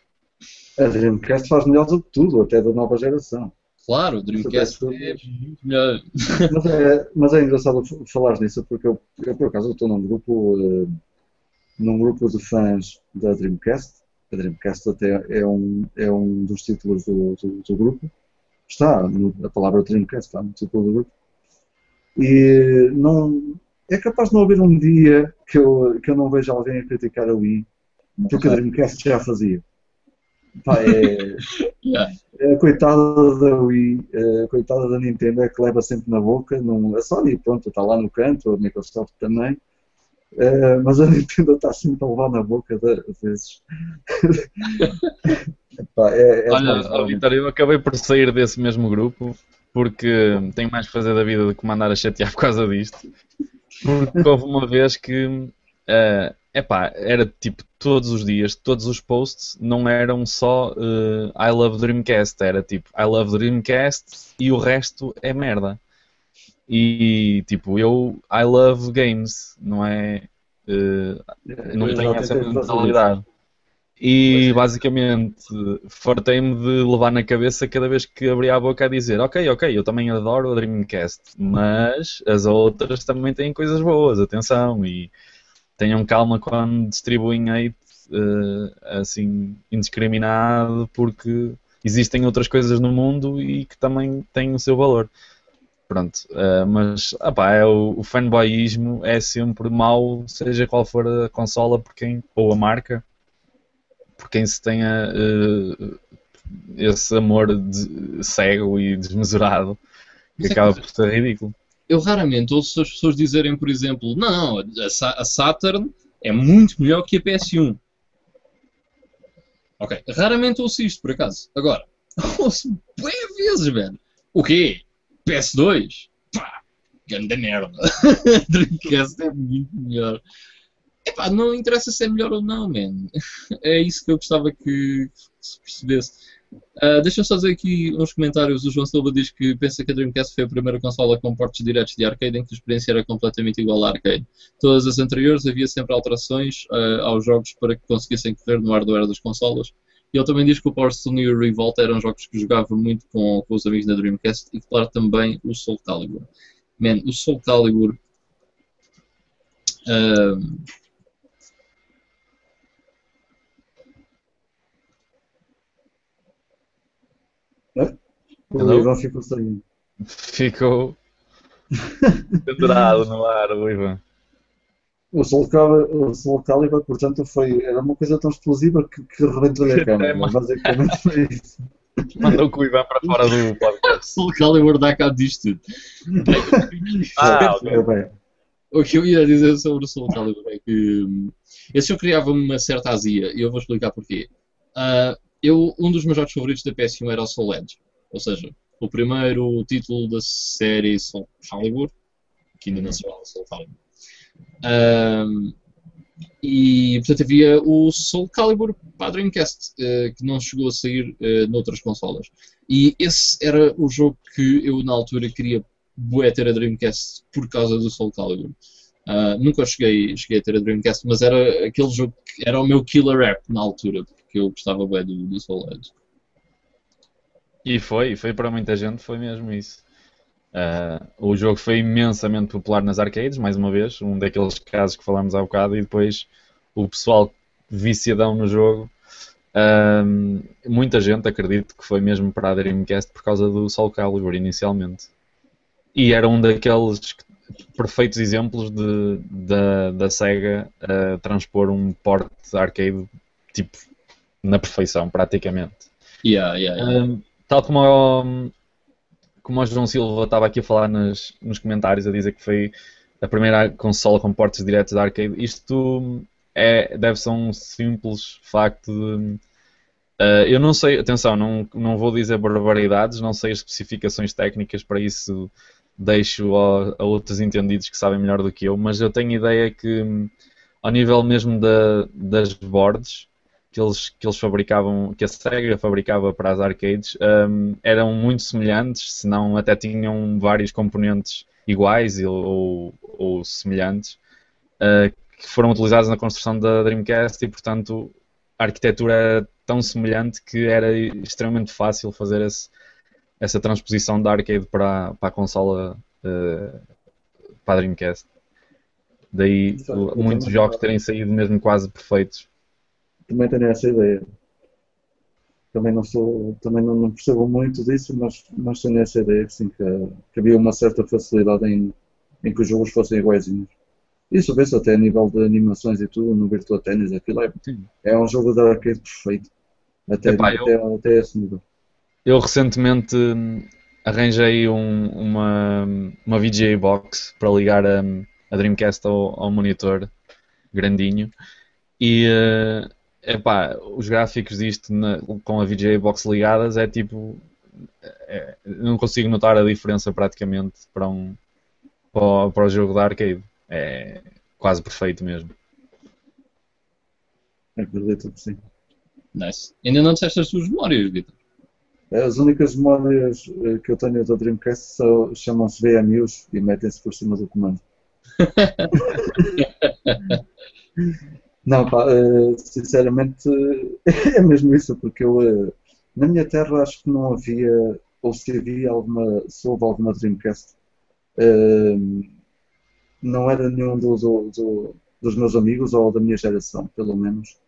A Dreamcast faz melhor do que tudo, até da nova geração. Claro, o Dreamcast é muito melhor. Mas é, mas é engraçado falar nisso porque eu, eu por acaso estou num grupo, uh, num grupo de fãs da Dreamcast a Dreamcast até é um, é um dos títulos do, do, do grupo. Está, no, a palavra Dreamcast está no título do grupo. E não, é capaz de não haver um dia que eu, que eu não veja alguém a criticar a Wii, porque a Dreamcast já fazia. Pá, é, yeah. é, a coitada da Wii, a coitada da Nintendo é que leva sempre na boca. Não, a Sony, pronto, está lá no canto, a Microsoft também. É, mas a Nintendo está sempre a levar na boca às vezes. Epá, é, é Olha, Vitor, eu acabei por sair desse mesmo grupo porque tenho mais que fazer da vida do que mandar a chatear por causa disto. Porque houve uma vez que uh, epá, era tipo todos os dias, todos os posts não eram só uh, I love Dreamcast, era tipo I love Dreamcast e o resto é merda. E tipo, eu I love games, não é? Uh, não tenho essa mentalidade. E basicamente fartei-me de levar na cabeça cada vez que abria a boca a dizer ok, ok, eu também adoro a Dreamcast, mas as outras também têm coisas boas, atenção, e tenham calma quando distribuem hate uh, assim indiscriminado porque existem outras coisas no mundo e que também têm o seu valor. Pronto, uh, mas opá, é o, o fanboyismo é sempre mau, seja qual for a consola por quem, ou a marca por quem se tenha uh, esse amor de, cego e desmesurado que Mas é acaba é que, por ser ridículo. Eu raramente ouço as pessoas dizerem, por exemplo, não, não, a, a Saturn é muito melhor que a PS1. Ok, raramente ouço isto, por acaso. Agora, ouço bem vezes, velho. O quê? PS2? Pá, ganda merda. Dreamcast é muito melhor. Epá, não interessa se é melhor ou não, man. É isso que eu gostava que, se percebesse. Uh, Deixa-me só dizer aqui uns comentários. O João Silva diz que pensa que a Dreamcast foi a primeira consola com portos diretos de arcade em que a experiência era completamente igual à arcade. Todas as anteriores havia sempre alterações uh, aos jogos para que conseguissem correr no hardware das consolas. E ele também diz que o Power Stone e o Revolt eram jogos que jogava muito com, com os amigos da Dreamcast e, claro, também o Soul Calibur. Man, o Soul Calibur. Uh, O Hello? Ivan ficou sem. Ficou pendurado no ar, o Ivan. O Soul, Calibur, o Soul Calibur, portanto, foi, era uma coisa tão explosiva que, que rebentou-lhe a câmera. É, basicamente foi isso. Mandou com o Ivan para fora do podcast. Soul Calibur dá cabo disto tudo. ah, ok. O que eu ia dizer sobre o Soul Calibur é que hum, esse jogo criava uma certa azia e eu vou explicar porquê. Uh, eu, um dos meus jogos favoritos da PS1 era o Soul Edge. Ou seja, o primeiro título da série Soul Calibur, que ainda não se chama Soul Calibur. Um, e portanto havia o Soul Calibur para Dreamcast, uh, que não chegou a sair uh, noutras consolas. E esse era o jogo que eu na altura queria bué ter a Dreamcast por causa do Soul Calibur. Uh, nunca cheguei, cheguei a ter a Dreamcast, mas era aquele jogo que era o meu killer app na altura, porque eu gostava bem do, do Soul Edge. E foi, foi para muita gente, foi mesmo isso. Uh, o jogo foi imensamente popular nas arcades, mais uma vez, um daqueles casos que falamos há bocado, e depois o pessoal viciadão no jogo. Uh, muita gente acredito que foi mesmo para a Dreamcast por causa do Soul Calibur inicialmente. E era um daqueles perfeitos exemplos de, da, da SEGA uh, transpor um port arcade tipo na perfeição, praticamente. Yeah, yeah, yeah. Tal como como o João Silva estava aqui a falar nos, comentários, a dizer que foi a primeira consola com portos diretos da arcade, isto é, deve ser um simples facto de. Uh, eu não sei, atenção, não, não vou dizer barbaridades, não sei as especificações técnicas, para isso deixo a, a, outros entendidos que sabem melhor do que eu, mas eu tenho ideia que, ao nível mesmo da, das boards, que eles, que eles fabricavam, que a Sega fabricava para as arcades, um, eram muito semelhantes, se não até tinham vários componentes iguais ou, ou semelhantes, uh, que foram utilizados na construção da Dreamcast e, portanto, a arquitetura era tão semelhante que era extremamente fácil fazer esse, essa transposição da arcade para, para a consola uh, para a Dreamcast. Daí muitos jogos terem saído mesmo quase perfeitos também tenho essa ideia. Também não sou, também não, não percebo muito disso, mas, mas tenho essa ideia assim, que, que havia uma certa facilidade em, em que os jogos fossem iguaizinhos. Isso vê-se até a nível de animações e tudo no Virtua Tennis, aquilo é, é um jogo de arcade perfeito. Até, Epá, até, eu, até esse nível. Eu recentemente arranjei um, uma, uma VGA box para ligar a, a Dreamcast ao, ao monitor grandinho e uh, epá, os gráficos disto na, com a VGA Box ligadas é tipo. É, não consigo notar a diferença praticamente para, um, para, para o jogo da arcade. É quase perfeito mesmo. Acredito que sim. Nice. Ainda não disseste as tuas memórias, Vitor? As únicas memórias eh, que eu tenho da Dreamcast chamam-se VMUs e metem-se por cima do comando. Não, pá, eh, sinceramente é mesmo isso, porque eu eh, na minha terra acho que não havia, ou se havia alguma, se houve alguma Dreamcast, eh, não era nenhum do, do- do- dos meus amigos ou da minha geração, pelo menos.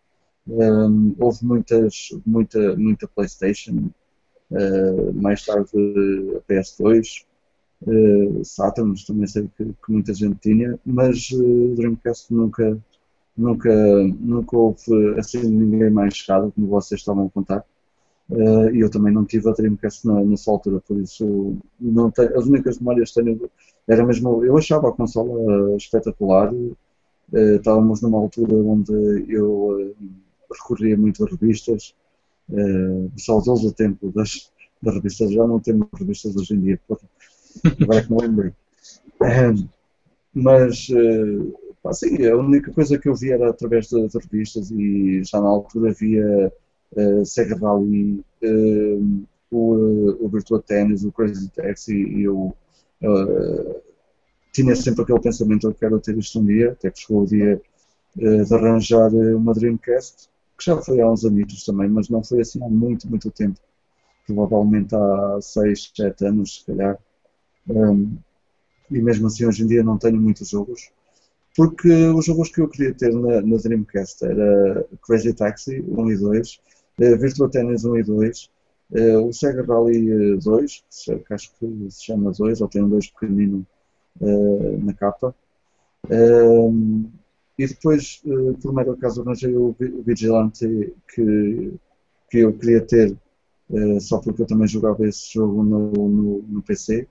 Um, houve muitas, muita, muita PlayStation, uh, mais tarde a PS2, uh, Saturns também sei que, muita gente tinha, mas Dreamcast nunca, nunca, nunca houve assim ninguém mais chegado, como vocês estavam a contar. Uh, e eu também não tive a Dreamcast na, nessa altura, por isso não tenho, as únicas memórias que tenho era mesmo. Eu achava a consola espetacular. Uh, estávamos numa altura onde eu recorria muito a revistas, saudoso tempo das, das revistas. Já não temos revistas hoje em dia, agora é que me lembrei. Um, mas, pá, sim, a única coisa que eu via era através de, revistas e já na altura via uh, Sega Rally, uh, o, o Virtua Tennis, o Crazy Taxi e eu tinha sempre aquele pensamento eu quero ter isto um dia, até que chegou o dia de arranjar uma Dreamcast, que já foi há uns anos também, mas não foi assim há muito, muito tempo. Provavelmente há 6, 7 anos, se calhar. Um, e mesmo assim hoje em dia não tenho muitos jogos, porque os jogos que eu queria ter na, na Dreamcast era Crazy Taxi 1 e 2, uh, Virtua Tennis 1 e 2, uh, o Sega Rally 2, que acho que se chama 2, ou tem um 2 pequenino uh, na capa. Um, e depois, uh, por mero acaso, arranjei o Vigilante que, que eu queria ter, uh, só porque eu também jogava esse jogo no, no, no PC.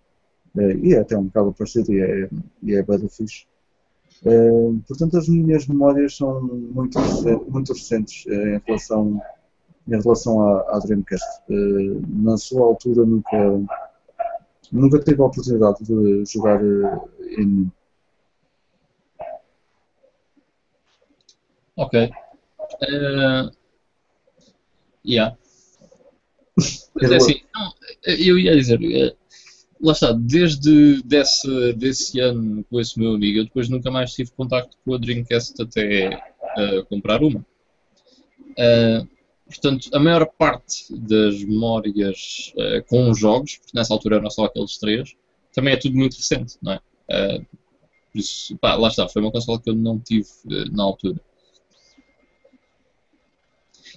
Uh, e é até um bocado parecido e é, e é fixe. Portanto, as minhas memórias são muito, muito recentes em relação, em relação à, à Dreamcast. na sua altura, nunca, nunca tive a oportunidade de jogar em Ok. Uh, yeah. Mas é assim, não, eu ia dizer, uh, lá está, desde desse, desse ano com esse meu amigo, eu depois nunca mais tive contacto com a Dreamcast até uh, comprar uma. portanto, a maior parte das memórias com os jogos, porque nessa altura eram só aqueles três, também é tudo muito recente, não é? por isso, pá, lá está, foi uma consola que eu não tive na altura.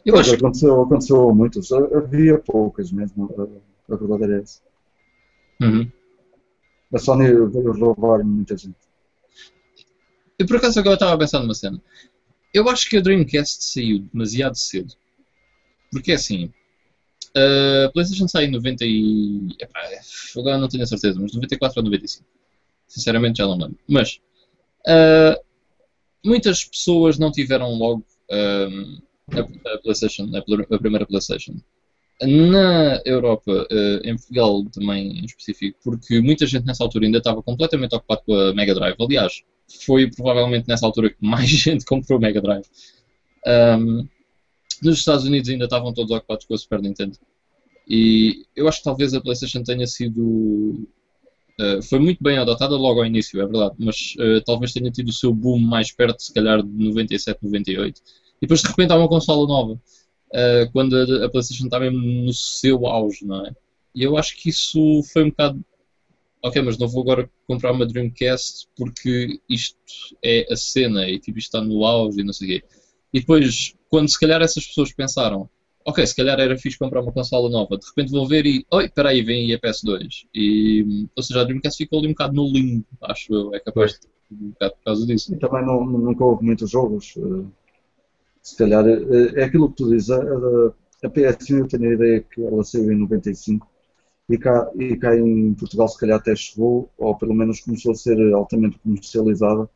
Eu pois, acho... aconteceu, aconteceu muitos. Havia poucas mesmo. A, a verdade era essa. Uhum. A Sony roubar muita gente. E por acaso agora estava a pensar numa cena. Eu acho que a Dreamcast saiu demasiado cedo. Porque é assim. A PlayStation saiu em 90 e. Epá, agora não tenho a certeza, mas 94 ou 95. Sinceramente já não lembro. Mas. Uh, muitas pessoas não tiveram logo. Uh, a, PlayStation, a, primeira PlayStation. Na Europa, uh, em Portugal também em específico, porque muita gente nessa altura ainda estava completamente ocupado com a Mega Drive. Aliás, foi provavelmente nessa altura que mais gente comprou Mega Drive. Um, nos Estados Unidos ainda estavam todos ocupados com a Super Nintendo. E eu acho que talvez a PlayStation tenha sido. Uh, foi muito bem adotada logo ao início, é verdade, mas uh, talvez tenha tido o seu boom mais perto, se calhar, de 97, 98 e depois de repente há uma consola nova, uh, quando a, a, PlayStation mesmo no seu auge, não é? E eu acho que isso foi um bocado. Ok, mas não vou agora comprar uma Dreamcast porque isto é a cena e tipo, isto está no auge e não sei o quê. E depois, quando se calhar essas pessoas pensaram, ok, se calhar era fixe comprar uma consola nova, de repente vão ver e, oi, espera aí, vem aí a PS2. E, ou seja, a Dreamcast ficou ali um bocado no limbo, acho eu, é capaz de um bocado por causa disso. E também não, nunca houve muitos jogos. Uh se calhar é, é aquilo que tu dizes, a, a PS1 eu tenho a ideia que ela saiu em 95 e cá, e cá em Portugal se calhar até chegou, ou pelo menos começou a ser altamente comercializada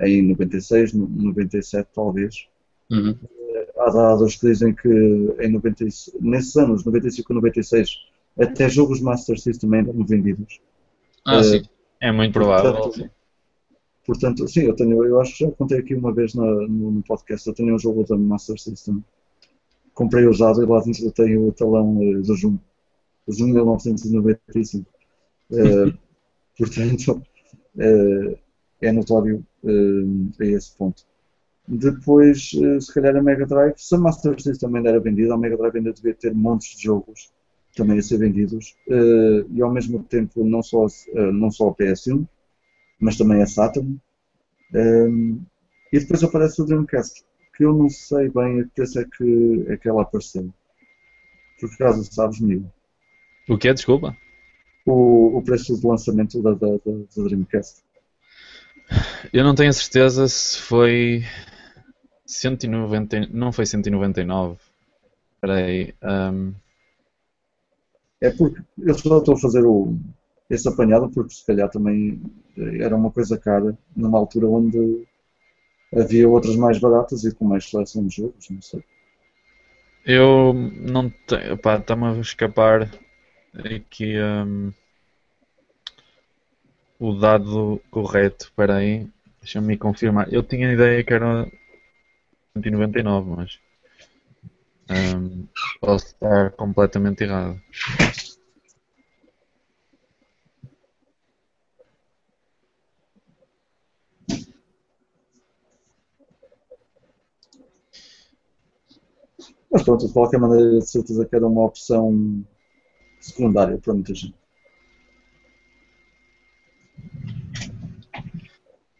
em 96, 97 talvez. Uhum. Há dados que dizem que em 90, nesses anos, 95 e 96, até jogos Master System ainda eram vendidos. Ah, uh, sim. É muito provável. Portanto, Portanto, sim, eu tenho, eu acho que já contei aqui uma vez na, no, no, podcast, eu tenho um jogo da Master System. Comprei usado e lá dentro eu tenho o talão uh, do Zoom. O Zoom 1995. Uh, portanto, uh, é notório uh, a esse ponto. Depois, eh, se calhar a Mega Drive, se a Master System ainda era vendida, a Mega Drive ainda devia ter montes de jogos também a ser vendidos. eh, e ao mesmo tempo, não só, eh, não só a PS1, mas também a Saturn. Ehm, e depois aparece o Dreamcast, que eu não sei bem a que preço é que, é que ela apareceu. Por acaso, sabes, Mil? O que é? Desculpa. O, o preço de lançamento da, da, da, da Dreamcast. Eu não tenho a certeza se foi 190, não foi 199. Espera aí. ahm, É porque eu só estou a fazer o, esse apanhado porque se calhar também eh, era uma coisa cara numa altura onde havia outras mais baratas e com mais seleção de jogos, não sei. eu não tenho. Pá, está-me a escapar aqui ahm, o dado correto. Espera aí. Deixa-me confirmar. Eu tinha a ideia que era 199, mas. ahm, posso estar completamente errado. Mas pronto, de qualquer maneira, de certeza que era uma opção secundária para muita gente.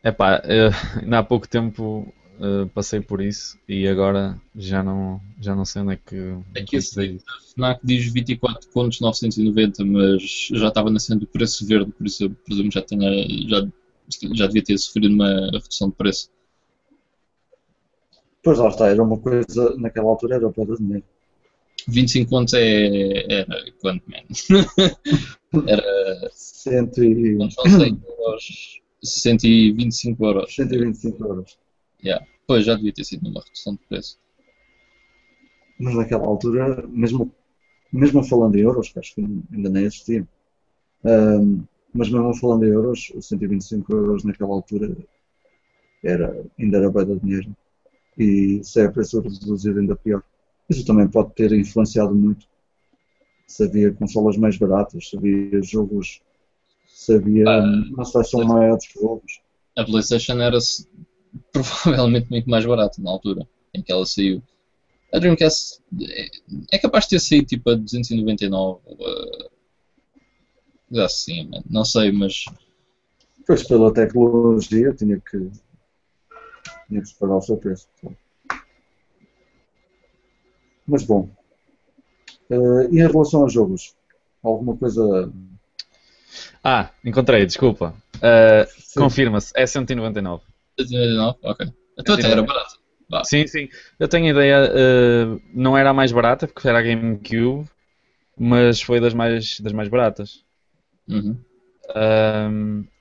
Epá, eh, ainda há pouco tempo eh, passei por isso e agora já não, já não sei onde é que. Aqui esse daí, a FNAC diz 24 contos 990, mas já estava nascendo o preço verde, por isso eu presumo que já, tenha, já, já devia ter sofrido uma redução de preço. Pois lá está, era uma coisa, naquela altura era para dinheiro. 25 contos é, era quanto, man? era, Cento e- quantos são 100 euros? 125 euros. 125 euros. Yeah. Pois, já devia ter sido uma redução de preço. Mas naquela altura, mesmo, mesmo falando em euros, que acho que ainda nem existia, ahm, mas mesmo falando em euros, os 125 euros naquela altura era, ainda era bem de dinheiro. E se é a preço reduzido, ainda pior. Isso também pode ter influenciado muito. Se havia consolas mais baratas, se havia jogos, se havia Ah, uma seleção maior de jogos. A PlayStation era provavelmente muito mais barata na altura em que ela saiu. A Dreamcast é, é capaz de ter saído tipo a 299 ou a, assim, não sei, mas Pois pela tecnologia tinha que, tinha que separar o seu preço. Mas bom. E em relação aos jogos? Alguma coisa. Ah, encontrei, desculpa. Sim. Confirma-se, é 199. 299? Ok. Então até era barato. Vá. Sim, sim. Eu tenho a ideia, eh, não era a mais barata, porque era a GameCube, mas foi das mais, das mais baratas. Uhum.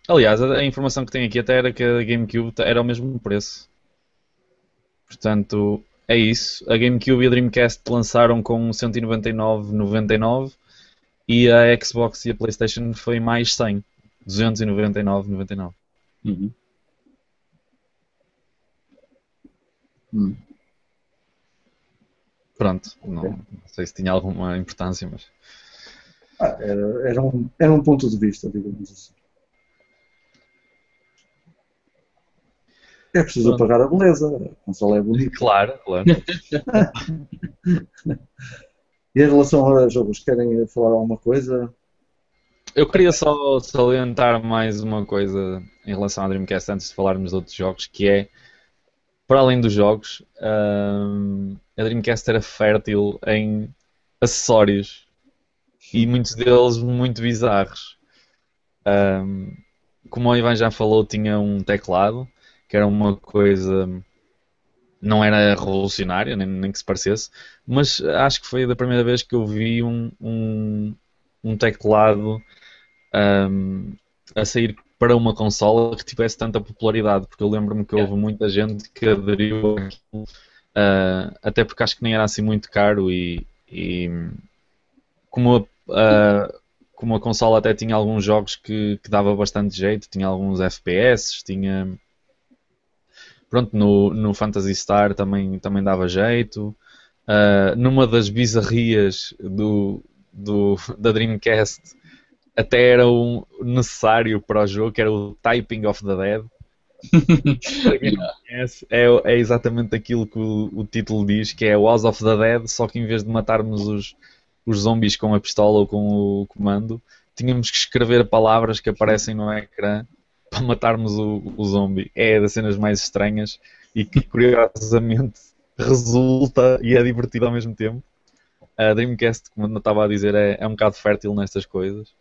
Aliás, a, a informação que tenho aqui até era que a GameCube t- era o mesmo preço. Portanto, é isso. A GameCube e a Dreamcast lançaram com 199,99 e a Xbox e a PlayStation foi mais 100, 299,99. Uhum. Hum. Pronto, não, não sei se tinha alguma importância, mas Ah, era, era, um, era um ponto de vista, digamos assim. É preciso Pronto. pagar a beleza. A consola é bonita. claro, claro. E em relação a jogos, querem falar alguma coisa? Eu queria só salientar mais uma coisa em relação à Dreamcast antes de falarmos de outros jogos, que é, para além dos jogos, hum, a Dreamcast era fértil em acessórios e muitos deles muito bizarros. Hum, como o Ivan já falou, tinha um teclado que era uma coisa. Não era revolucionária, nem, nem que se parecesse, mas acho que foi da primeira vez que eu vi um, um, um teclado um, a sair para uma consola que tivesse tanta popularidade, porque eu lembro-me que houve muita gente que aderiu àquilo, uh, até porque acho que nem era assim muito caro e, e como, a, uh, como a consola até tinha alguns jogos que, que dava bastante jeito, tinha alguns FPS, tinha pronto, no, no Phantasy Star também, também dava jeito. Uh, numa das bizarrias do, do, da Dreamcast até era um necessário para o jogo, que era o Typing of the Dead. Para quem não conhece, é, é exatamente aquilo que o, o título diz, que é House of the Dead, só que em vez de matarmos os, os zombies com a pistola ou com o comando, tínhamos que escrever palavras que aparecem no ecrã para matarmos o, o zombie. É das cenas mais estranhas e que curiosamente resulta e é divertido ao mesmo tempo. A Dreamcast, como eu estava a dizer, é, é um bocado fértil nestas coisas.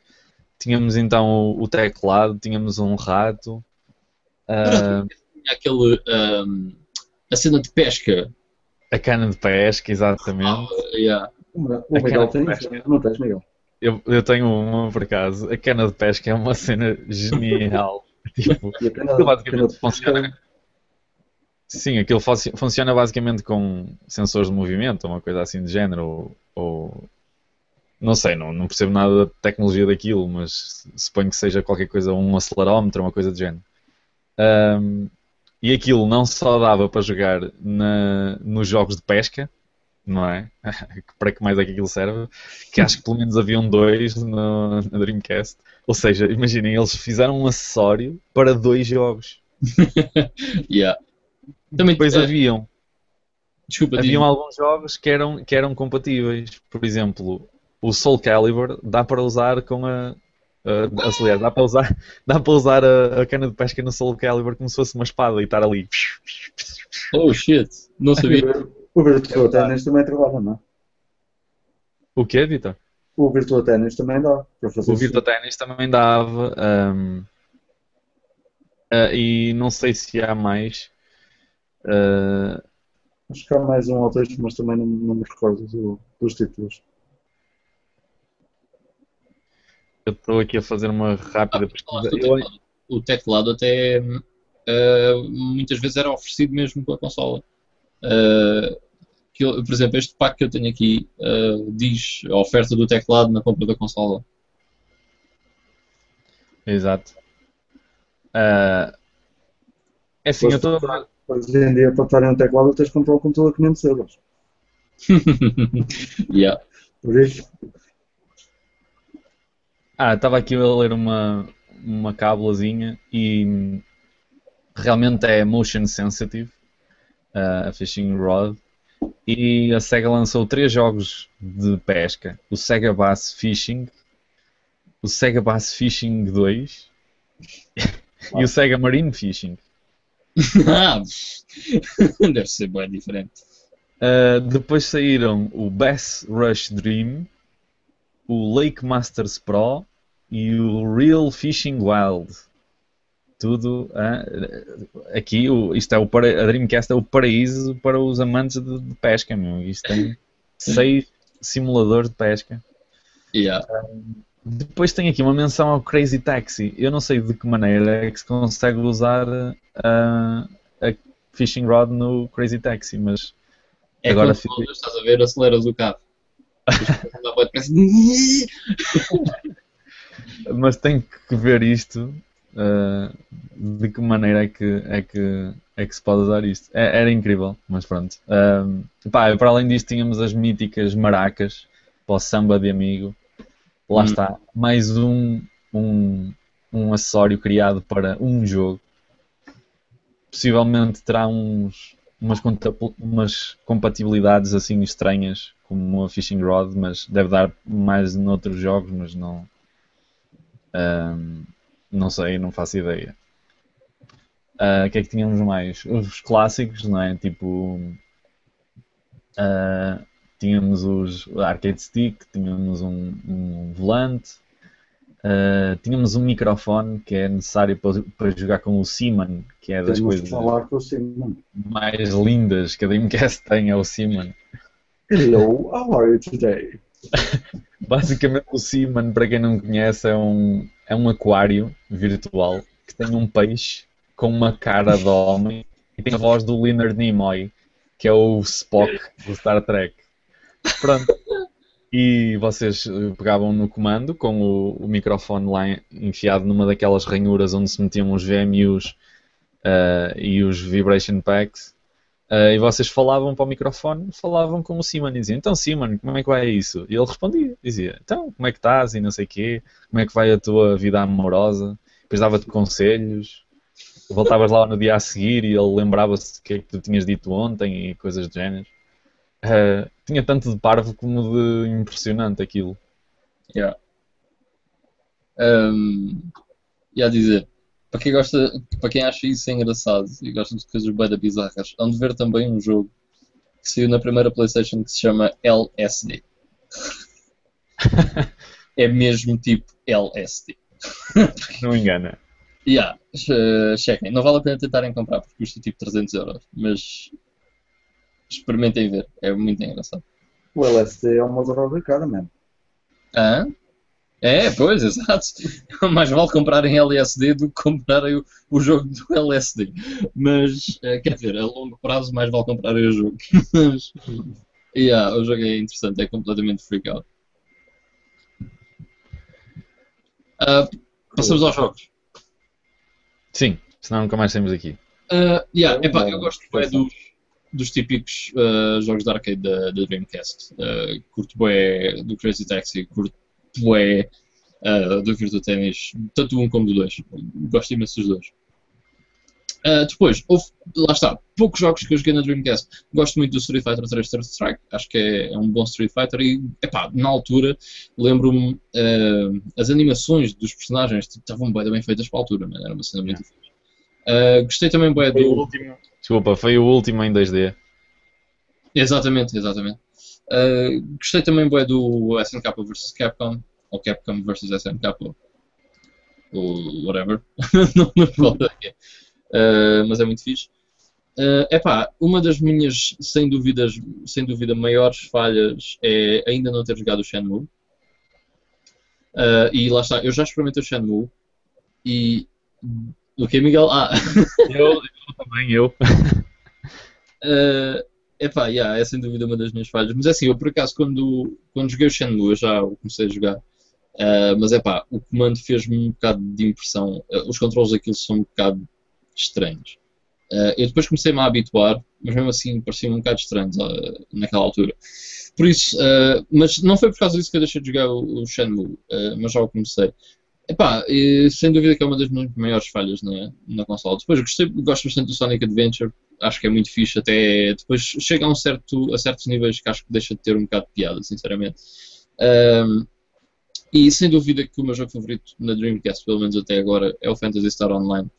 Tínhamos então o, o teclado, tínhamos um rato. ah, Tinha aquele. ahm, a cena de pesca. a cana de pesca, exatamente. Ah, yeah. Aquela Miguel tem pesca. não tens, Miguel? Eu, eu tenho uma por acaso. A cana de pesca é uma cena genial. tipo, E Aquilo basicamente funciona. Sim, aquilo funci- funciona basicamente com sensores de movimento, ou uma coisa assim de género, ou, ou- não sei, não, não percebo nada da tecnologia daquilo, mas suponho que seja qualquer coisa, um acelerómetro, uma coisa do género. Ahm, e aquilo não só dava para jogar na- nos jogos de pesca, não é? para que mais é que aquilo serve? Que acho que pelo menos haviam dois no, na Dreamcast. Ou seja, imaginem, eles fizeram um acessório para dois jogos. Yeah. Também Depois eh, haviam Desculpa, diz- Haviam alguns jogos que eram, que eram compatíveis. Por exemplo, o Soul Calibur dá para usar com a. a- aliás, dá para usar, dá para usar a, a cana de pesca no Soul Calibur como se fosse uma espada e estar ali. Oh shit, não sabia. O Virtua Tennis também trabalha, não é? O quê, Vitor? O Virtua Tennis também dá para fazer O Virtua Tennis também dava. ahm, ah, e não sei se há mais. Ah, Acho que há mais um ou dois, mas também não, não me recordo do- dos títulos. eu estou aqui a fazer uma rápida Ah, pesquisa. teclado. O teclado até eh, muitas vezes era oferecido mesmo com a consola. Eh, que eu- por exemplo, este pack que eu tenho aqui eh, diz a oferta do teclado na compra da consola. Exato. Ah, é assim, eu estou. Hoje em dia, para estarem um teclado, tens de comprar um computador a 500 euros. yeah. Por isso, Ah, estava aqui a ler uma, uma cábulazinha e realmente é motion sensitive, ah, a fishing rod. E a SEGA lançou três jogos de pesca: o SEGA Bass Fishing, o SEGA Bass Fishing 2 e o SEGA Marine Fishing. Ah, Deve ser bem diferente. Uh, depois saíram o Bass Rush Dream, o Lake Masters Pro e o Real Fishing Wild. Tudo ah, aqui, o, isto é o para, a Dreamcast é o paraíso para os amantes de, de pesca, meu. Isto tem seis simuladores de pesca. Yeah. Depois tem aqui uma menção ao Crazy Taxi. Eu não sei de que maneira é que se consegue usar ah, a fishing rod no Crazy Taxi, mas É Agora fica- estás a ver, aceleras o carro. Mas tem que ver isto. Uh, de que maneira é que, é que, é que se pode usar isto? É- era incrível, mas pronto. Um, pá, para além disto, tínhamos as míticas maracas para o samba de amigo. Lá Hum. está, mais um, um, um acessório criado para um jogo. Possivelmente terá uns, umas, umas compatibilidades assim estranhas, como a Fishing Rod, mas deve dar mais noutros jogos, mas não. Ahm, não sei, não faço ideia. Ah, O que é que tínhamos mais? Os clássicos, não é? Tipo. ah, tínhamos os arcade stick, tínhamos um, um volante, ah, tínhamos um microfone que é necessário para, para jogar com o Seaman, que é das coisas falar com o mais lindas que a Dreamcast tem, é o Seaman. Hello, how are you today? Basicamente, o Seaman, para quem não conhece, é um, é um aquário virtual que tem um peixe com uma cara de homem e tem a voz do Leonard Nimoy, que é o Spock do Star Trek. Pronto. E vocês eh, pegavam no comando com o, o microfone lá enfiado numa daquelas ranhuras onde se metiam os VMUs eh, e os Vibration Packs. Eh, e vocês falavam para o microfone, falavam com o Simon e diziam, então Simon, como é que vai isso? E ele respondia, dizia, então, como é que estás e não sei quê, como é que vai a tua vida amorosa? Depois dava-te conselhos. voltavas lá no dia a seguir e ele lembrava-se do que é que tu tinhas dito ontem e coisas do género. Uh, tinha tanto de parvo como de impressionante aquilo. Yeah. Um, a dizer, para quem gosta, para quem acha isso engraçado e gosta de coisas bem bizarras, hão de ver também um jogo que saiu na primeira Playstation que se chama LSD. é mesmo tipo LSD. Não engana. Yeah, uh, chequem. Não vale a pena tentarem comprar porque custa tipo 300 euros, mas experimentem ver, é muito engraçado. O LSD é uma droga cara mesmo. Ah? É, pois, exato. Mais vale comprarem LSD do que comprarem o, o jogo do LSD. Mas, uh, quer dizer, a longo prazo mais vale comprarem o jogo. Mas, yeah, o jogo é interessante, é completamente freak out. Uh, passamos aos jogos. Sim, senão nunca mais saímos aqui. Uh, yeah, epá, eu gosto é dos, dos típicos uh, jogos de arcade da, da Dreamcast. Uh, curto bem do Crazy Taxi, curto bem uh, do Virtua Tennis, tanto um como do dois. Gosto imenso dos dois. Uh, depois, houve, lá está, poucos jogos que eu joguei na Dreamcast. Gosto muito do Street Fighter 3 Third Strike, acho que é, é, um bom Street Fighter e, epá, na altura, lembro-me, uh, as animações dos personagens tipo, estavam bem, bem feitas para a altura, era uma cena muito difícil. Uh, gostei também bem do... Último. Desculpa, foi o último em 2D. Exatamente, exatamente. Gostei também do SNK vs Capcom, ou Capcom vs SNK, ou whatever, não me recordo aqui. Uh, mas é muito fixe. Uh, epá, uma das minhas, sem, dúvidas, sem dúvida, maiores falhas é ainda não ter jogado o Shenmue. Uh, e lá está, eu já experimentei o Shenmue e. O que, Miguel? Ah! eu, eu também, eu. uh, epá, yeah, é sem dúvida uma das minhas falhas. Mas é assim, eu por acaso, quando, quando joguei o Shenmue, já comecei a jogar. Uh, mas é pá, o comando fez-me um bocado de impressão. Uh, os controles daquilo são um bocado estranhos. Uh, eu depois comecei-me a habituar, mas mesmo assim pareciam um bocado estranhos naquela altura. Por isso, mas não foi por causa disso que eu deixei de jogar o, o Shenmue, mas já o comecei. Epá, e, sem dúvida que é uma das minhas maiores falhas na, na console. Depois gostei, gosto bastante do Sonic Adventure, acho que é muito fixe, até depois chega a, um certo, a certos níveis que acho que deixa de ter um bocado de piada, sinceramente. Um, e sem dúvida que o meu jogo favorito na Dreamcast, pelo menos até agora, é o Phantasy Star Online.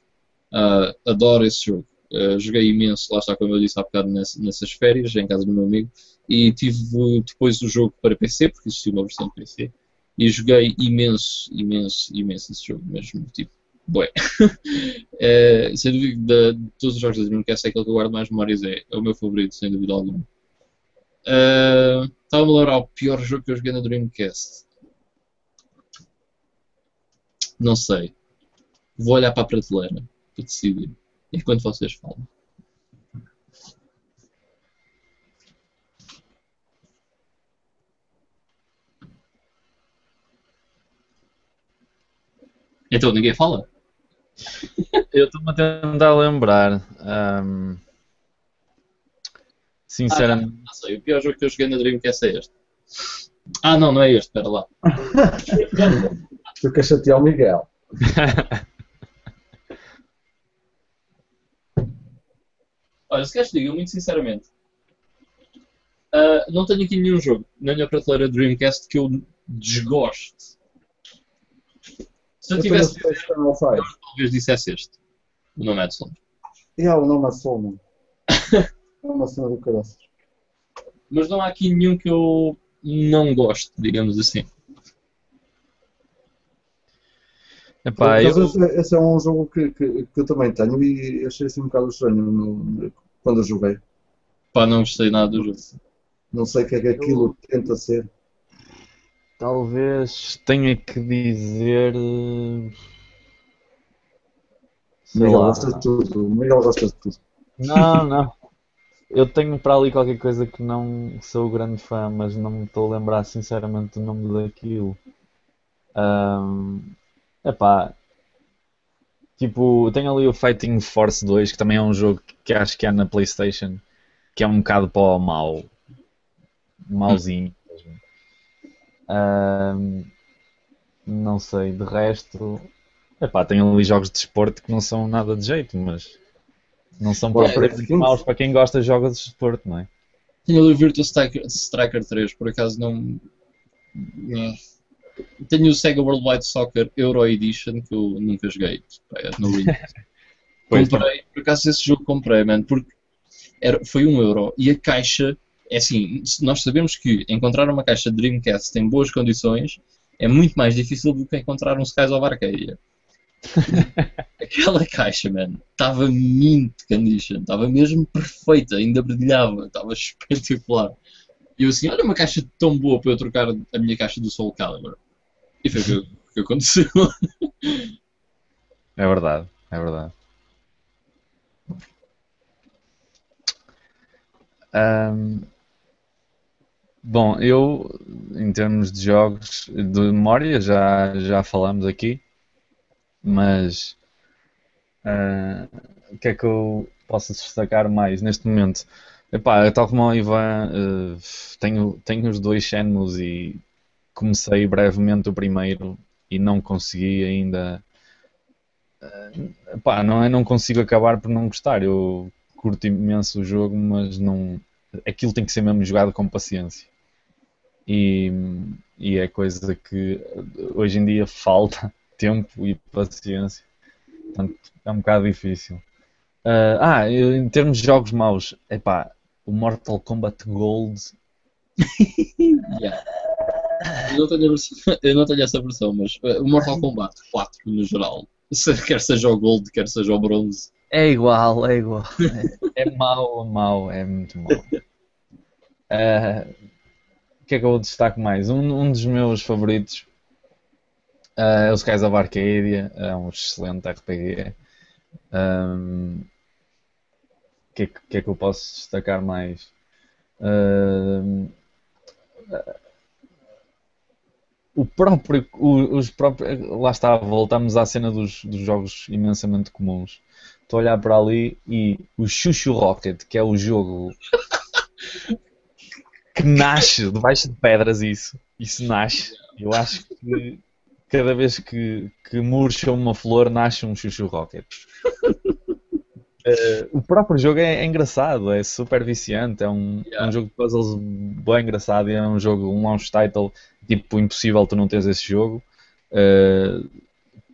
Uh, adoro esse jogo. Uh, joguei imenso, lá está, como eu disse há bocado, nessas férias, em casa do meu amigo, e tive depois o jogo para PC, porque existia uma versão de PC, e joguei imenso, imenso, imenso esse jogo, mesmo, tipo, bué. uh, sem dúvida, de, todos os jogos da Dreamcast, é aquele que eu guardo mais memórias, é, é o meu favorito, sem dúvida alguma. Uh, Estava-me a lembrar o pior jogo que eu joguei na Dreamcast. Não sei. Vou olhar para a prateleira para decidir. Enquanto vocês falam. Então ninguém fala? Eu estou-me a tentar lembrar. Um... Sinceramente. Ah, não sei, o pior jogo que eu joguei na Dreamcast é este. Ah, não, não é este, espera lá. tu queres chatear o Miguel. Olha, se queres diga muito sinceramente, uh, não tenho aqui nenhum jogo na minha prateleira Dreamcast que eu desgoste. Se eu, eu tivesse eu talvez dissesse este. O nome é de Sombra. É, o nome é Sombra. é uma cena do caraças. Mas não há aqui nenhum que eu não gosto, digamos assim. Epá, eu... esse, esse, é um jogo que, que, que, eu também tenho e achei assim um bocado estranho no, quando eu joguei. Pá, não gostei nada do jogo. Não sei o que é que aquilo tenta ser. Talvez tenha que dizer. Sei Miguel lá. gosta de tudo. Miguel gosta de tudo. Não, não. Eu tenho para ali qualquer coisa que não sou grande fã, mas não me estou a lembrar sinceramente do nome daquilo. Um, epá, Tipo, tenho ali o Fighting Force 2, que também é um jogo que acho que é na PlayStation, que é um bocado para o mal. Malzinho. Um, não sei, de resto. Epá, tem ali jogos de desporto que não são nada de jeito, mas não são propriamente é maus para quem gosta de jogos de desporto, não é? Tenho ali o Virtua Striker, Striker 3, por acaso não. não. Tenho o Sega Worldwide Soccer Euro Edition que eu nunca joguei. Pá, é no comprei, por acaso esse jogo comprei, mano, porque era, foi um euro e a caixa, é assim, nós sabemos que encontrar uma caixa de Dreamcast em boas condições é muito mais difícil do que encontrar um Skies of Arcadia. Aquela caixa, mano, estava mint condition, estava mesmo perfeita, ainda brilhava, estava espetacular. E eu assim, olha uma caixa tão boa para eu trocar a minha caixa do Soul Calibur. E foi o que, que aconteceu. É verdade, é verdade. Ahm, bom, eu, em termos de jogos de memória, já, já falamos aqui, mas ah, o que é que eu posso destacar mais neste momento? Epá, tal como o Ivan, eh, tenho, tenho os dois Shenmues e comecei brevemente o primeiro e não consegui ainda. eh, Pá, não é não consigo acabar por não gostar. Eu curto imenso o jogo, mas não. Aquilo tem que ser mesmo jogado com paciência. E, e é coisa que hoje em dia falta tempo e paciência. Portanto, é um bocado difícil. Ah, ah, eu- em termos de jogos maus, epá, o Mortal Kombat Gold Yeah. Eu, não tenho versão- eu não tenho essa versão, mas uh, o Mortal Kombat 4 no geral, quer seja o Gold, quer seja o Bronze, É igual, é igual. É, é mau, mau, é muito mau. Ah, o que é que eu destaco mais? Um, um dos meus favoritos ah, é o Skies of Arcadia, é um excelente RPG. Ahm, O que, é que, é que eu posso destacar mais? Ahm, o próprio, os próprios, lá está, voltamos à cena dos, dos jogos imensamente comuns. Estou a olhar para ali e o Chuchu Rocket, que é o jogo que nasce debaixo de pedras, isso, isso nasce. Eu acho que cada vez que, que murcha uma flor, nasce um Chuchu Rocket. Eh, o próprio jogo é, é engraçado, é super viciante, é um, é Yeah. um jogo de puzzles bem engraçado e é um jogo, um launch title, tipo, impossível tu não teres esse jogo. Eh,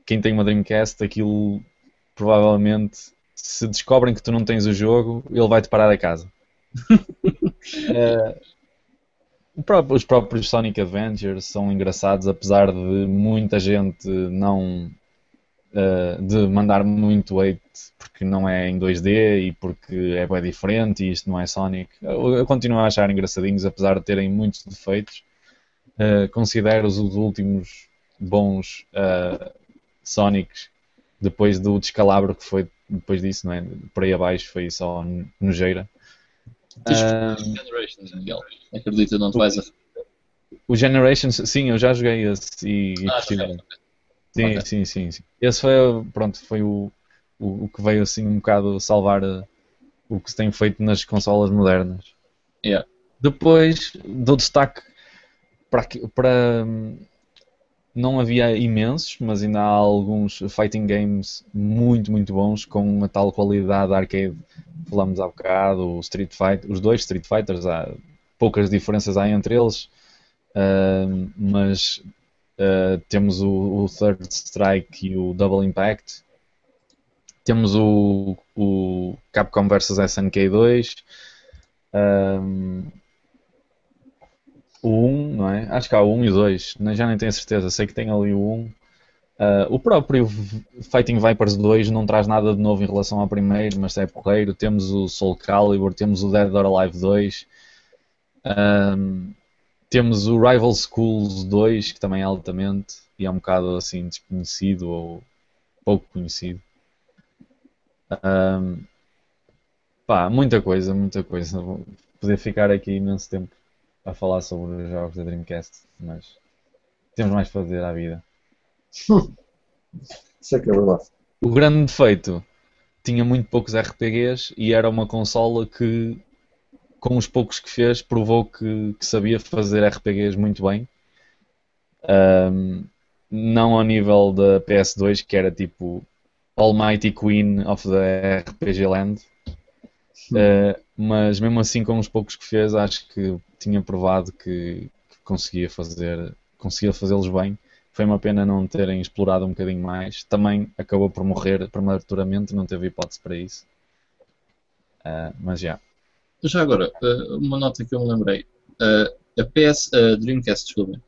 quem tem uma Dreamcast, aquilo provavelmente, se descobrem que tu não tens o jogo, ele vai-te parar a casa. O os próprios Sonic Adventures são engraçados, apesar de muita gente não eh, de mandar muito hate porque não é em 2D e porque é bem diferente e isto não é Sonic. Eu, eu continuo a achar engraçadinhos, apesar de terem muitos defeitos. Eh, considero-os os últimos bons eh, Sonics depois do descalabro que foi depois disso, não é? Por aí abaixo foi só nojeira. Que Generations, Miguel. Acredita, não te vais a. O Generations, sim, eu já joguei esse e, e Ah, curti bem. Sim, Ok. sim, sim, sim. Esse foi, pronto, foi o, o, o que veio assim um bocado salvar eh, o que se tem feito nas consolas modernas. Yeah. Depois dou destaque para, para hum, não havia imensos, mas ainda há alguns fighting games muito, muito bons com uma tal qualidade arcade. Falamos há bocado, o Street Fighter, os dois Street Fighters, há poucas diferenças há entre eles, hum, mas Uh, temos o, o Third Strike e o Double Impact. Temos o, o Capcom vs SNK 2. Um, o 1, não é? Acho que há o 1 e o 2. nem- Já nem tenho certeza. Sei que tem ali o 1. Uh, o próprio Fighting Vipers 2 não traz nada de novo em relação ao primeiro, mas é porreiro. Temos o Soul Calibur, temos o Dead or Alive 2. Um, temos o Rival Schools 2, que também é altamente e é um bocado assim desconhecido ou pouco conhecido. Ahm, pá, muita coisa, muita coisa. Vou poder ficar aqui imenso tempo a falar sobre os jogos da Dreamcast, mas temos mais para fazer à vida. Isso é que é verdade. O grande defeito tinha muito poucos RPGs e era uma consola que, com os poucos que fez, provou que, que sabia fazer RPGs muito bem. Ahm, não ao nível da PS2, que era tipo Almighty Queen of the RPG Land. Uh, mas mesmo assim, com os poucos que fez, acho que tinha provado que, que conseguia fazer, conseguia fazê-los bem. Foi uma pena não terem explorado um bocadinho mais. Também acabou por morrer prematuramente, não teve hipótese para isso. Uh, mas já. Já agora, uh, uma nota que eu me lembrei. a PS, a Dreamcast, desculpa,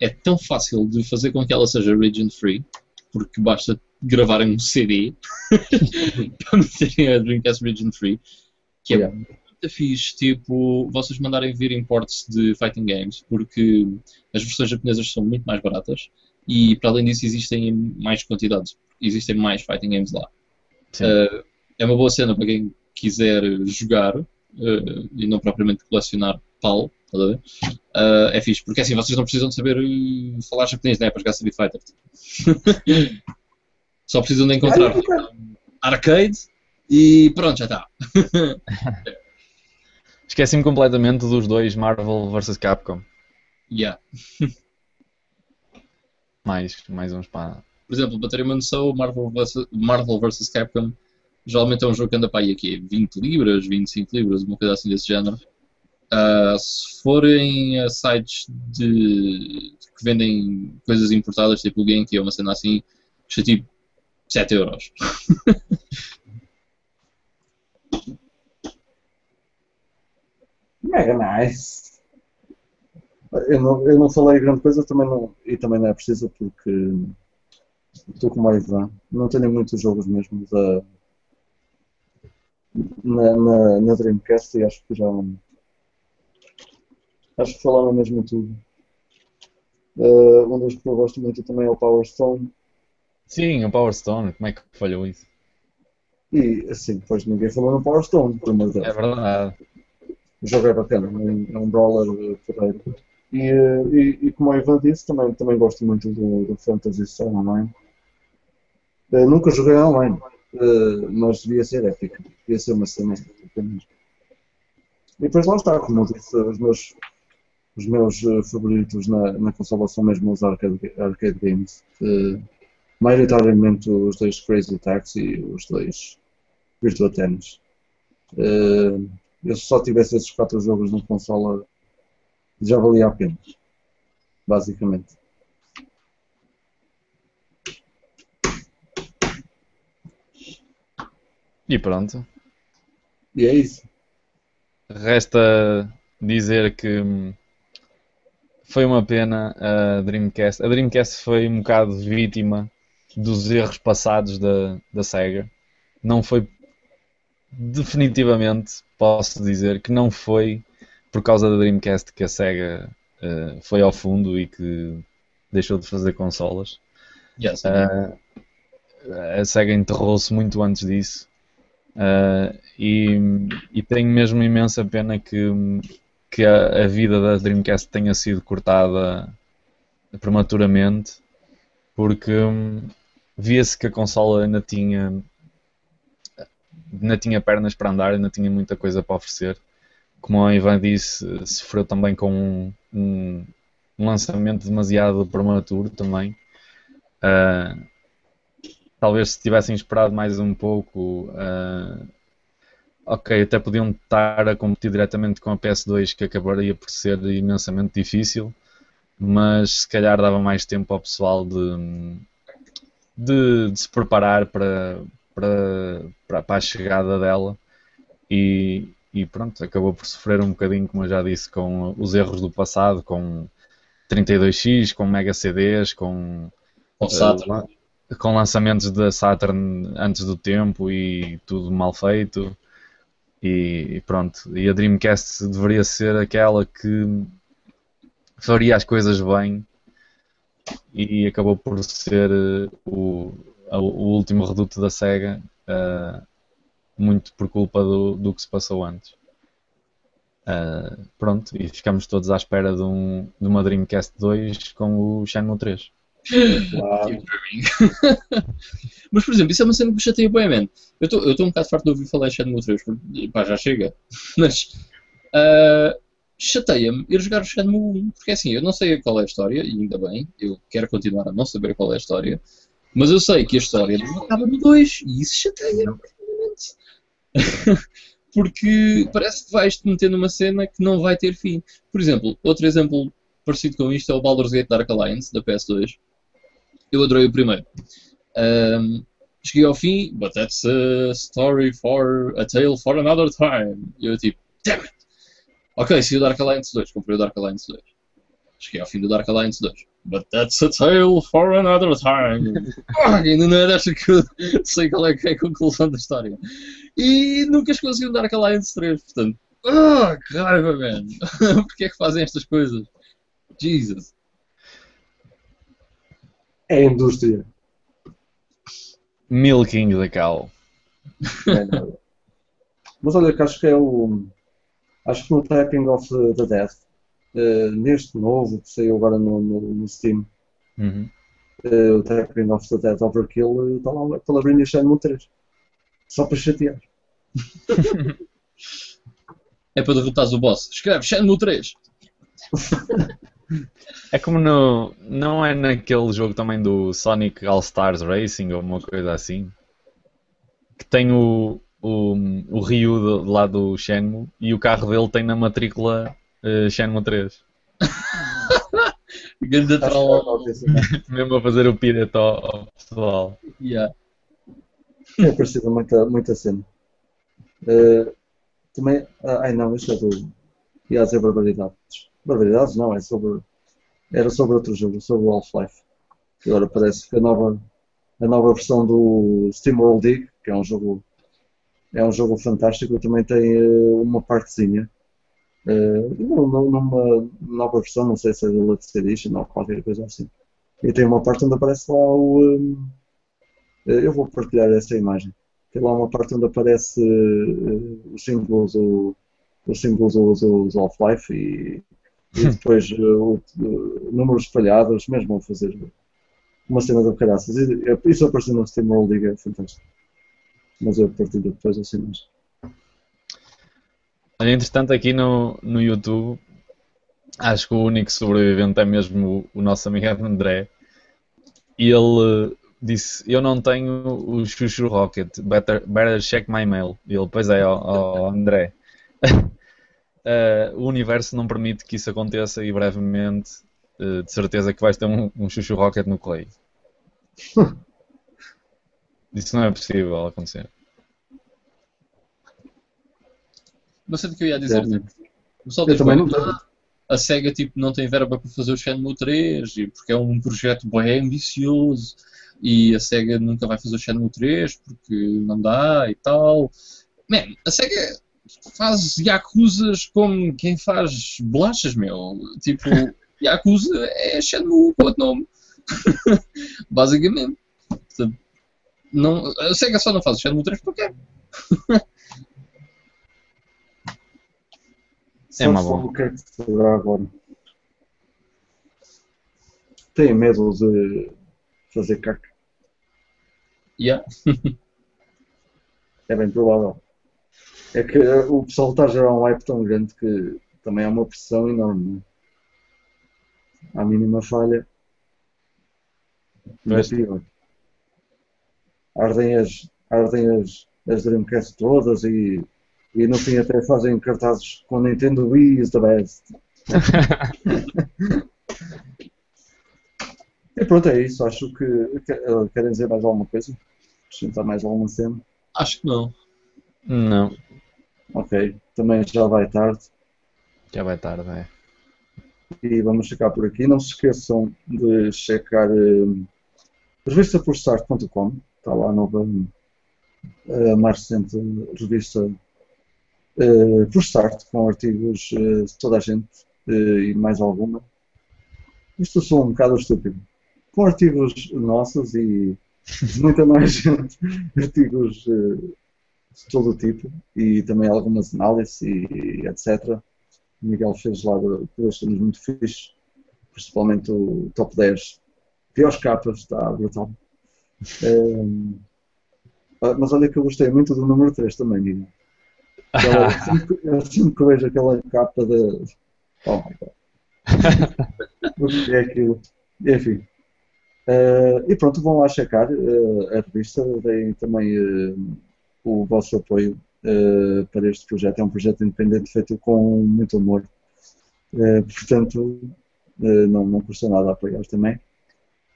é tão fácil de fazer com que ela seja region free, porque basta gravarem um CD para meterem a Dreamcast region free, que é yeah. Muito fixe, tipo, vocês mandarem vir imports de fighting games, porque as versões japonesas são muito mais baratas e, para além disso, existem mais quantidades, existem mais fighting games lá. Uh, é uma boa cena para quem quiser jogar uh, e não propriamente colecionar PAL, tá uh, é fixe, porque assim vocês não precisam de saber falar japonês, né? Para jogar Street Fighter. Só precisam de encontrar arcade e pronto, já está. Esqueci-me completamente dos dois Marvel vs Capcom. Yeah. mais, mais uns para. Por exemplo, para terem uma noção, Marvel vs, Marvel vs Capcom geralmente é um jogo que anda para aí aqui 20 libras, 25 libras, uma coisa assim desse género. Uh, se forem a sites de, que vendem coisas importadas, tipo o Genki ou uma cena assim, custa tipo 7 euros. Mega nice. Eu não, eu não falei grande coisa também não, e também não é preciso porque estou com mais Ivan. Não tenho muitos jogos mesmo da, na, na, na Dreamcast e acho que já acho que falaram mesmo tudo. Uh, um dos que eu gosto muito também é o Power Stone. Sim, o Power Stone, como é que falhou isso? E assim, depois ninguém falou no Power Stone, por amor de Deus. É verdade. O jogo é bacana, é um, é brawler porreiro. E, e, e, como a Ivan disse, também, também gosto muito do, do Fantasy Star Online. Uh, nunca joguei online, uh, mas devia ser épico. Devia ser uma cena E depois lá está, como eu disse, os meus, os meus favoritos na, na consola são mesmo os arcade, arcade games. Uh, maioritariamente os dois Crazy Taxi e os dois Virtua Tennis. Eu se só tivesse esses quatro jogos na consola já valia a pena. Basicamente. E pronto. E é isso. Resta dizer que foi uma pena a Dreamcast. A Dreamcast foi um bocado vítima dos erros passados da, da SEGA. Não foi definitivamente, posso dizer que não foi por causa da Dreamcast que a SEGA uh, foi ao fundo e que deixou de fazer consolas. Yes, uh, a SEGA enterrou-se muito antes disso. Uh, e, e tenho mesmo imensa pena que, que a, a, vida da Dreamcast tenha sido cortada prematuramente, porque um, via-se que a consola ainda tinha ainda tinha pernas para andar, ainda tinha muita coisa para oferecer. Como a Ivan disse, sofreu também com um, um, um lançamento demasiado prematuro também. Uh, talvez se tivessem esperado mais um pouco, uh, ok, até podiam estar a competir diretamente com a PS2, que acabaria por ser imensamente difícil, mas se calhar dava mais tempo ao pessoal de, de, de se preparar para, para, para, para, a chegada dela e, e pronto, acabou por sofrer um bocadinho, como eu já disse, com os erros do passado, com 32X, com Mega CDs, com, com. Uh, com lançamentos da Saturn antes do tempo e tudo mal feito. E, e, pronto, e a Dreamcast deveria ser aquela que faria as coisas bem e acabou por ser uh, o, o último reduto da SEGA, uh, muito por culpa do, do que se passou antes. Uh, pronto, e ficamos todos à espera de, um, de uma Dreamcast 2 com o Shenmue 3. Claro. Mas, por exemplo, isso é uma cena que me chateia bem, man. Eu estou um bocado farto de ouvir falar de Shenmue 3, porque pá, já chega. Mas uh, chateia-me ir jogar o Shenmue 1, porque assim, eu não sei qual é a história, e ainda bem, eu quero continuar a não saber qual é a história, mas eu sei que a história não acaba no 2, e isso profundamente. porque parece que vais-te meter numa cena que não vai ter fim. Por exemplo, outro exemplo parecido com isto é o Baldur's Gate Dark Alliance, da PS2. Eu adorei o primeiro. Um, cheguei ao fim, but that's a story for a tale for another time. E eu tipo, damn it! Ok, se o Dark Alliance 2, comprei o Dark Alliance 2. Cheguei ao fim do Dark Alliance 2. But that's a tale for another time. oh, ainda não é desta que eu sei qual é, que é a conclusão da história. E nunca consegui um Dark Alliance 3, portanto. Oh, que raiva, man! Porquê é que fazem estas coisas? Jesus. É a indústria. Milking da cow. É nada. Mas olha que acho que é o. Acho que no Typing of the Death, eh, neste novo que saiu agora no, no, no Steam, Uhum. eh, o Typing of the Death Overkill, está lá uma palavrinha Shenmue 3. Só para chatear. É para derrotares o boss. Escreve Shenmue 3. É como no. Não é naquele jogo também do Sonic All Stars Racing ou uma coisa assim? Que tem o, o, o Ryu do, lá do Shenmue e o carro dele tem na matrícula eh, Shenmue 3. Ganda Acho que é troll. uma notícia, não é? Mesmo a fazer o pirata ao, ao pessoal. Yeah. É parecido muita, muita cena. Eh, também. ah, ai não, isto é do. Ia dizer barbaridades. Barbaridades não, é sobre. Era sobre outro jogo, sobre o Half-Life. Que agora parece que a nova, a nova versão do Steam World Dig, que é um jogo. É um jogo fantástico, também tem eh, uma partezinha. Eh, num- num- numa nova versão, não sei se é da Deluxe Edition ou qualquer coisa assim. E tem uma parte onde aparece lá o. hum, eh, eu vou partilhar essa imagem. Tem lá uma parte onde aparece eh, os símbolos, o- os símbolos do, do Half-Life e, e depois eh, o, números espalhados, mesmo a fazer uma cena de caraças. Eh, Isso apareceu no Steam World League, é fantástico. Mas eu partilho depois as cenas. Olha, entretanto, aqui no, no YouTube, acho que o único sobrevivente é mesmo o, o nosso amigo André. E ele eh, disse: Eu não tenho o Chuchu Rocket, better, better check my mail. E ele, pois é, ó, ó, André. Eh, o universo não permite que isso aconteça e brevemente, eh, de certeza, que vais ter um, um Chuchu Rocket no Clay. Isso não é possível acontecer. Não sei do que eu ia dizer. É. tipo, o pessoal Eu diz, também "Bem, não tenho. a SEGA tipo, não tem verba para fazer o Shenmue 3 e porque é um projeto bem ambicioso e a SEGA nunca vai fazer o Shenmue 3 porque não dá e tal. Man, a SEGA faz Yakuzas como quem faz bolachas, meu. Tipo, Yakuza é Shenmue com outro nome. Basicamente. Não, a SEGA só não faz o Shenmue 3 porque Só uma boa. o que é que se fará agora. Tem medo de fazer caca. yeah. É bem provável. É que eh, o pessoal está a gerar um hype tão grande que também há uma pressão enorme. Não é? À mínima falha, ainda Pois. pior. Ardem as, ardem as, as Dreamcast todas e, e no fim até fazem cartazes com Nintendo Wii is the best. E pronto, é isso. Acho que. eh, Querem dizer mais alguma coisa? Acrescentar mais alguma cena? Acho que não. Não, Ok, também já vai tarde já vai tarde, é. e vamos ficar por aqui. Não se esqueçam de checar uh, revistaporstart.com, está lá a nova, eh, a mais recente revista uh, por Start, com artigos eh, de toda a gente eh, e mais alguma. Isto sou um bocado estúpido. Com artigos nossos e de muita mais gente, artigos eh, de todo o tipo e também algumas análises e etc. O Miguel fez lá dois temas muito fixes, principalmente o top 10 piores capas, está brutal. Ah, mas olha que eu gostei muito do número 3 também, Miguel. Aquela- sempre, que- eu sempre que vejo aquela capa de, Oh my god. O que é aquilo? Enfim. Eh, e pronto, vão lá checar eh, a revista, deem também eh, o vosso apoio para este projeto. É um projeto independente feito com muito amor. Portanto, não, não custa nada apoiar também.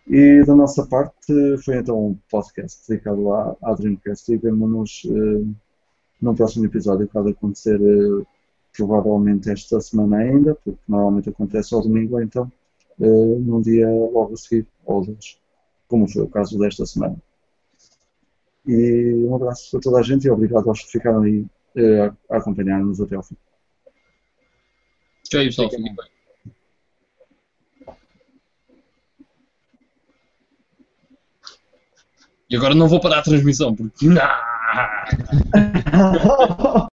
E da nossa parte foi então um podcast dedicado à, à Dreamcast e vemo-nos num próximo episódio que acontecer eh, provavelmente esta semana ainda, porque normalmente acontece ao domingo, então eh, num dia logo a seguir, ou dois, como foi o caso desta semana. E um abraço a toda a gente e obrigado aos que ficaram aí eh, a, acompanhar-nos até ao fim. Tchau pessoal. Fiquem bem. E agora não vou parar a transmissão porque. Não!